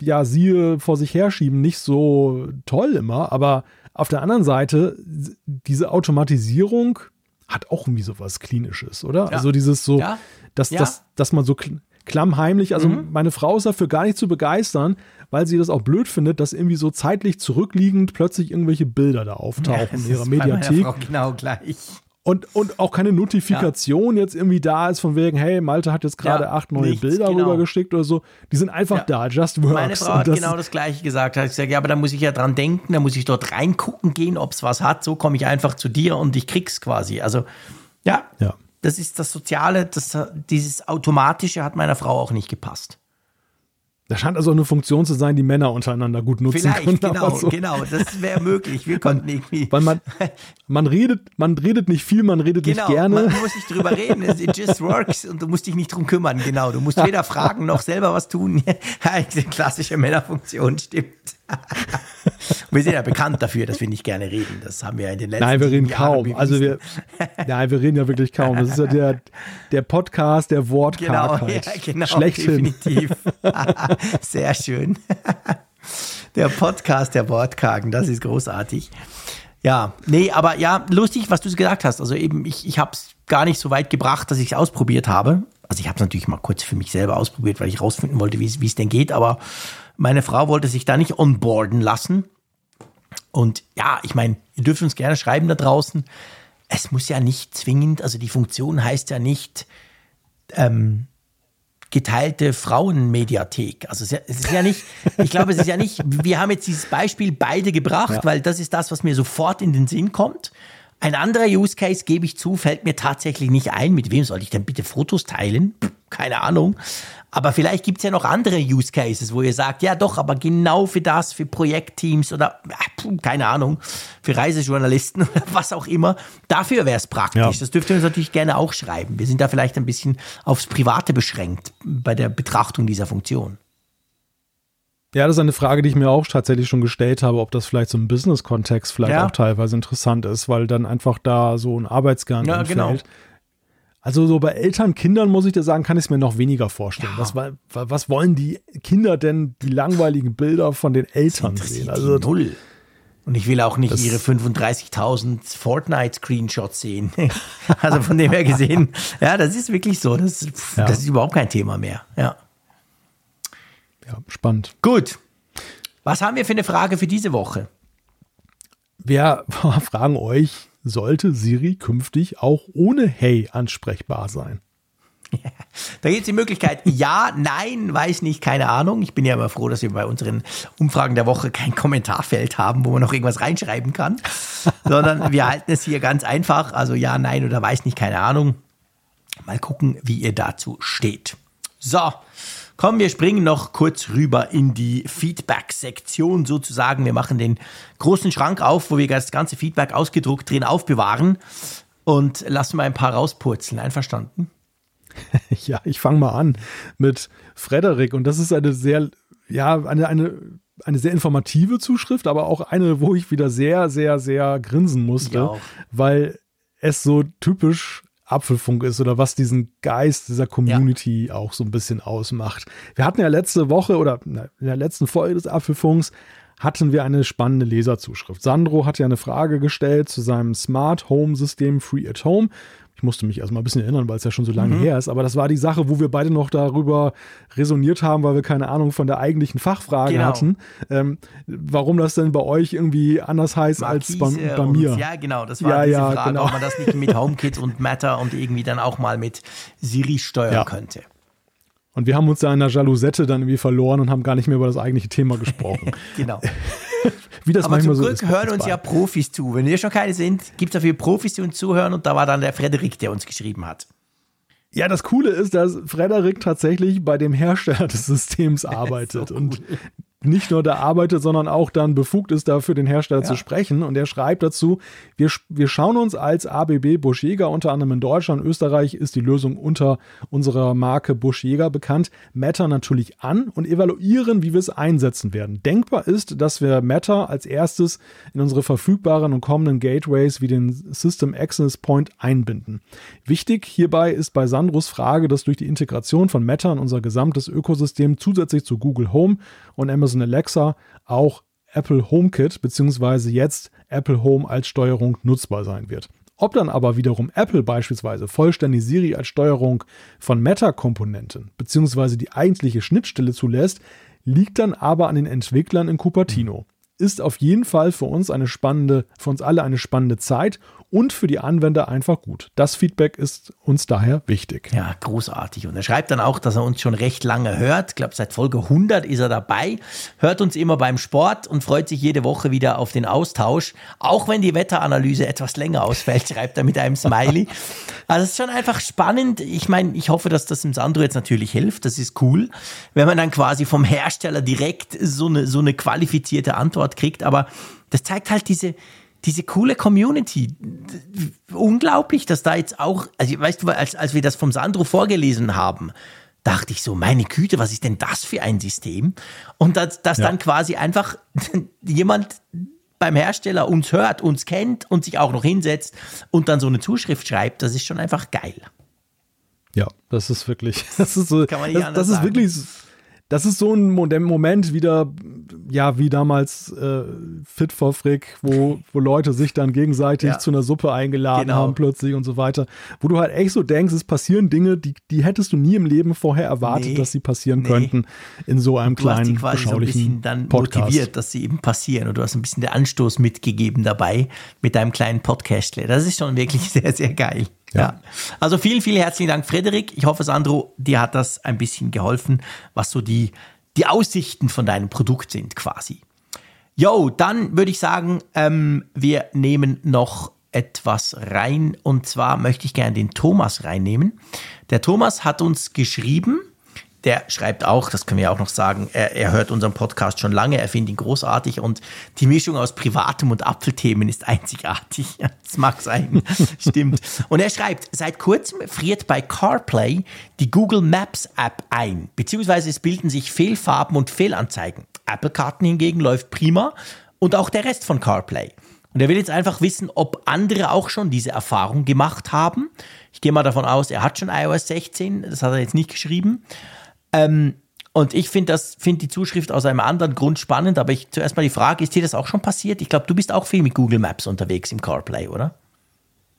Speaker 2: ja, siehe vor sich herschieben, nicht so toll immer, aber auf der anderen Seite, diese Automatisierung hat auch irgendwie so was Klinisches, oder? Ja. Also dieses so, ja. dass, ja. Dass, dass man so klammheimlich, also mhm. meine Frau ist dafür gar nicht zu begeistern, weil sie das auch blöd findet, dass irgendwie so zeitlich zurückliegend plötzlich irgendwelche Bilder da auftauchen in ihrer Mediathek.
Speaker 3: genau gleich.
Speaker 2: Und, und auch keine Notifikation ja. jetzt irgendwie da ist von wegen, hey, Malte hat jetzt gerade ja, acht neue nichts, Bilder genau. rübergeschickt oder so. Die sind einfach ja. da, just works.
Speaker 3: Meine Frau hat das genau das Gleiche gesagt. Hat gesagt, ja, aber da muss ich ja dran denken, da muss ich dort reingucken gehen, ob es was hat. So komme ich einfach zu dir und ich krieg's quasi. Also, ja, ja. das ist das Soziale, das, dieses Automatische hat meiner Frau auch nicht gepasst.
Speaker 2: Da scheint also eine Funktion zu sein, die Männer untereinander gut nutzen
Speaker 3: Vielleicht,
Speaker 2: können.
Speaker 3: Genau, so. genau, das wäre möglich. Wir konnten irgendwie.
Speaker 2: Weil man, man redet, man redet nicht viel, man redet genau, nicht gerne.
Speaker 3: Man muss nicht drüber reden. It just works und du musst dich nicht drum kümmern. Genau, du musst weder fragen noch selber was tun. Klassische Männerfunktion stimmt. Wir sind ja bekannt dafür, dass wir nicht gerne reden. Das haben wir in den letzten
Speaker 2: Jahren. Nein, wir reden
Speaker 3: Jahren
Speaker 2: kaum. Also wir, nein, wir reden ja wirklich kaum. Das ist ja der, der Podcast der Wortkargheit.
Speaker 3: Genau, ja, genau,
Speaker 2: Schlechthin.
Speaker 3: definitiv. Sehr schön. Der Podcast der Wortkargen, das ist großartig. Ja, nee, aber ja, lustig, was du gesagt hast. Also eben, ich, ich habe es gar nicht so weit gebracht, dass ich es ausprobiert habe. Also ich habe es natürlich mal kurz für mich selber ausprobiert, weil ich rausfinden wollte, wie es denn geht. Aber meine Frau wollte sich da nicht onboarden lassen. Und ja, ich meine, ihr dürft uns gerne schreiben da draußen. Es muss ja nicht zwingend, also die Funktion heißt ja nicht, ähm, geteilte Frauenmediathek. Also es ist ja nicht, ich glaube, es ist ja nicht, wir haben jetzt dieses Beispiel beide gebracht, ja. weil das ist das, was mir sofort in den Sinn kommt. Ein anderer Use Case, gebe ich zu, fällt mir tatsächlich nicht ein. Mit wem soll ich denn bitte Fotos teilen? Keine Ahnung. Aber vielleicht gibt es ja noch andere Use Cases, wo ihr sagt, ja doch, aber genau für das, für Projektteams oder keine Ahnung, für Reisejournalisten oder was auch immer, dafür wäre es praktisch. Ja. Das dürft ihr uns natürlich gerne auch schreiben. Wir sind da vielleicht ein bisschen aufs Private beschränkt bei der Betrachtung dieser Funktion.
Speaker 2: Ja, das ist eine Frage, die ich mir auch tatsächlich schon gestellt habe, ob das vielleicht so im Business-Kontext vielleicht ja. auch teilweise interessant ist, weil dann einfach da so ein Arbeitsgang ja, entfällt. Genau. Also so bei Eltern, Kindern muss ich dir sagen, kann ich es mir noch weniger vorstellen. Ja. Was, was wollen die Kinder denn die langweiligen Bilder von den Eltern sehen?
Speaker 3: Also null. Und ich will auch nicht ihre 35.000 Fortnite-Screenshots sehen. also von dem her gesehen, ja, das ist wirklich so. Das, pff, ja. das ist überhaupt kein Thema mehr. Ja.
Speaker 2: Ja, spannend.
Speaker 3: Gut. Was haben wir für eine Frage für diese Woche?
Speaker 2: Wir fragen euch, sollte Siri künftig auch ohne Hey ansprechbar sein?
Speaker 3: Ja, da gibt es die Möglichkeit, ja, nein, weiß nicht, keine Ahnung. Ich bin ja immer froh, dass wir bei unseren Umfragen der Woche kein Kommentarfeld haben, wo man noch irgendwas reinschreiben kann, sondern wir halten es hier ganz einfach. Also ja, nein oder weiß nicht, keine Ahnung. Mal gucken, wie ihr dazu steht. So, Komm, wir springen noch kurz rüber in die Feedback-Sektion sozusagen. Wir machen den großen Schrank auf, wo wir das ganze Feedback ausgedruckt drin aufbewahren und lassen mal ein paar rauspurzeln. Einverstanden?
Speaker 2: Ja, ich fange mal an mit Frederik und das ist eine sehr, ja, eine, eine, eine sehr informative Zuschrift, aber auch eine, wo ich wieder sehr, sehr, sehr grinsen musste, weil es so typisch Apfelfunk ist oder was diesen Geist dieser Community ja. auch so ein bisschen ausmacht. Wir hatten ja letzte Woche oder in der letzten Folge des Apfelfunks hatten wir eine spannende Leserzuschrift. Sandro hat ja eine Frage gestellt zu seinem Smart Home System Free at Home ich musste mich erstmal ein bisschen erinnern, weil es ja schon so lange mhm. her ist. Aber das war die Sache, wo wir beide noch darüber resoniert haben, weil wir keine Ahnung von der eigentlichen Fachfrage genau. hatten. Ähm, warum das denn bei euch irgendwie anders heißt Markise als bei, bei mir.
Speaker 3: ja, genau. Das war ja, diese ja, Frage, genau. ob man das nicht mit HomeKit und Matter und irgendwie dann auch mal mit Siri steuern ja. könnte.
Speaker 2: Und wir haben uns da in der Jalousette dann irgendwie verloren und haben gar nicht mehr über das eigentliche Thema gesprochen.
Speaker 3: genau.
Speaker 2: Wie das
Speaker 3: Aber
Speaker 2: manchmal
Speaker 3: zum
Speaker 2: Glück so
Speaker 3: ist. hören uns ja Profis zu. Wenn wir schon keine sind, gibt es dafür Profis, die uns zuhören. Und da war dann der Frederik, der uns geschrieben hat.
Speaker 2: Ja, das Coole ist, dass Frederik tatsächlich bei dem Hersteller des Systems arbeitet. so cool. Und nicht nur da arbeitet, sondern auch dann befugt ist, dafür den Hersteller ja. zu sprechen. Und er schreibt dazu, wir, wir schauen uns als ABB Buschjäger unter anderem in Deutschland, Österreich ist die Lösung unter unserer Marke Buschjäger bekannt, Matter natürlich an und evaluieren, wie wir es einsetzen werden. Denkbar ist, dass wir Matter als erstes in unsere verfügbaren und kommenden Gateways wie den System Access Point einbinden. Wichtig hierbei ist bei Sandros Frage, dass durch die Integration von Matter in unser gesamtes Ökosystem zusätzlich zu Google Home und Amazon Amazon Alexa auch Apple HomeKit bzw. jetzt Apple Home als Steuerung nutzbar sein wird. Ob dann aber wiederum Apple beispielsweise vollständig Siri als Steuerung von Meta-Komponenten bzw. die eigentliche Schnittstelle zulässt, liegt dann aber an den Entwicklern in Cupertino. Ist auf jeden Fall für uns eine spannende, für uns alle eine spannende Zeit und für die Anwender einfach gut. Das Feedback ist uns daher wichtig.
Speaker 3: Ja, großartig. Und er schreibt dann auch, dass er uns schon recht lange hört. Ich glaube, seit Folge 100 ist er dabei, hört uns immer beim Sport und freut sich jede Woche wieder auf den Austausch. Auch wenn die Wetteranalyse etwas länger ausfällt, schreibt er mit einem Smiley. Also es ist schon einfach spannend. Ich meine, ich hoffe, dass das dem Sandro jetzt natürlich hilft. Das ist cool, wenn man dann quasi vom Hersteller direkt so eine, so eine qualifizierte Antwort kriegt. Aber das zeigt halt diese, diese coole Community. Unglaublich, dass da jetzt auch, also weißt du, als, als wir das vom Sandro vorgelesen haben, dachte ich so, meine Güte, was ist denn das für ein System? Und dass, dass ja. dann quasi einfach jemand beim Hersteller uns hört, uns kennt und sich auch noch hinsetzt und dann so eine Zuschrift schreibt, das ist schon einfach geil.
Speaker 2: Ja, das ist wirklich, das ist so, das, das ist wirklich das ist so ein Moment wieder, ja, wie damals äh, Fit for Frick, wo, wo Leute sich dann gegenseitig ja. zu einer Suppe eingeladen genau. haben plötzlich und so weiter. Wo du halt echt so denkst, es passieren Dinge, die, die hättest du nie im Leben vorher erwartet, nee, dass sie passieren nee. könnten in so einem du kleinen, hast die quasi so ein bisschen
Speaker 3: dann
Speaker 2: Podcast.
Speaker 3: motiviert, dass sie eben passieren. Und du hast ein bisschen den Anstoß mitgegeben dabei mit deinem kleinen Podcast. Das ist schon wirklich sehr, sehr geil. Ja. ja. Also vielen, vielen herzlichen Dank, Frederik. Ich hoffe, Sandro, dir hat das ein bisschen geholfen, was so die, die Aussichten von deinem Produkt sind quasi. Jo, dann würde ich sagen, ähm, wir nehmen noch etwas rein und zwar möchte ich gerne den Thomas reinnehmen. Der Thomas hat uns geschrieben, der schreibt auch, das können wir auch noch sagen, er, er hört unseren Podcast schon lange, er findet ihn großartig und die Mischung aus Privatem und Apfelthemen ist einzigartig. das mag sein, stimmt. Und er schreibt, seit kurzem friert bei CarPlay die Google Maps App ein, beziehungsweise es bilden sich Fehlfarben und Fehlanzeigen. Apple-Karten hingegen läuft prima und auch der Rest von CarPlay. Und er will jetzt einfach wissen, ob andere auch schon diese Erfahrung gemacht haben. Ich gehe mal davon aus, er hat schon iOS 16, das hat er jetzt nicht geschrieben. Ähm, und ich finde das, finde die Zuschrift aus einem anderen Grund spannend, aber ich zuerst mal die Frage, ist dir das auch schon passiert? Ich glaube, du bist auch viel mit Google Maps unterwegs im CarPlay, oder?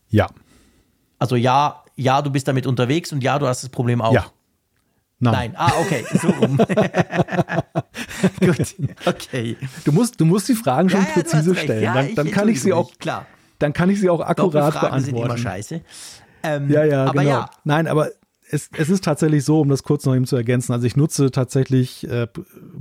Speaker 2: Ja.
Speaker 3: Also ja, ja, du bist damit unterwegs und ja, du hast das Problem auch.
Speaker 2: Ja.
Speaker 3: Nein. Nein. Ah, okay, so rum. Gut, okay.
Speaker 2: Du musst, du musst die Fragen schon ja, ja, präzise stellen. Ja, dann, dann kann ich sie auch, klar. Dann kann ich sie auch akkurat beantworten. sind immer
Speaker 3: scheiße.
Speaker 2: Ähm, ja, ja, aber genau. Ja. Nein, aber es, es ist tatsächlich so, um das kurz noch eben zu ergänzen. Also ich nutze tatsächlich äh,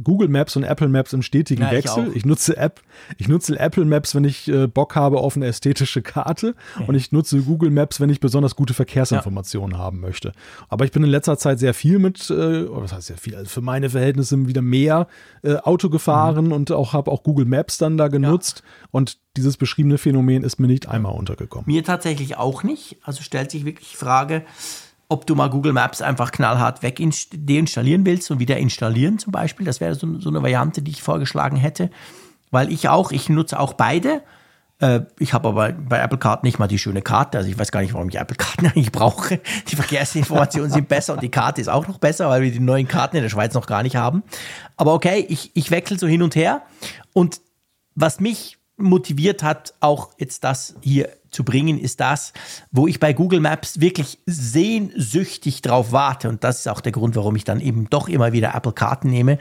Speaker 2: Google Maps und Apple Maps im stetigen ja, Wechsel. Ich, ich, nutze App, ich nutze Apple Maps, wenn ich äh, Bock habe auf eine ästhetische Karte okay. und ich nutze Google Maps, wenn ich besonders gute Verkehrsinformationen ja. haben möchte. Aber ich bin in letzter Zeit sehr viel mit, äh, was heißt sehr viel, also für meine Verhältnisse wieder mehr äh, Auto gefahren mhm. und auch habe auch Google Maps dann da genutzt ja. und dieses beschriebene Phänomen ist mir nicht einmal untergekommen.
Speaker 3: Mir tatsächlich auch nicht. Also stellt sich wirklich die Frage, ob du mal Google Maps einfach knallhart weg deinstallieren willst und wieder installieren zum Beispiel. Das wäre so, so, eine Variante, die ich vorgeschlagen hätte. Weil ich auch, ich nutze auch beide. Äh, ich habe aber bei Apple Card nicht mal die schöne Karte. Also ich weiß gar nicht, warum ich Apple Karten eigentlich brauche. Die Verkehrsinformationen sind besser und die Karte ist auch noch besser, weil wir die neuen Karten in der Schweiz noch gar nicht haben. Aber okay, ich, ich wechsle so hin und her. Und was mich motiviert hat, auch jetzt das hier zu bringen, ist das, wo ich bei Google Maps wirklich sehnsüchtig drauf warte. Und das ist auch der Grund, warum ich dann eben doch immer wieder Apple Karten nehme.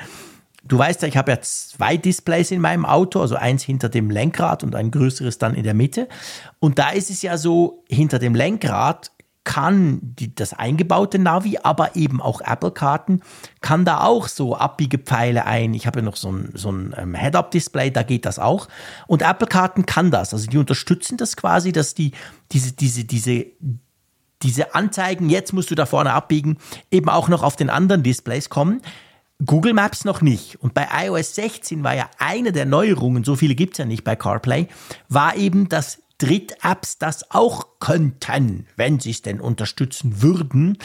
Speaker 3: Du weißt ja, ich habe ja zwei Displays in meinem Auto, also eins hinter dem Lenkrad und ein größeres dann in der Mitte. Und da ist es ja so, hinter dem Lenkrad kann die, das eingebaute Navi, aber eben auch Apple-Karten, kann da auch so Abbiegepfeile ein. Ich habe ja noch so ein, so ein ähm, Head-Up-Display, da geht das auch. Und Apple-Karten kann das. Also die unterstützen das quasi, dass die diese, diese, diese, diese Anzeigen, jetzt musst du da vorne abbiegen, eben auch noch auf den anderen Displays kommen. Google Maps noch nicht. Und bei iOS 16 war ja eine der Neuerungen, so viele gibt es ja nicht bei CarPlay, war eben, dass Dritt-Apps das auch könnten, wenn sie es denn unterstützen würden.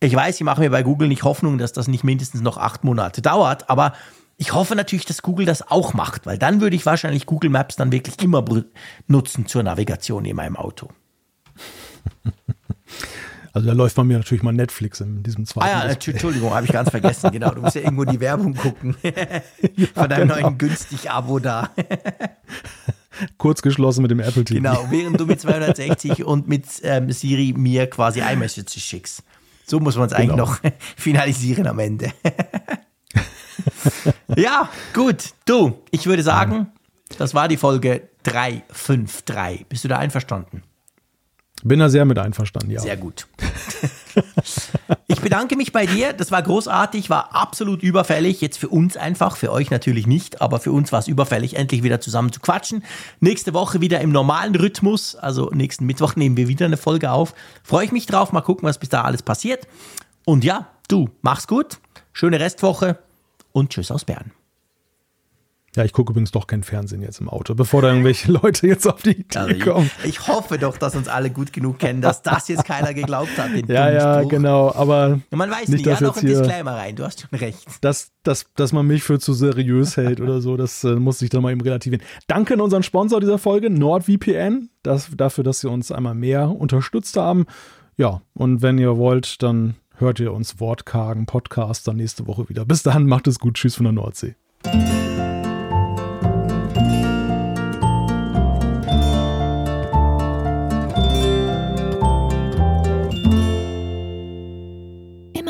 Speaker 3: Ich weiß, ich mache mir bei Google nicht Hoffnung, dass das nicht mindestens noch acht Monate dauert, aber ich hoffe natürlich, dass Google das auch macht, weil dann würde ich wahrscheinlich Google Maps dann wirklich immer nutzen zur Navigation in meinem Auto.
Speaker 2: Also da läuft bei mir natürlich mal Netflix in diesem zweiten.
Speaker 3: Ah ja. Entschuldigung, habe ich ganz vergessen. Genau, du musst ja irgendwo die Werbung gucken von deinem genau. neuen günstig Abo da.
Speaker 2: kurz geschlossen mit dem Apple TV.
Speaker 3: Genau, während du mit 260 und mit ähm, Siri mir quasi iMessages schickst. So muss man es eigentlich genau. noch finalisieren am Ende. ja, gut. Du, ich würde sagen, das war die Folge 353. Bist du da einverstanden?
Speaker 2: Bin da sehr mit einverstanden, ja.
Speaker 3: Sehr gut. ich bedanke mich bei dir. Das war großartig, war absolut überfällig. Jetzt für uns einfach, für euch natürlich nicht, aber für uns war es überfällig, endlich wieder zusammen zu quatschen. Nächste Woche wieder im normalen Rhythmus. Also nächsten Mittwoch nehmen wir wieder eine Folge auf. Freue ich mich drauf. Mal gucken, was bis da alles passiert. Und ja, du, mach's gut. Schöne Restwoche und tschüss aus Bern.
Speaker 2: Ja, ich gucke übrigens doch kein Fernsehen jetzt im Auto, bevor da irgendwelche Leute jetzt auf die Idee also kommen.
Speaker 3: Ich, ich, hoffe doch, dass uns alle gut genug kennen, dass das jetzt keiner geglaubt hat.
Speaker 2: ja, ja, Spruch. genau. Aber
Speaker 3: man weiß nicht, ja, noch ein Disclaimer rein. Du hast schon recht.
Speaker 2: Dass, dass, dass man mich für zu seriös hält oder so, das äh, muss ich dann mal eben relativieren. Danke an unseren Sponsor dieser Folge, NordVPN, das, dafür, dass sie uns einmal mehr unterstützt haben. Ja, und wenn ihr wollt, dann hört ihr uns wortkargen Podcast dann nächste Woche wieder. Bis dahin, macht es gut. Tschüss von der Nordsee.